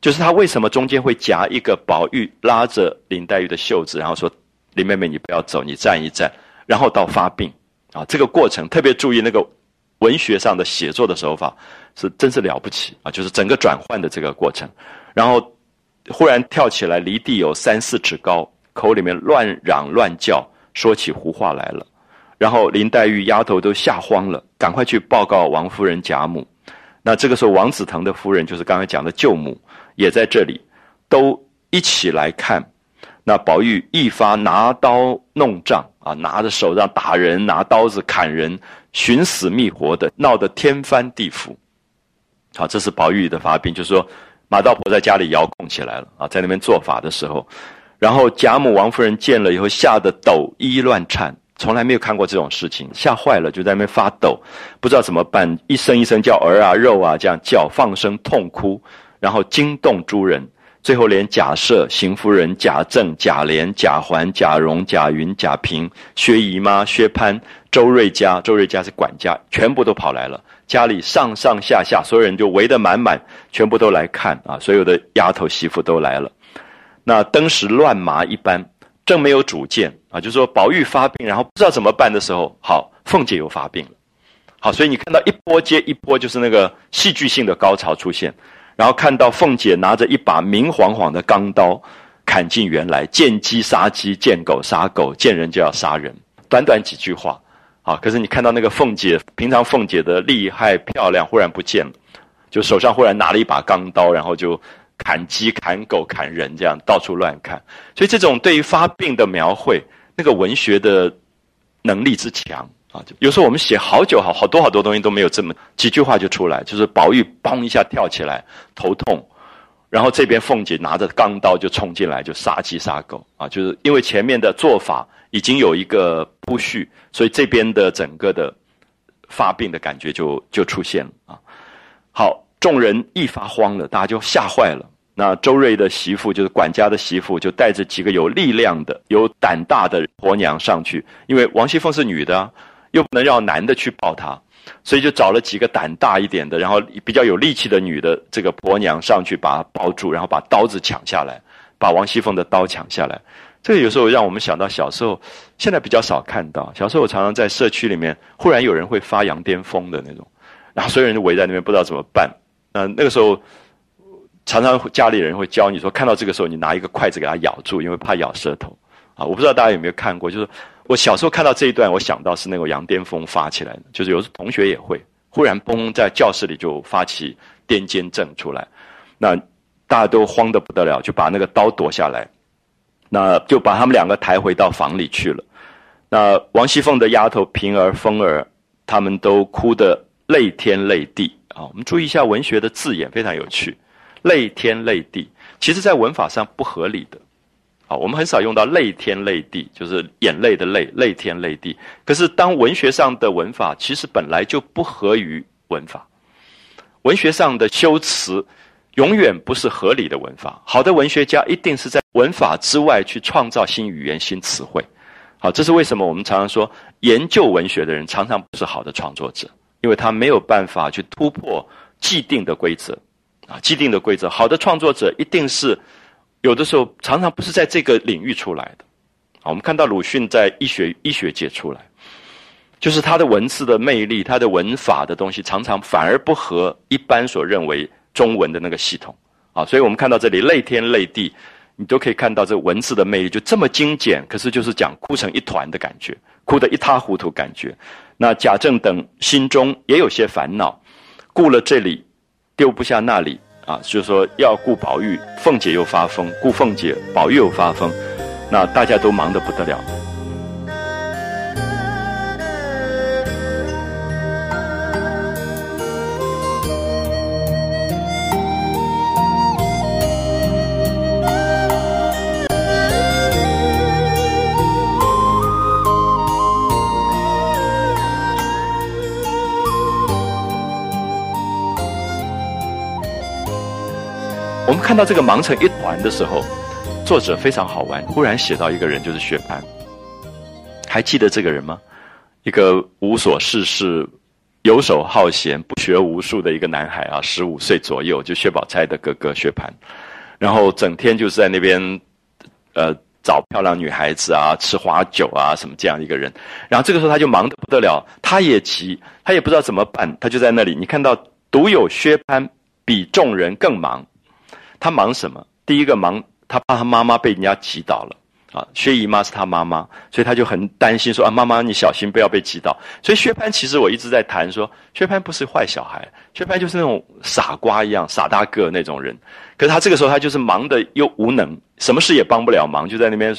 A: 就是他为什么中间会夹一个宝玉拉着林黛玉的袖子，然后说：“林妹妹，你不要走，你站一站。”然后到发病啊，这个过程特别注意那个文学上的写作的手法是真是了不起啊！就是整个转换的这个过程，然后忽然跳起来，离地有三四尺高。口里面乱嚷乱叫，说起胡话来了。然后林黛玉丫头都吓慌了，赶快去报告王夫人贾母。那这个时候，王子腾的夫人就是刚才讲的舅母，也在这里，都一起来看。那宝玉一发拿刀弄杖啊，拿着手杖打人，拿刀子砍人，寻死觅活的，闹得天翻地覆。好，这是宝玉的发病，就是说马道婆在家里遥控起来了啊，在那边做法的时候。然后贾母、王夫人见了以后，吓得抖衣乱颤，从来没有看过这种事情，吓坏了，就在那边发抖，不知道怎么办，一声一声叫儿啊、肉啊这样叫，放声痛哭，然后惊动诸人，最后连贾赦、邢夫人、贾政、贾琏、贾环、贾蓉、贾云、贾平、薛姨妈、薛蟠、周瑞家，周瑞家是管家，全部都跑来了，家里上上下下所有人就围得满满，全部都来看啊，所有的丫头媳妇都来了。那当时乱麻一般，正没有主见啊，就是说宝玉发病，然后不知道怎么办的时候，好，凤姐又发病了，好，所以你看到一波接一波，就是那个戏剧性的高潮出现，然后看到凤姐拿着一把明晃晃的钢刀，砍进园来，见鸡杀鸡，见狗杀狗，见人就要杀人，短短几句话，啊，可是你看到那个凤姐，平常凤姐的厉害漂亮，忽然不见了，就手上忽然拿了一把钢刀，然后就。砍鸡、砍狗、砍人，这样到处乱砍，所以这种对于发病的描绘，那个文学的能力之强啊！有时候我们写好久好好多好多东西都没有这么几句话就出来，就是宝玉嘣一下跳起来头痛，然后这边凤姐拿着钢刀就冲进来就杀鸡杀狗啊！就是因为前面的做法已经有一个铺叙，所以这边的整个的发病的感觉就就出现了啊！好。众人一发慌了，大家就吓坏了。那周瑞的媳妇就是管家的媳妇，就带着几个有力量的、有胆大的婆娘上去。因为王熙凤是女的，又不能让男的去抱她，所以就找了几个胆大一点的，然后比较有力气的女的这个婆娘上去把她抱住，然后把刀子抢下来，把王熙凤的刀抢下来。这个有时候让我们想到小时候，现在比较少看到。小时候我常常在社区里面，忽然有人会发羊癫疯的那种，然后所有人都围在那边，不知道怎么办。那那个时候，常常家里人会教你说，看到这个时候，你拿一个筷子给它咬住，因为怕咬舌头。啊，我不知道大家有没有看过，就是我小时候看到这一段，我想到是那个羊癫疯发起来的，就是有时同学也会忽然嘣在教室里就发起癫痫症出来，那大家都慌得不得了，就把那个刀夺下来，那就把他们两个抬回到房里去了。那王熙凤的丫头平儿、凤儿，他们都哭得泪天泪地。啊，我们注意一下文学的字眼，非常有趣。泪天泪地，其实在文法上不合理的。啊，我们很少用到泪天泪地，就是眼泪的泪，泪天泪地。可是当文学上的文法其实本来就不合于文法，文学上的修辞永远不是合理的文法。好的文学家一定是在文法之外去创造新语言、新词汇。好，这是为什么我们常常说，研究文学的人常常不是好的创作者，因为他没有办法去突破既定的规则。啊，既定的规则，好的创作者一定是有的时候常常不是在这个领域出来的。啊，我们看到鲁迅在医学医学界出来，就是他的文字的魅力，他的文法的东西常常反而不合一般所认为中文的那个系统。啊，所以我们看到这里泪天泪地，你都可以看到这文字的魅力，就这么精简，可是就是讲哭成一团的感觉，哭得一塌糊涂感觉。那贾政等心中也有些烦恼，顾了这里。丢不下那里啊，就是说要顾宝玉，凤姐又发疯；顾凤姐，宝玉又发疯，那大家都忙得不得了。我们看到这个忙成一团的时候，作者非常好玩，忽然写到一个人，就是薛蟠。还记得这个人吗？一个无所事事、游手好闲、不学无术的一个男孩啊，十五岁左右，就薛宝钗的哥哥薛蟠。然后整天就是在那边，呃，找漂亮女孩子啊，吃花酒啊，什么这样一个人。然后这个时候他就忙得不得了，他也急，他也不知道怎么办，他就在那里。你看到独有薛蟠比众人更忙。他忙什么？第一个忙，他怕他妈妈被人家挤倒了啊。薛姨妈是他妈妈，所以他就很担心说啊，妈妈你小心不要被挤倒。所以薛蟠其实我一直在谈说，薛蟠不是坏小孩，薛蟠就是那种傻瓜一样傻大个那种人。可是他这个时候他就是忙的又无能，什么事也帮不了忙，就在那边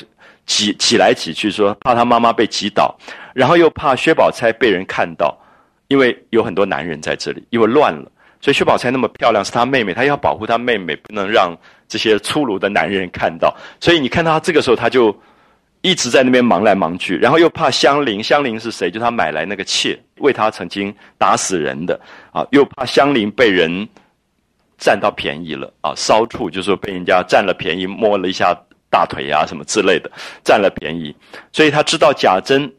A: 挤挤来挤去，说怕他妈妈被挤倒，然后又怕薛宝钗被人看到，因为有很多男人在这里，因为乱了。所以薛宝钗那么漂亮，是她妹妹，她要保护她妹妹，不能让这些粗鲁的男人看到。所以你看她这个时候，她就一直在那边忙来忙去，然后又怕香菱，香菱是谁？就她买来那个妾，为她曾经打死人的啊，又怕香菱被人占到便宜了啊，骚处就是说被人家占了便宜，摸了一下大腿啊什么之类的，占了便宜。所以他知道贾珍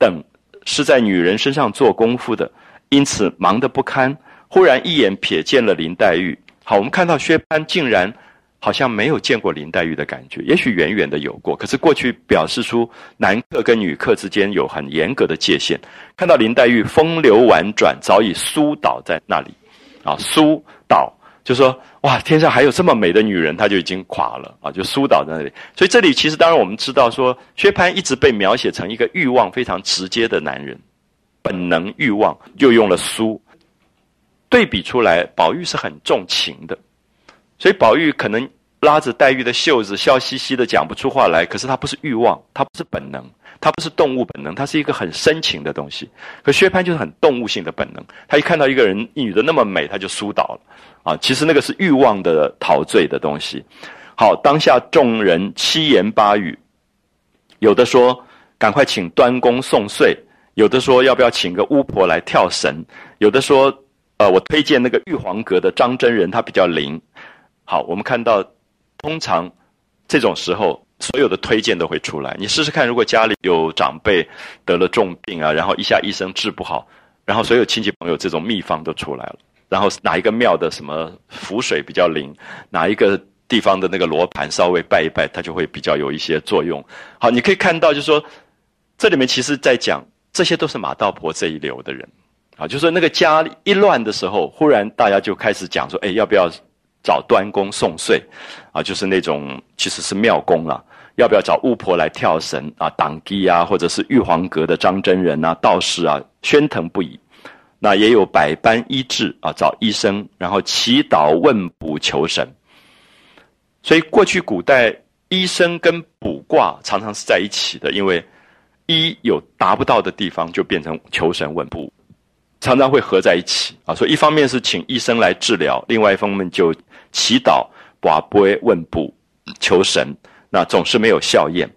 A: 等是在女人身上做功夫的，因此忙得不堪。忽然一眼瞥见了林黛玉，好，我们看到薛蟠竟然好像没有见过林黛玉的感觉，也许远远的有过，可是过去表示出男客跟女客之间有很严格的界限。看到林黛玉风流婉转，早已苏倒在那里，啊，苏倒就说哇，天上还有这么美的女人，他就已经垮了啊，就苏倒在那里。所以这里其实当然我们知道说，薛蟠一直被描写成一个欲望非常直接的男人，本能欲望又用了苏。对比出来，宝玉是很重情的，所以宝玉可能拉着黛玉的袖子，笑嘻嘻的讲不出话来。可是他不是欲望，他不是本能，他不是动物本能，他是一个很深情的东西。可薛蟠就是很动物性的本能，他一看到一个人女的那么美，他就输倒了啊！其实那个是欲望的陶醉的东西。好，当下众人七言八语，有的说赶快请端公送岁，有的说要不要请个巫婆来跳神，有的说。呃，我推荐那个玉皇阁的张真人，他比较灵。好，我们看到，通常这种时候，所有的推荐都会出来。你试试看，如果家里有长辈得了重病啊，然后一下医生治不好，然后所有亲戚朋友这种秘方都出来了。然后哪一个庙的什么符水比较灵，哪一个地方的那个罗盘稍微拜一拜，它就会比较有一些作用。好，你可以看到，就是说，这里面其实在讲，这些都是马道婆这一流的人。啊，就是那个家一乱的时候，忽然大家就开始讲说，哎，要不要找端公送岁？啊，就是那种其实是庙公啊，要不要找巫婆来跳神啊、挡机啊，或者是玉皇阁的张真人啊、道士啊，喧腾不已。那也有百般医治啊，找医生，然后祈祷问卜求神。所以过去古代医生跟卜卦常常是在一起的，因为医有达不到的地方，就变成求神问卜。常常会合在一起啊，所以一方面是请医生来治疗，另外一方面就祈祷、卜卜问卜求神。那总是没有效验。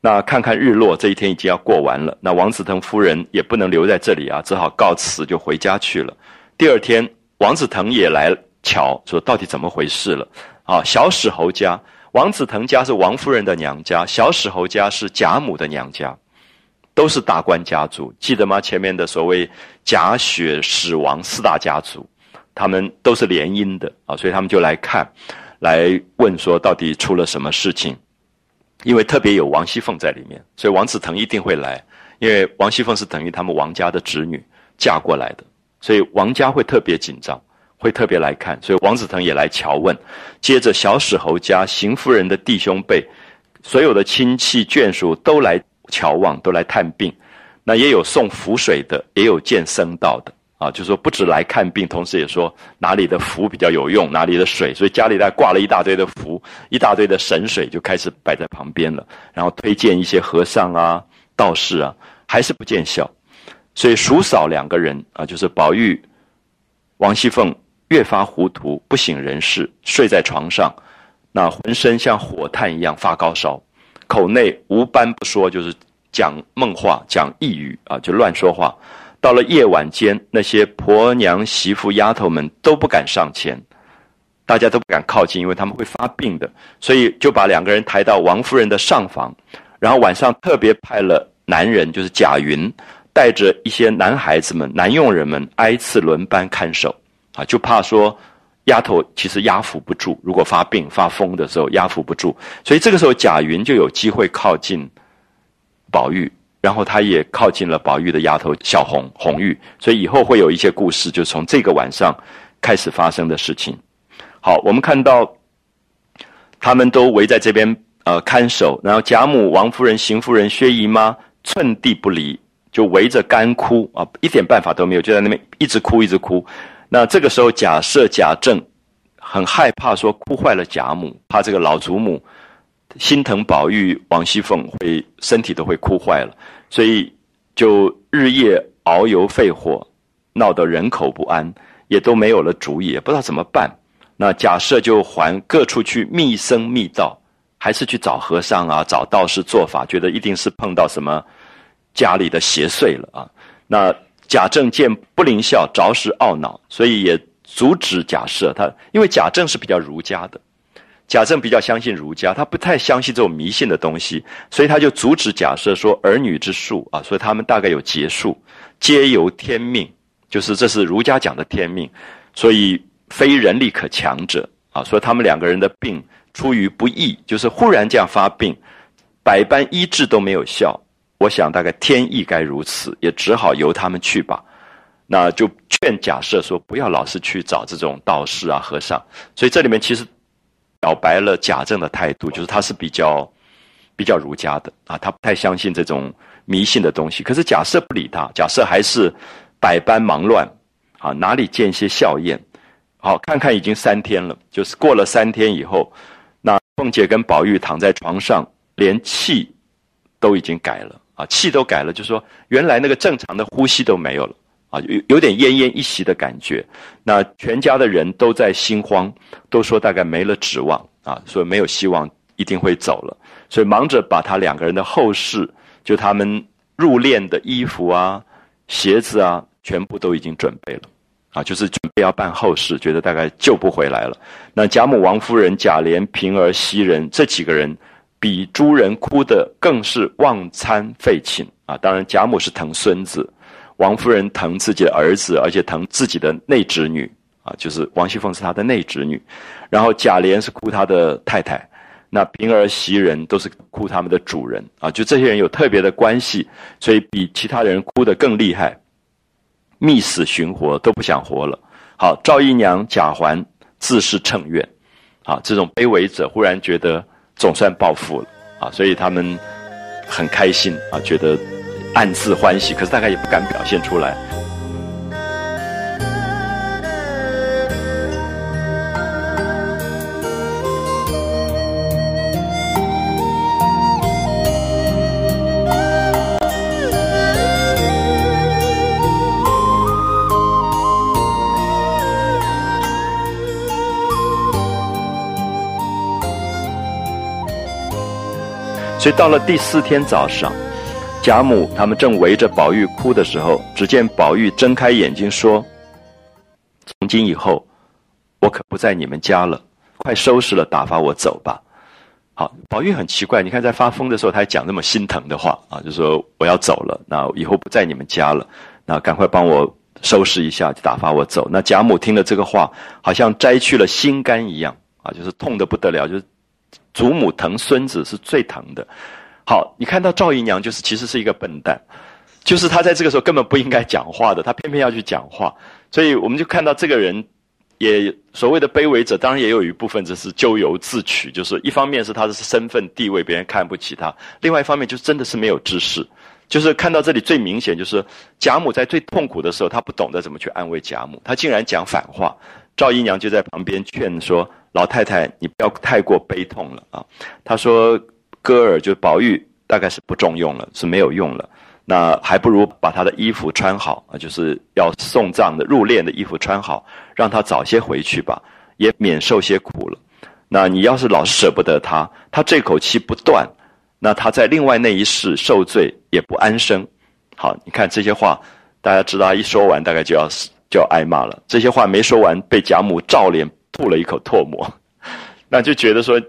A: 那看看日落，这一天已经要过完了。那王子腾夫人也不能留在这里啊，只好告辞就回家去了。第二天，王子腾也来瞧，说到底怎么回事了？啊，小史侯家，王子腾家是王夫人的娘家，小史侯家是贾母的娘家，都是大官家族，记得吗？前面的所谓贾雪史王四大家族，他们都是联姻的啊，所以他们就来看，来问说到底出了什么事情。因为特别有王熙凤在里面，所以王子腾一定会来。因为王熙凤是等于他们王家的侄女嫁过来的，所以王家会特别紧张，会特别来看。所以王子腾也来瞧问。接着小史侯家邢夫人的弟兄辈，所有的亲戚眷属都来乔望，都来探病。那也有送符水的，也有见僧道的。啊，就说不止来看病，同时也说哪里的符比较有用，哪里的水，所以家里在挂了一大堆的符，一大堆的神水就开始摆在旁边了，然后推荐一些和尚啊、道士啊，还是不见效，所以叔嫂两个人啊，就是宝玉、王熙凤越发糊涂，不省人事，睡在床上，那浑身像火炭一样发高烧，口内无斑不说，就是讲梦话、讲呓语啊，就乱说话。到了夜晚间，那些婆娘、媳妇、丫头们都不敢上前，大家都不敢靠近，因为他们会发病的。所以就把两个人抬到王夫人的上房，然后晚上特别派了男人，就是贾云，带着一些男孩子们、男佣人们挨次轮班看守，啊，就怕说丫头其实压服不住，如果发病发疯的时候压服不住，所以这个时候贾云就有机会靠近宝玉。然后他也靠近了宝玉的丫头小红红玉，所以以后会有一些故事，就从这个晚上开始发生的事情。好，我们看到他们都围在这边呃看守，然后贾母、王夫人、邢夫人、薛姨妈寸地不离，就围着干哭啊，一点办法都没有，就在那边一直哭一直哭。那这个时候，贾赦、贾政很害怕，说哭坏了贾母，怕这个老祖母心疼宝玉、王熙凤会身体都会哭坏了。所以就日夜熬油肺火，闹得人口不安，也都没有了主意，也不知道怎么办。那假设就还各处去密僧密道，还是去找和尚啊，找道士做法，觉得一定是碰到什么家里的邪祟了啊。那贾政见不灵效，着实懊恼，所以也阻止贾赦他，因为贾政是比较儒家的。贾政比较相信儒家，他不太相信这种迷信的东西，所以他就阻止贾赦说儿女之术啊，所以他们大概有结束，皆由天命，就是这是儒家讲的天命，所以非人力可强者啊，所以他们两个人的病出于不义，就是忽然这样发病，百般医治都没有效，我想大概天意该如此，也只好由他们去吧，那就劝假设说不要老是去找这种道士啊和尚，所以这里面其实。表白了贾政的态度，就是他是比较比较儒家的啊，他不太相信这种迷信的东西。可是贾赦不理他，贾赦还是百般忙乱啊，哪里见些笑靥？好，看看已经三天了，就是过了三天以后，那凤姐跟宝玉躺在床上，连气都已经改了啊，气都改了，就说原来那个正常的呼吸都没有了。啊，有有点奄奄一息的感觉，那全家的人都在心慌，都说大概没了指望啊，说没有希望，一定会走了，所以忙着把他两个人的后事，就他们入殓的衣服啊、鞋子啊，全部都已经准备了，啊，就是准备要办后事，觉得大概救不回来了。那贾母、王夫人、贾琏、平儿、袭人这几个人，比诸人哭的更是忘餐废寝啊。当然，贾母是疼孙子。王夫人疼自己的儿子，而且疼自己的内侄女啊，就是王熙凤是她的内侄女，然后贾琏是哭他的太太，那平儿、袭人都是哭他们的主人啊，就这些人有特别的关系，所以比其他人哭得更厉害，觅死寻活都不想活了。好，赵姨娘、贾环自是称怨，啊，这种卑微者忽然觉得总算暴富了啊，所以他们很开心啊，觉得。暗自欢喜，可是大概也不敢表现出来。所以到了第四天早上，贾母他们正围着宝玉哭的时候，只见宝玉睁开眼睛说：“从今以后，我可不在你们家了，快收拾了，打发我走吧。”好，宝玉很奇怪，你看在发疯的时候，他还讲那么心疼的话啊，就说我要走了，那以后不在你们家了，那赶快帮我收拾一下，就打发我走。那贾母听了这个话，好像摘去了心肝一样啊，就是痛的不得了，就是祖母疼孙子是最疼的。好，你看到赵姨娘就是其实是一个笨蛋，就是她在这个时候根本不应该讲话的，她偏偏要去讲话，所以我们就看到这个人。也所谓的卑微者，当然也有一部分就是咎由自取，就是一方面是他的身份地位，别人看不起他；另外一方面就真的是没有知识。就是看到这里最明显，就是贾母在最痛苦的时候，她不懂得怎么去安慰贾母，她竟然讲反话。赵姨娘就在旁边劝说老太太：“你不要太过悲痛了啊！”她说：“歌儿就宝玉大概是不中用了，是没有用了。”那还不如把他的衣服穿好啊，就是要送葬的入殓的衣服穿好，让他早些回去吧，也免受些苦了。那你要是老是舍不得他，他这口气不断，那他在另外那一世受罪也不安生。好，你看这些话，大家知道，一说完大概就要就要挨骂了。这些话没说完，被贾母照脸吐了一口唾沫，那就觉得说。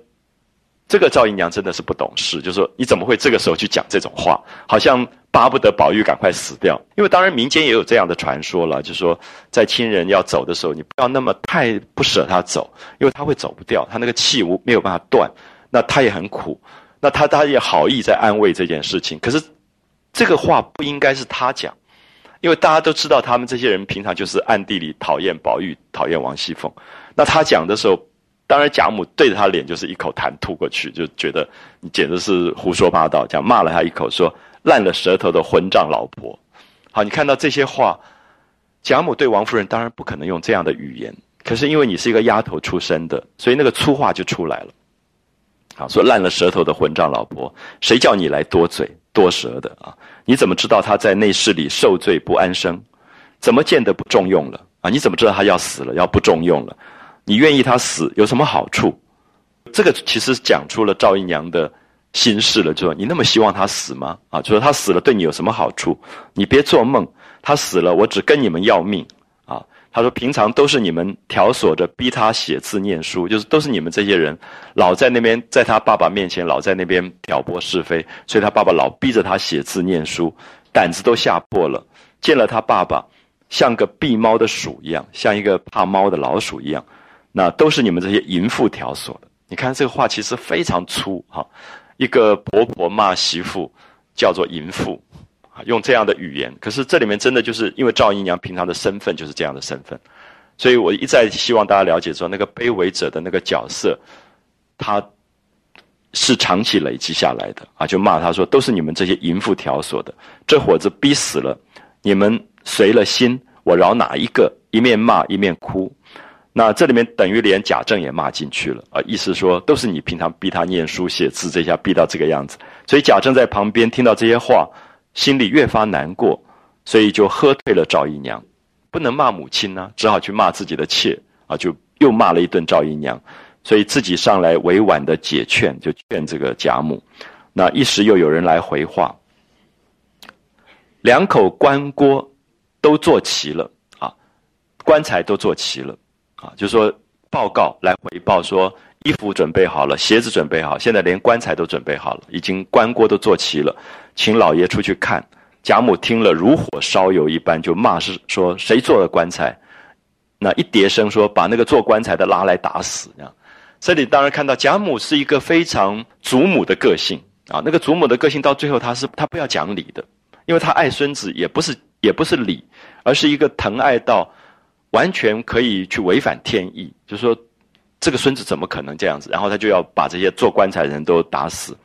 A: 这个赵姨娘真的是不懂事，就说你怎么会这个时候去讲这种话？好像巴不得宝玉赶快死掉。因为当然民间也有这样的传说了，就说在亲人要走的时候，你不要那么太不舍他走，因为他会走不掉，他那个气无没有办法断，那他也很苦。那他他也好意在安慰这件事情，可是这个话不应该是他讲，因为大家都知道他们这些人平常就是暗地里讨厌宝玉，讨厌王熙凤。那他讲的时候。当然，贾母对着他脸就是一口痰吐过去，就觉得你简直是胡说八道，这样骂了他一口，说烂了舌头的混账老婆。好，你看到这些话，贾母对王夫人当然不可能用这样的语言，可是因为你是一个丫头出身的，所以那个粗话就出来了。好，说烂了舌头的混账老婆，谁叫你来多嘴多舌的啊？你怎么知道他在内室里受罪不安生？怎么见得不重用了啊？你怎么知道他要死了，要不重用了？你愿意他死有什么好处？这个其实讲出了赵姨娘的心事了，就说你那么希望他死吗？啊，就说他死了对你有什么好处？你别做梦，他死了我只跟你们要命啊！他说平常都是你们挑唆着逼他写字念书，就是都是你们这些人老在那边在他爸爸面前老在那边挑拨是非，所以他爸爸老逼着他写字念书，胆子都吓破了，见了他爸爸像个避猫的鼠一样，像一个怕猫的老鼠一样。那都是你们这些淫妇挑唆的。你看这个话其实非常粗哈，一个婆婆骂媳妇叫做淫妇，用这样的语言。可是这里面真的就是因为赵姨娘平常的身份就是这样的身份，所以我一再希望大家了解说，那个卑微者的那个角色，他是长期累积下来的啊。就骂他说，都是你们这些淫妇挑唆的，这伙子逼死了，你们随了心，我饶哪一个？一面骂一面哭。那这里面等于连贾政也骂进去了啊！意思说都是你平常逼他念书写字，这下逼到这个样子，所以贾政在旁边听到这些话，心里越发难过，所以就喝退了赵姨娘，不能骂母亲呢，只好去骂自己的妾啊，就又骂了一顿赵姨娘，所以自己上来委婉的解劝，就劝这个贾母。那一时又有人来回话，两口棺椁都做齐了啊，棺材都做齐了。啊，就是说报告来回报说，衣服准备好了，鞋子准备好，现在连棺材都准备好了，已经棺椁都做齐了，请老爷出去看。贾母听了如火烧油一般，就骂是说谁做的棺材？那一叠声说把那个做棺材的拉来打死。这样，这里当然看到贾母是一个非常祖母的个性啊，那个祖母的个性到最后她是她不要讲理的，因为她爱孙子也不是也不是理，而是一个疼爱到。完全可以去违反天意，就是说，这个孙子怎么可能这样子？然后他就要把这些做棺材的人都打死。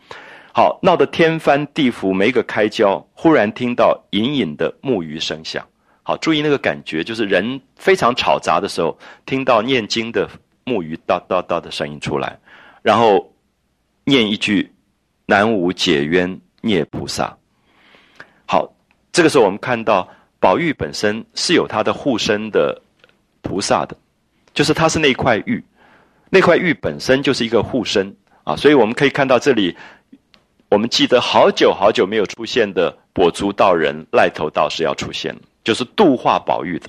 A: 好，闹得天翻地覆，没个开交。忽然听到隐隐的木鱼声响。好，注意那个感觉，就是人非常吵杂的时候，听到念经的木鱼叨叨叨的声音出来，然后念一句“南无解冤孽菩萨”。好，这个时候我们看到宝玉本身是有他的护身的。菩萨的，就是他是那块玉，那块玉本身就是一个护身啊，所以我们可以看到这里，我们记得好久好久没有出现的跛足道人赖头道士要出现了，就是度化宝玉的。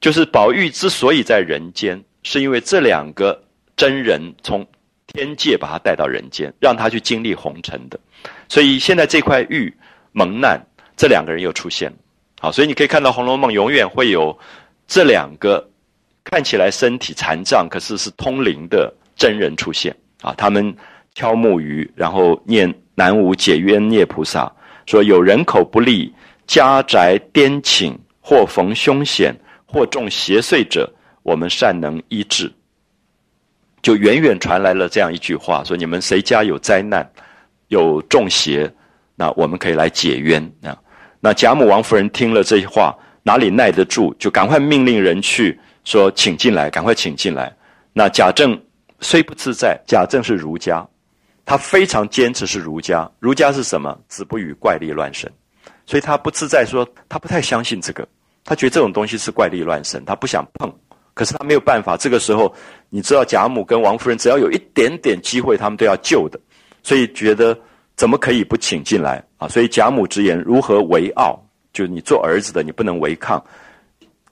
A: 就是宝玉之所以在人间，是因为这两个真人从天界把他带到人间，让他去经历红尘的。所以现在这块玉蒙难，这两个人又出现了。好，所以你可以看到《红楼梦》永远会有这两个看起来身体残障，可是是通灵的真人出现啊。他们敲木鱼，然后念南无解冤孽菩萨，说有人口不利、家宅颠倾或逢凶险。或中邪祟者，我们善能医治。就远远传来了这样一句话：说你们谁家有灾难，有中邪，那我们可以来解冤啊。那贾母王夫人听了这句话，哪里耐得住，就赶快命令人去说，请进来，赶快请进来。那贾政虽不自在，贾政是儒家，他非常坚持是儒家。儒家是什么？子不语怪力乱神，所以他不自在，说他不太相信这个。他觉得这种东西是怪力乱神，他不想碰。可是他没有办法。这个时候，你知道贾母跟王夫人只要有一点点机会，他们都要救的。所以觉得怎么可以不请进来啊？所以贾母直言：如何为傲？就是你做儿子的，你不能违抗。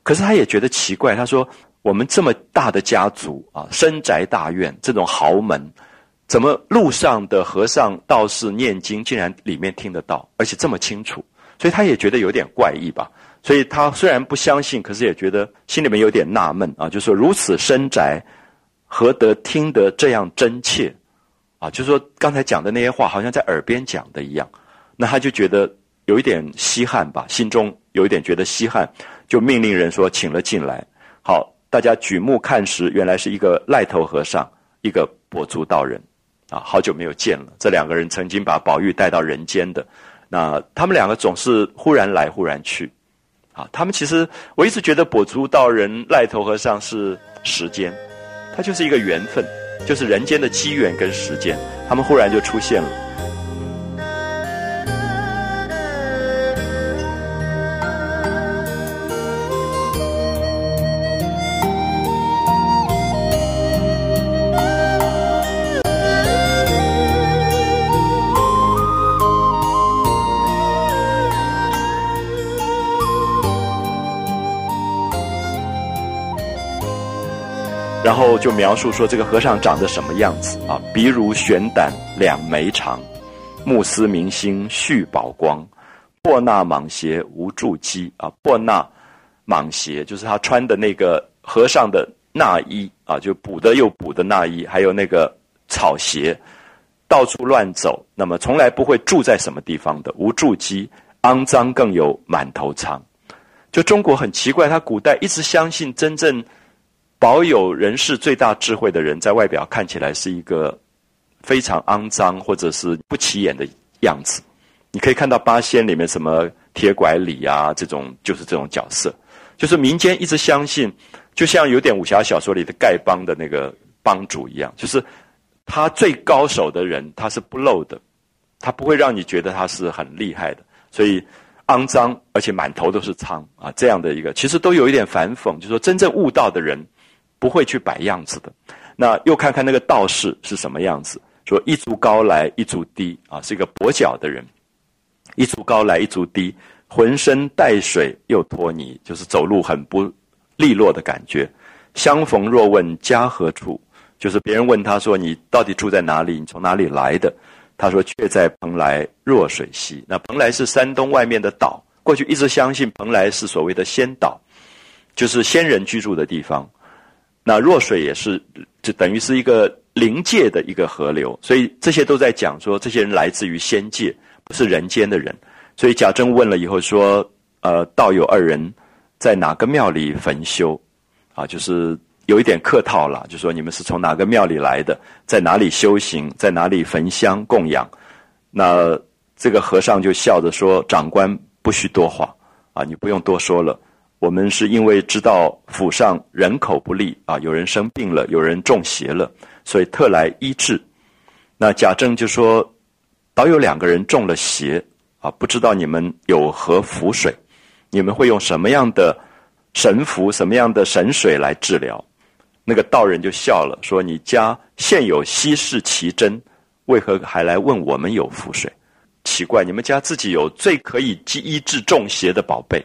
A: 可是他也觉得奇怪，他说：我们这么大的家族啊，深宅大院这种豪门，怎么路上的和尚道士念经，竟然里面听得到，而且这么清楚？所以他也觉得有点怪异吧。所以他虽然不相信，可是也觉得心里面有点纳闷啊，就说如此深宅，何得听得这样真切？啊，就是说刚才讲的那些话，好像在耳边讲的一样。那他就觉得有一点稀罕吧，心中有一点觉得稀罕，就命令人说请了进来。好，大家举目看时，原来是一个赖头和尚，一个跛足道人，啊，好久没有见了。这两个人曾经把宝玉带到人间的，那他们两个总是忽然来，忽然去。啊，他们其实我一直觉得跛足道人、赖头和尚是时间，它就是一个缘分，就是人间的机缘跟时间，他们忽然就出现了。后就描述说这个和尚长得什么样子啊？鼻如悬胆，两眉长，目思明星续宝光，破衲蟒鞋无住机啊！破衲蟒鞋就是他穿的那个和尚的衲衣啊，就补的又补的衲衣，还有那个草鞋，到处乱走。那么从来不会住在什么地方的，无住机，肮脏更有满头疮。就中国很奇怪，他古代一直相信真正。保有人世最大智慧的人，在外表看起来是一个非常肮脏或者是不起眼的样子。你可以看到八仙里面什么铁拐李啊，这种就是这种角色。就是民间一直相信，就像有点武侠小说里的丐帮的那个帮主一样，就是他最高手的人，他是不露的，他不会让你觉得他是很厉害的。所以肮脏而且满头都是疮啊，这样的一个其实都有一点反讽，就是说真正悟道的人。不会去摆样子的，那又看看那个道士是什么样子。说一足高来一足低啊，是一个跛脚的人，一足高来一足低，浑身带水又脱泥，就是走路很不利落的感觉。相逢若问家何处，就是别人问他说你到底住在哪里？你从哪里来的？他说却在蓬莱若水溪。那蓬莱是山东外面的岛，过去一直相信蓬莱是所谓的仙岛，就是仙人居住的地方。那弱水也是，就等于是一个灵界的一个河流，所以这些都在讲说，这些人来自于仙界，不是人间的人。所以贾政问了以后说：“呃，道友二人在哪个庙里焚修？啊，就是有一点客套了，就说你们是从哪个庙里来的，在哪里修行，在哪里焚香供养？”那这个和尚就笑着说：“长官不需多话，啊，你不用多说了。”我们是因为知道府上人口不利啊，有人生病了，有人中邪了，所以特来医治。那贾政就说：“倒有两个人中了邪啊，不知道你们有何符水？你们会用什么样的神符、什么样的神水来治疗？”那个道人就笑了，说：“你家现有稀世奇珍，为何还来问我们有福水？奇怪，你们家自己有最可以医治中邪的宝贝，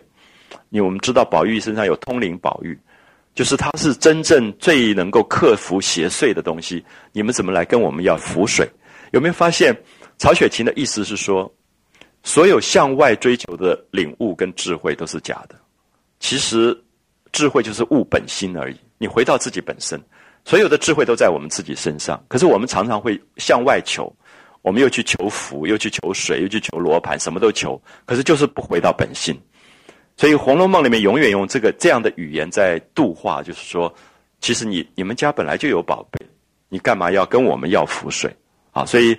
A: 因为我们知道宝玉身上有通灵宝玉，就是它是真正最能够克服邪祟的东西。你们怎么来跟我们要福水？有没有发现曹雪芹的意思是说，所有向外追求的领悟跟智慧都是假的，其实智慧就是悟本心而已。你回到自己本身。所有的智慧都在我们自己身上，可是我们常常会向外求，我们又去求福，又去求水，又去求罗盘，什么都求，可是就是不回到本心。所以《红楼梦》里面永远用这个这样的语言在度化，就是说，其实你你们家本来就有宝贝，你干嘛要跟我们要福水啊？所以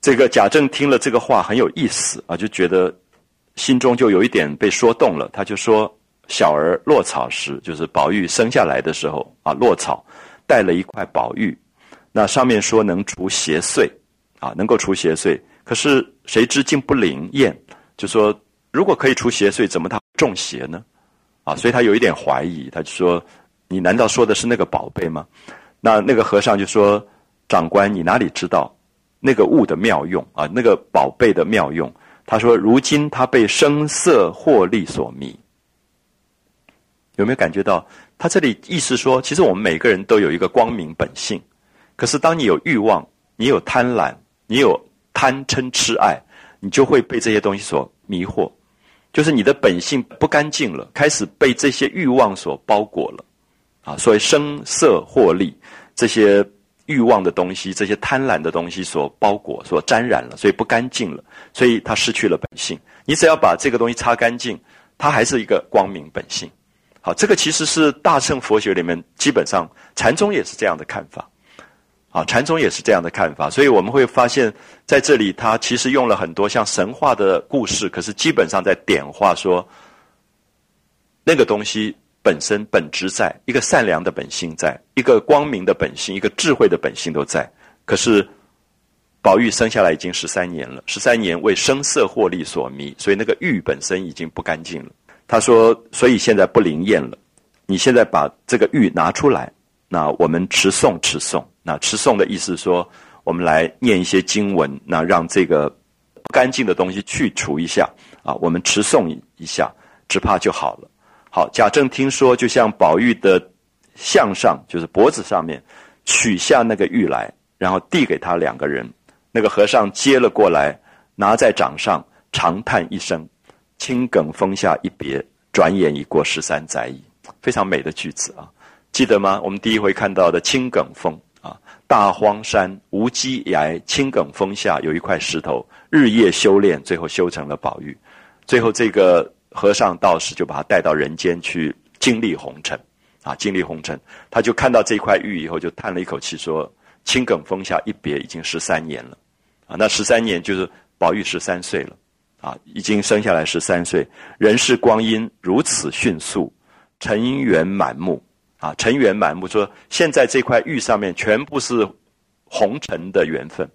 A: 这个贾政听了这个话很有意思啊，就觉得心中就有一点被说动了。他就说：“小儿落草时，就是宝玉生下来的时候啊，落草。”带了一块宝玉，那上面说能除邪祟，啊，能够除邪祟。可是谁知竟不灵验？就说如果可以除邪祟，怎么他中邪呢？啊，所以他有一点怀疑，他就说：“你难道说的是那个宝贝吗？”那那个和尚就说：“长官，你哪里知道那个物的妙用啊？那个宝贝的妙用？”他说：“如今他被声色获利所迷，有没有感觉到？”他这里意思说，其实我们每个人都有一个光明本性，可是当你有欲望，你有贪婪，你有贪嗔痴爱，你就会被这些东西所迷惑，就是你的本性不干净了，开始被这些欲望所包裹了，啊，所以声色获利这些欲望的东西，这些贪婪的东西所包裹、所沾染了，所以不干净了，所以他失去了本性。你只要把这个东西擦干净，它还是一个光明本性。好，这个其实是大乘佛学里面基本上禅宗也是这样的看法，啊，禅宗也是这样的看法，所以我们会发现在这里，他其实用了很多像神话的故事，可是基本上在点化说，那个东西本身本质在一个善良的本性，在一个光明的本性，一个智慧的本性都在。可是宝玉生下来已经十三年了，十三年为声色获利所迷，所以那个欲本身已经不干净了。他说：“所以现在不灵验了。你现在把这个玉拿出来，那我们持诵持诵。那持诵的意思说，我们来念一些经文，那让这个不干净的东西去除一下啊。我们持诵一下，只怕就好了。好，贾政听说，就像宝玉的项上，就是脖子上面取下那个玉来，然后递给他两个人。那个和尚接了过来，拿在掌上，长叹一声。”青埂峰下一别，转眼已过十三载矣。非常美的句子啊，记得吗？我们第一回看到的青埂峰，大荒山无稽崖，青埂峰下有一块石头，日夜修炼，最后修成了宝玉。最后这个和尚道士就把他带到人间去经历红尘啊，经历红尘。他就看到这块玉以后，就叹了一口气说：“青埂峰下一别，已经十三年了啊。那十三年就是宝玉十三岁了。”啊，已经生下来十三岁，人世光阴如此迅速，尘缘满目啊，尘缘满目。说现在这块玉上面全部是红尘的缘分，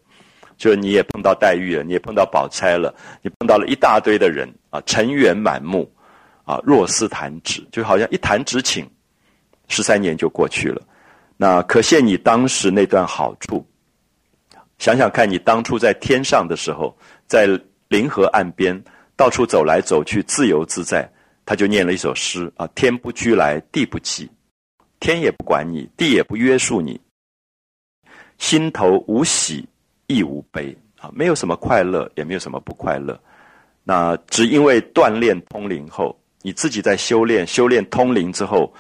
A: 就是你也碰到黛玉了，你也碰到宝钗了，你碰到了一大堆的人啊，尘缘满目啊，若似弹指，就好像一弹指顷，十三年就过去了。那可见你当时那段好处，想想看你当初在天上的时候，在。临河岸边，到处走来走去，自由自在。他就念了一首诗啊：“天不居来，地不济，天也不管你，地也不约束你。心头无喜亦无悲啊，没有什么快乐，也没有什么不快乐。那只因为锻炼通灵后，你自己在修炼，修炼通灵之后，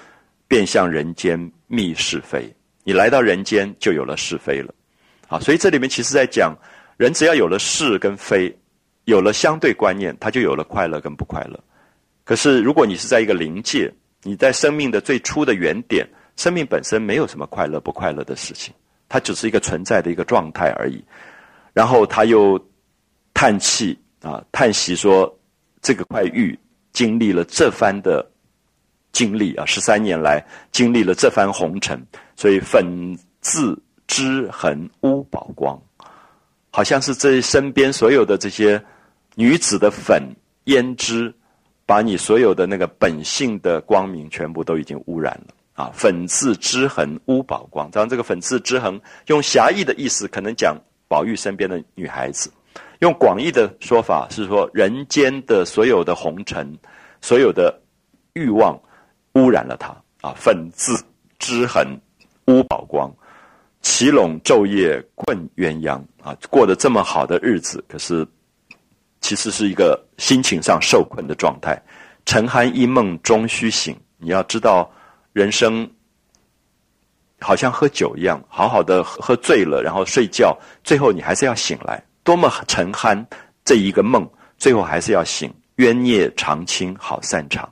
A: 便向人间觅是非。你来到人间，就有了是非了。啊，所以这里面其实在讲，人只要有了是跟非。”有了相对观念，他就有了快乐跟不快乐。可是，如果你是在一个临界，你在生命的最初的原点，生命本身没有什么快乐不快乐的事情，它只是一个存在的一个状态而已。然后他又叹气啊，叹息说：“这个块玉经历了这番的经历啊，十三年来经历了这番红尘，所以粉自之痕乌宝光，好像是这身边所有的这些。”女子的粉胭脂，把你所有的那个本性的光明全部都已经污染了啊！粉刺之痕污宝光，当然这个粉刺之痕用狭义的意思，可能讲
B: 宝玉身边的女孩子。用广义的说法是说，人间的所有的红尘，所有的欲望污染了他啊，粉渍之痕污宝光，齐拢昼夜困鸳鸯啊，过得这么好的日子，可是其实是一个心情上受困的状态。沉酣一梦终须醒，你要知道，人生好像喝酒一样，好好的喝醉了，然后睡觉，最后你还是要醒来。多么沉酣，这一个梦，最后还是要醒。冤孽长青好散场。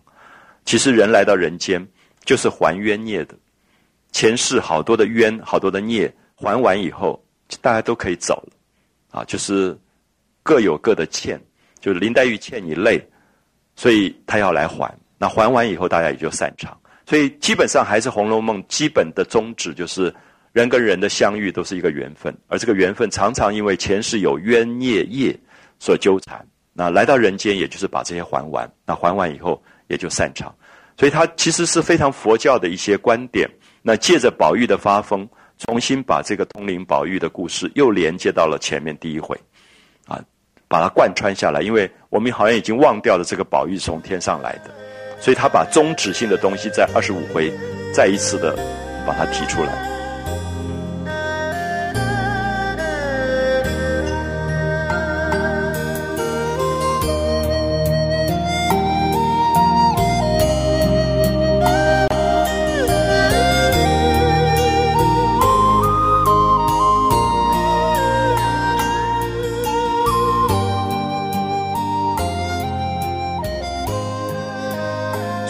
B: 其实人来到人间，就是还冤孽的。前世好多的冤，好多的孽，还完以后，大家都可以走了。啊，就是各有各的欠。就是林黛玉欠你累，所以他要来还。那还完以后，大家也就散场。所以基本上还是《红楼梦》基本的宗旨就是。人跟人的相遇都是一个缘分，而这个缘分常常因为前世有冤孽业所纠缠，那来到人间也就是把这些还完，那还完以后也就散场，所以它其实是非常佛教的一些观点。那借着宝玉的发疯，重新把这个通灵宝玉的故事又连接到了前面第一回，啊，把它贯穿下来。因为我们好像已经忘掉了这个宝玉是从天上来的，所以他把宗旨性的东西在二十五回再一次的把它提出来。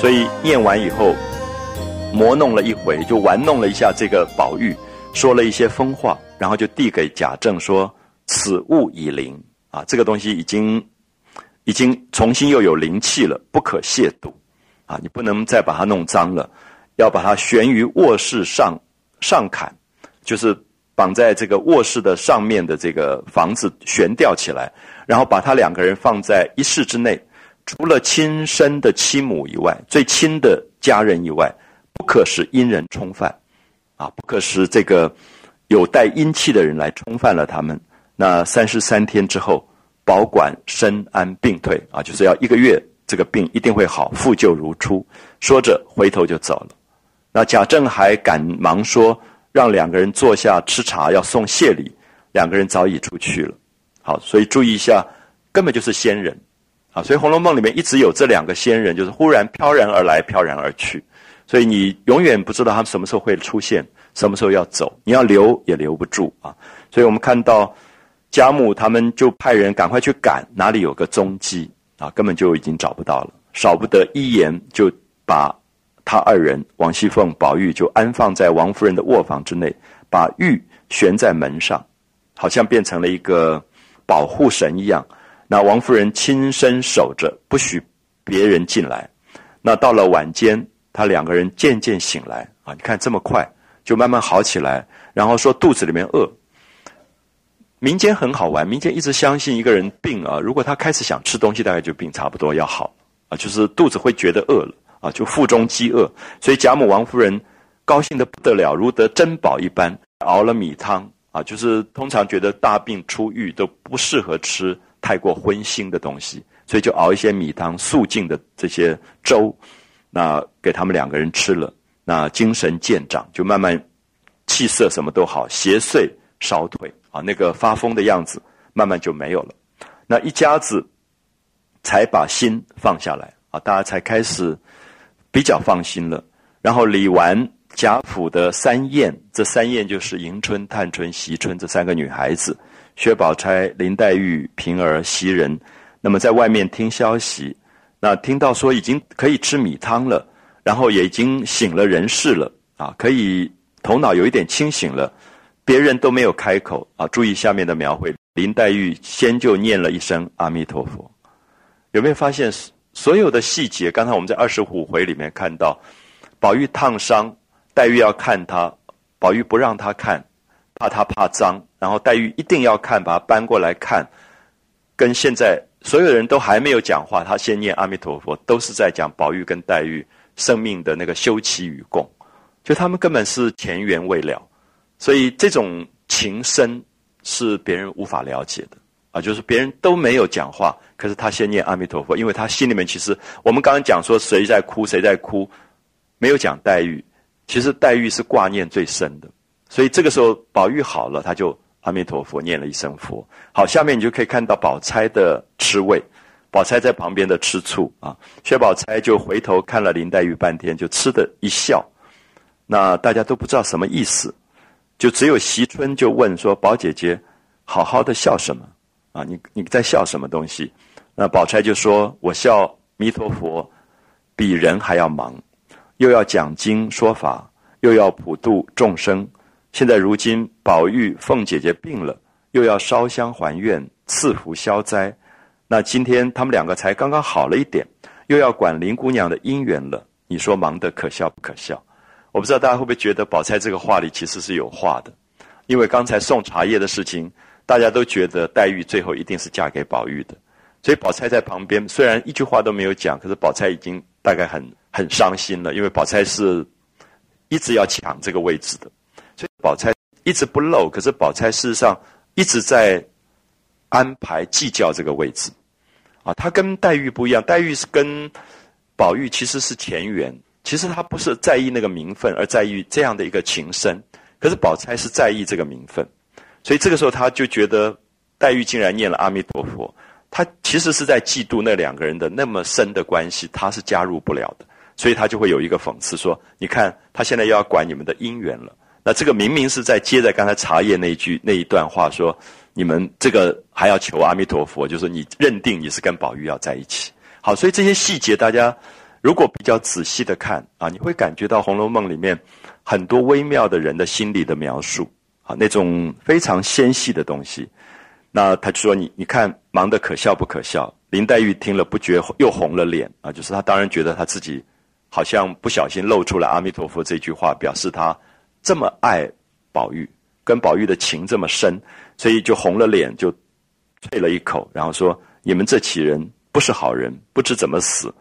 B: 所以念完以后，磨弄了一回，就玩弄了一下这个宝玉，说了一些疯话，然后就递给贾政说：“此物已灵啊，这个东西已经已经重新又有灵气了，不可亵渎啊！你不能再把它弄脏了，要把它悬于卧室上上坎，就是绑在这个卧室的上面的这个房子悬吊起来，然后把他两个人放在一室之内。”除了亲生的妻母以外，最亲的家人以外，不可使阴人冲犯，啊，不可使这个有带阴气的人来冲犯了他们。那三十三天之后，保管身安病退，啊，就是要一个月，这个病一定会好，复旧如初。说着，回头就走了。那贾政还赶忙说，让两个人坐下吃茶，要送谢礼。两个人早已出去了。好，所以注意一下，根本就是仙人。啊，所以《红楼梦》里面一直有这两个仙人，就是忽然飘然而来，飘然而去，所以你永远不知道他们什么时候会出现，什么时候要走，你要留也留不住啊。所以我们看到贾母他们就派人赶快去赶，哪里有个踪迹啊，根本就已经找不到了。少不得一言就把他二人王熙凤、宝玉就安放在王夫人的卧房之内，把玉悬在门上，好像变成了一个保护神一样。那王夫人亲身守着，不许别人进来。那到了晚间，他两个人渐渐醒来啊！你看这么快，就慢慢好起来。然后说肚子里面饿。民间很好玩，民间一直相信一个人病啊，如果他开始想吃东西，大概就病差不多要好啊，就是肚子会觉得饿了啊，就腹中饥饿。所以贾母、王夫人高兴的不得了，如得珍宝一般，熬了米汤啊，就是通常觉得大病初愈都不适合吃。太过荤腥的东西，所以就熬一些米汤、素净的这些粥，那给他们两个人吃了，那精神渐长，就慢慢气色什么都好，邪祟烧腿啊，那个发疯的样子慢慢就没有了。那一家子才把心放下来啊，大家才开始比较放心了。然后理完贾府的三宴，这三宴就是迎春、探春、惜春这三个女孩子。薛宝钗、林黛玉、平儿、袭人，那么在外面听消息，那听到说已经可以吃米汤了，然后也已经醒了人事了啊，可以头脑有一点清醒了，别人都没有开口啊。注意下面的描绘，林黛玉先就念了一声阿弥陀佛，有没有发现所有的细节？刚才我们在二十五回里面看到，宝玉烫伤，黛玉要看他，宝玉不让他看。怕他怕脏，然后黛玉一定要看，把他搬过来看。跟现在所有人都还没有讲话，他先念阿弥陀佛，都是在讲宝玉跟黛玉生命的那个休戚与共。就他们根本是前缘未了，所以这种情深是别人无法了解的啊，就是别人都没有讲话，可是他先念阿弥陀佛，因为他心里面其实我们刚刚讲说谁在哭谁在哭，没有讲黛玉，其实黛玉是挂念最深的，所以这个时候宝玉好了，他就阿弥陀佛念了一声佛。好，下面你就可以看到宝钗的吃味，宝钗在旁边的吃醋啊，薛宝钗就回头看了林黛玉半天，就吃的一笑，那大家都不知道什么意思。就只有惜春就问说：“宝姐姐，好好的笑什么？啊，你你在笑什么东西？”那宝钗就说：“我笑弥陀佛，比人还要忙，又要讲经说法，又要普度众生。现在如今宝玉凤姐姐病了，又要烧香还愿，赐福消灾。那今天他们两个才刚刚好了一点，又要管林姑娘的姻缘了。你说忙得可笑不可笑？”我不知道大家会不会觉得宝钗这个话里其实是有话的，因为刚才送茶叶的事情，大家都觉得黛玉最后一定是嫁给宝玉的，所以宝钗在旁边虽然一句话都没有讲，可是宝钗已经大概很很伤心了，因为宝钗是一直要抢这个位置的，宝钗一直不露，可是宝钗事实上一直在安排计较这个位置，啊，她跟黛玉不一样，黛玉是跟宝玉其实是前缘。其实他不是在意那个名分，而在意这样的一个情深。可是宝钗是在意这个名分，所以这个时候他就觉得黛玉竟然念了阿弥陀佛，他其实是在嫉妒那两个人的那么深的关系，他是加入不了的。所以他就会有一个讽刺说：“你看他现在又要管你们的姻缘了。那这个明明是在接在刚才茶叶那一句那一段话说，你们这个还要求阿弥陀佛，就是你认定你是跟宝玉要在一起。好，所以这些细节大家。”如果比较仔细的看啊，你会感觉到《红楼梦》里面很多微妙的人的心理的描述啊，那种非常纤细的东西。那他就说：“你你看，忙得可笑不可笑？”林黛玉听了不觉又红了脸啊，就是她当然觉得她自己好像不小心露出了阿弥陀佛这句话，表示她这么爱宝玉，跟宝玉的情这么深，所以就红了脸，就啐了一口，然后说：“你们这起人不是好人，不知怎么死。”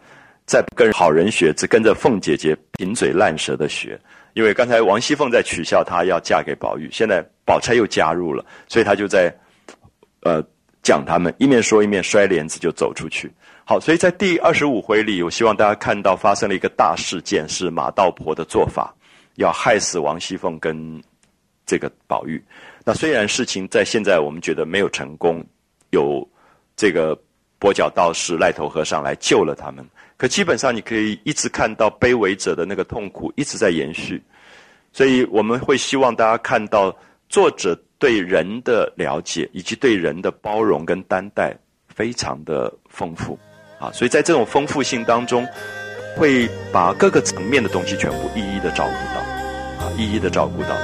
B: 再不跟好人学，只跟着凤姐姐贫嘴烂舌的学。因为刚才王熙凤在取笑她要嫁给宝玉，现在宝钗又加入了，所以她就在，呃，讲他们一面说一面摔帘子就走出去。好，所以在第二十五回里，我希望大家看到发生了一个大事件，是马道婆的做法，要害死王熙凤跟这个宝玉。那虽然事情在现在我们觉得没有成功，有这个跛脚道士赖头和尚来救了他们。可基本上，你可以一直看到卑微者的那个痛苦一直在延续，所以我们会希望大家看到作者对人的了解以及对人的包容跟担待非常的丰富，啊，所以在这种丰富性当中，会把各个层面的东西全部一一的照顾到，啊，一一的照顾到。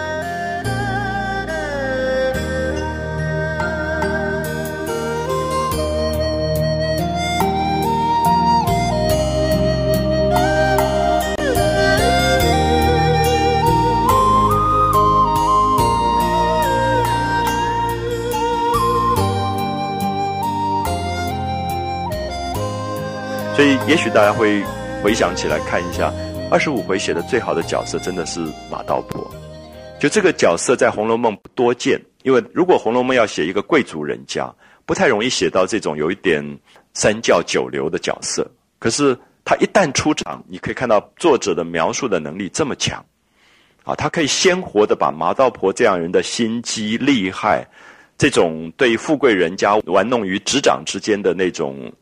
B: 所以，也许大家会回想起来看一下，二十五回写的最好的角色，真的是马道婆。就这个角色在《红楼梦》不多见，因为如果《红楼梦》要写一个贵族人家，不太容易写到这种有一点三教九流的角色。可是他一旦出场，你可以看到作者的描述的能力这么强，啊，他可以鲜活的把马道婆这样人的心机厉害，这种对富贵人家玩弄于指掌之间的那种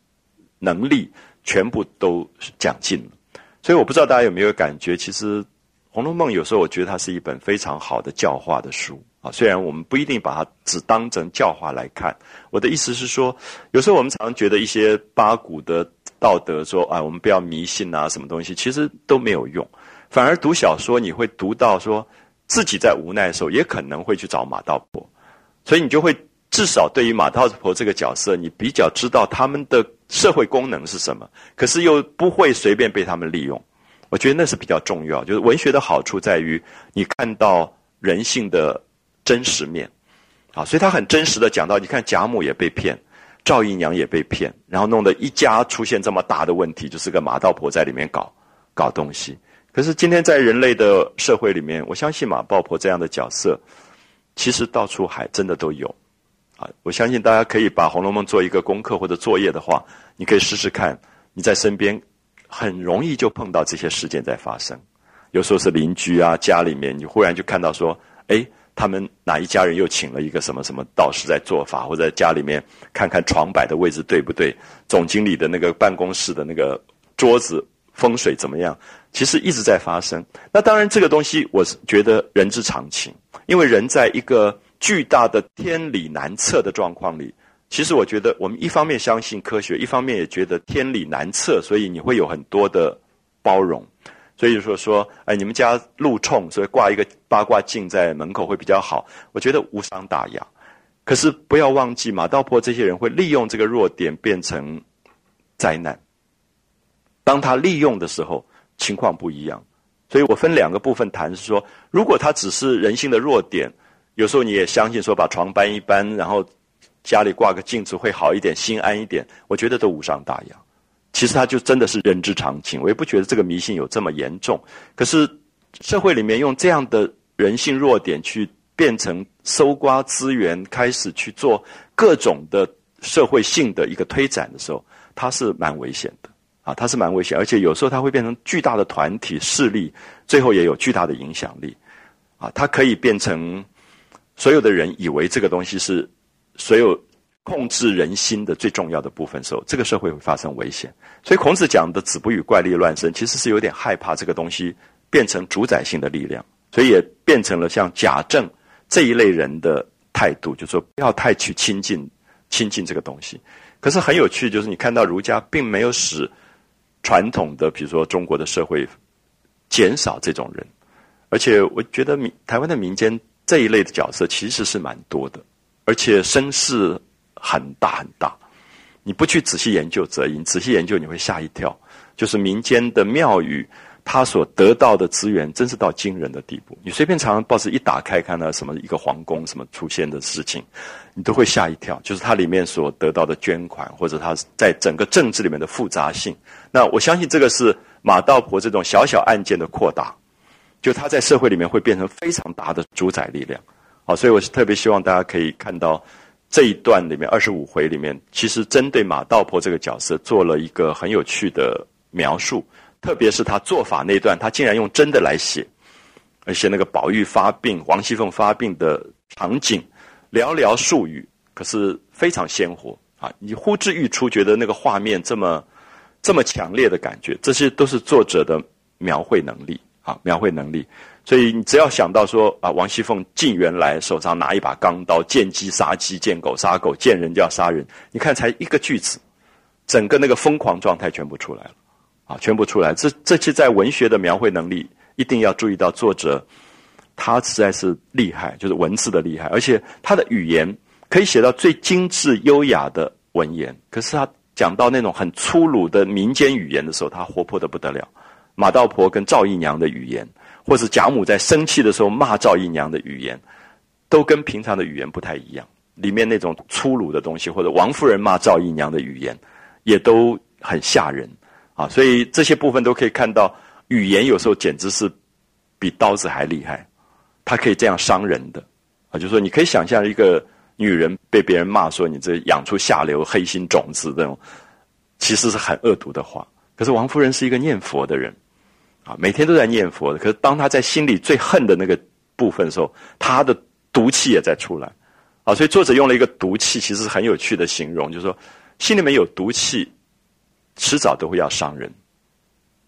B: 能力。全部都讲尽了，所以我不知道大家有没有感觉，其实《红楼梦》有时候我觉得它是一本非常好的教化的书啊。虽然我们不一定把它只当成教化来看，我的意思是说，有时候我们常觉得一些八股的道德说啊，我们不要迷信啊，什么东西其实都没有用，反而读小说你会读到说自己在无奈的时候也可能会去找马道婆，所以你就会。至少对于马道婆这个角色，你比较知道他们的社会功能是什么，可是又不会随便被他们利用。我觉得那是比较重要。就是文学的好处在于你看到人性的真实面，啊，所以他很真实的讲到，你看贾母也被骗，赵姨娘也被骗，然后弄得一家出现这么大的问题，就是个马道婆在里面搞搞东西。可是今天在人类的社会里面，我相信马道婆这样的角色，其实到处还真的都有。啊，我相信大家可以把《红楼梦》做一个功课或者作业的话，你可以试试看，你在身边很容易就碰到这些事件在发生。有时候是邻居啊，家里面你忽然就看到说，哎，他们哪一家人又请了一个什么什么道士在做法，或者家里面看看床摆的位置对不对，总经理的那个办公室的那个桌子风水怎么样，其实一直在发生。那当然这个东西我是觉得人之常情，因为人在一个。巨大的天理难测的状况里，其实我觉得我们一方面相信科学，一方面也觉得天理难测，所以你会有很多的包容。所以说说，哎，你们家路冲，所以挂一个八卦镜在门口会比较好。我觉得无伤大雅。可是不要忘记，马道婆这些人会利用这个弱点变成灾难。当他利用的时候，情况不一样。所以我分两个部分谈，是说，如果他只是人性的弱点。有时候你也相信说把床搬一搬，然后家里挂个镜子会好一点，心安一点。我觉得都无伤大雅。其实他就真的是人之常情，我也不觉得这个迷信有这么严重。可是社会里面用这样的人性弱点去变成搜刮资源，开始去做各种的社会性的一个推展的时候，它是蛮危险的啊，它是蛮危险，而且有时候它会变成巨大的团体势力，最后也有巨大的影响力啊，它可以变成。所有的人以为这个东西是所有控制人心的最重要的部分时候，这个社会会发生危险。所以孔子讲的“子不语怪力乱神”，其实是有点害怕这个东西变成主宰性的力量，所以也变成了像贾政这一类人的态度，就说不要太去亲近亲近这个东西。可是很有趣，就是你看到儒家并没有使传统的，比如说中国的社会减少这种人，而且我觉得民台湾的民间。这一类的角色其实是蛮多的，而且声势很大很大。你不去仔细研究则因，仔细研究你会吓一跳。就是民间的庙宇，它所得到的资源真是到惊人的地步。你随便常常报纸一打开，看到什么一个皇宫什么出现的事情，你都会吓一跳。就是它里面所得到的捐款，或者它在整个政治里面的复杂性。那我相信这个是马道婆这种小小案件的扩大。就他在社会里面会变成非常大的主宰力量，好，所以我是特别希望大家可以看到这一段里面二十五回里面，其实针对马道婆这个角色做了一个很有趣的描述，特别是他做法那段，他竟然用真的来写，而且那个宝玉发病、王熙凤发病的场景，寥寥数语，可是非常鲜活啊！你呼之欲出，觉得那个画面这么这么强烈的感觉，这些都是作者的描绘能力。啊，描绘能力，所以你只要想到说啊，王熙凤进园来，手上拿一把钢刀，见鸡杀鸡，见狗杀狗，见人就要杀人。你看，才一个句子，整个那个疯狂状态全部出来了，啊，全部出来。这这些在文学的描绘能力，一定要注意到作者，他实在是厉害，就是文字的厉害，而且他的语言可以写到最精致优雅的文言。可是他讲到那种很粗鲁的民间语言的时候，他活泼的不得了。马道婆跟赵姨娘的语言，或是贾母在生气的时候骂赵姨娘的语言，都跟平常的语言不太一样。里面那种粗鲁的东西，或者王夫人骂赵姨娘的语言，也都很吓人啊！所以这些部分都可以看到，语言有时候简直是比刀子还厉害，它可以这样伤人的啊！就说你可以想象一个女人被别人骂说你这养出下流黑心种子这种，其实是很恶毒的话。可是王夫人是一个念佛的人。啊，每天都在念佛的，可是当他在心里最恨的那个部分的时候，他的毒气也在出来，啊，所以作者用了一个毒气，其实是很有趣的形容，就是说心里面有毒气，迟早都会要伤人。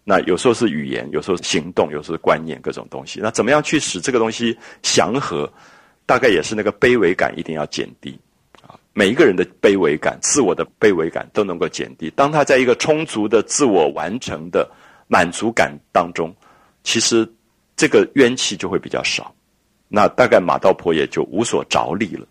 B: 那有时候是语言，有时候是行动，有时候是观念，各种东西。那怎么样去使这个东西祥和？大概也是那个卑微感一定要减低啊，每一个人的卑微感、自我的卑微感都能够减低。当他在一个充足的自我完成的。满足感当中，其实这个冤气就会比较少，那大概马道婆也就无所着力了。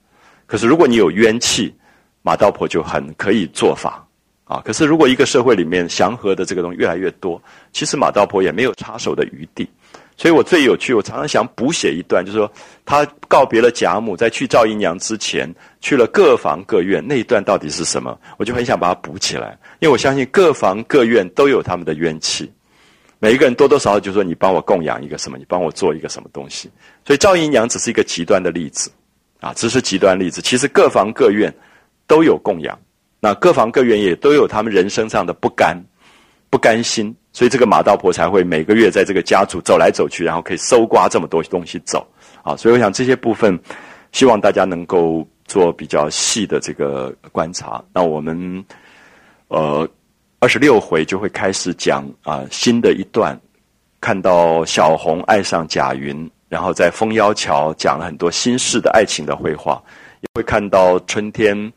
B: 可是如果你有冤气，马道婆就很可以做法啊。可是如果一个社会里面祥和的这个东西越来越多，其实马道婆也没有插手的余地。所以我最有趣，我常常想补写一段，就是说他告别了贾母，在去赵姨娘之前，去了各房各院，那一段到底是什么？我就很想把它补起来，因为我相信各房各院都有他们的冤气。每一个人多多少少就说你帮我供养一个什么，你帮我做一个什么东西。所以赵姨娘只是一个极端的例子，啊，只是极端例子。其实各房各院都有供养，那各房各院也都有他们人生上的不甘、不甘心，所以这个马道婆才会每个月在这个家族走来走去，然后可以搜刮这么多东西走啊。所以我想这些部分，希望大家能够做比较细的这个观察。那我们呃二十六回就会开始讲啊新的一段。看到小红爱上贾云，然后在枫妖桥讲了很多新式的爱情的绘画，也会看到春天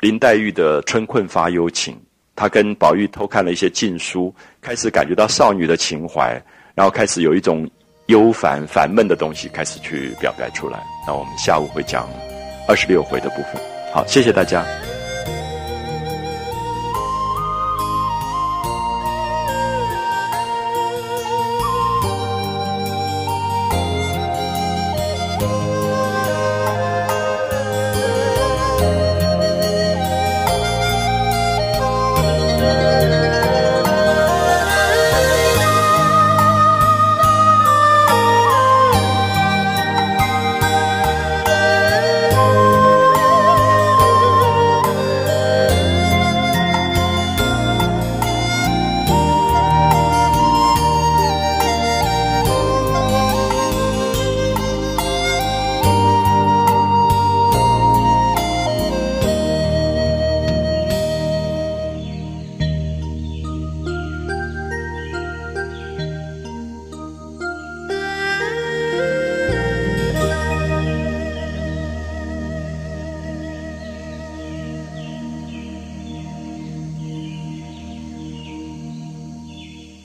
B: 林黛玉的春困发幽情，她跟宝玉偷看了一些禁书，开始感觉到少女的情怀，然后开始有一种忧烦烦闷的东西开始去表白出来。那我们下午会讲二十六回的部分。好，谢谢大家。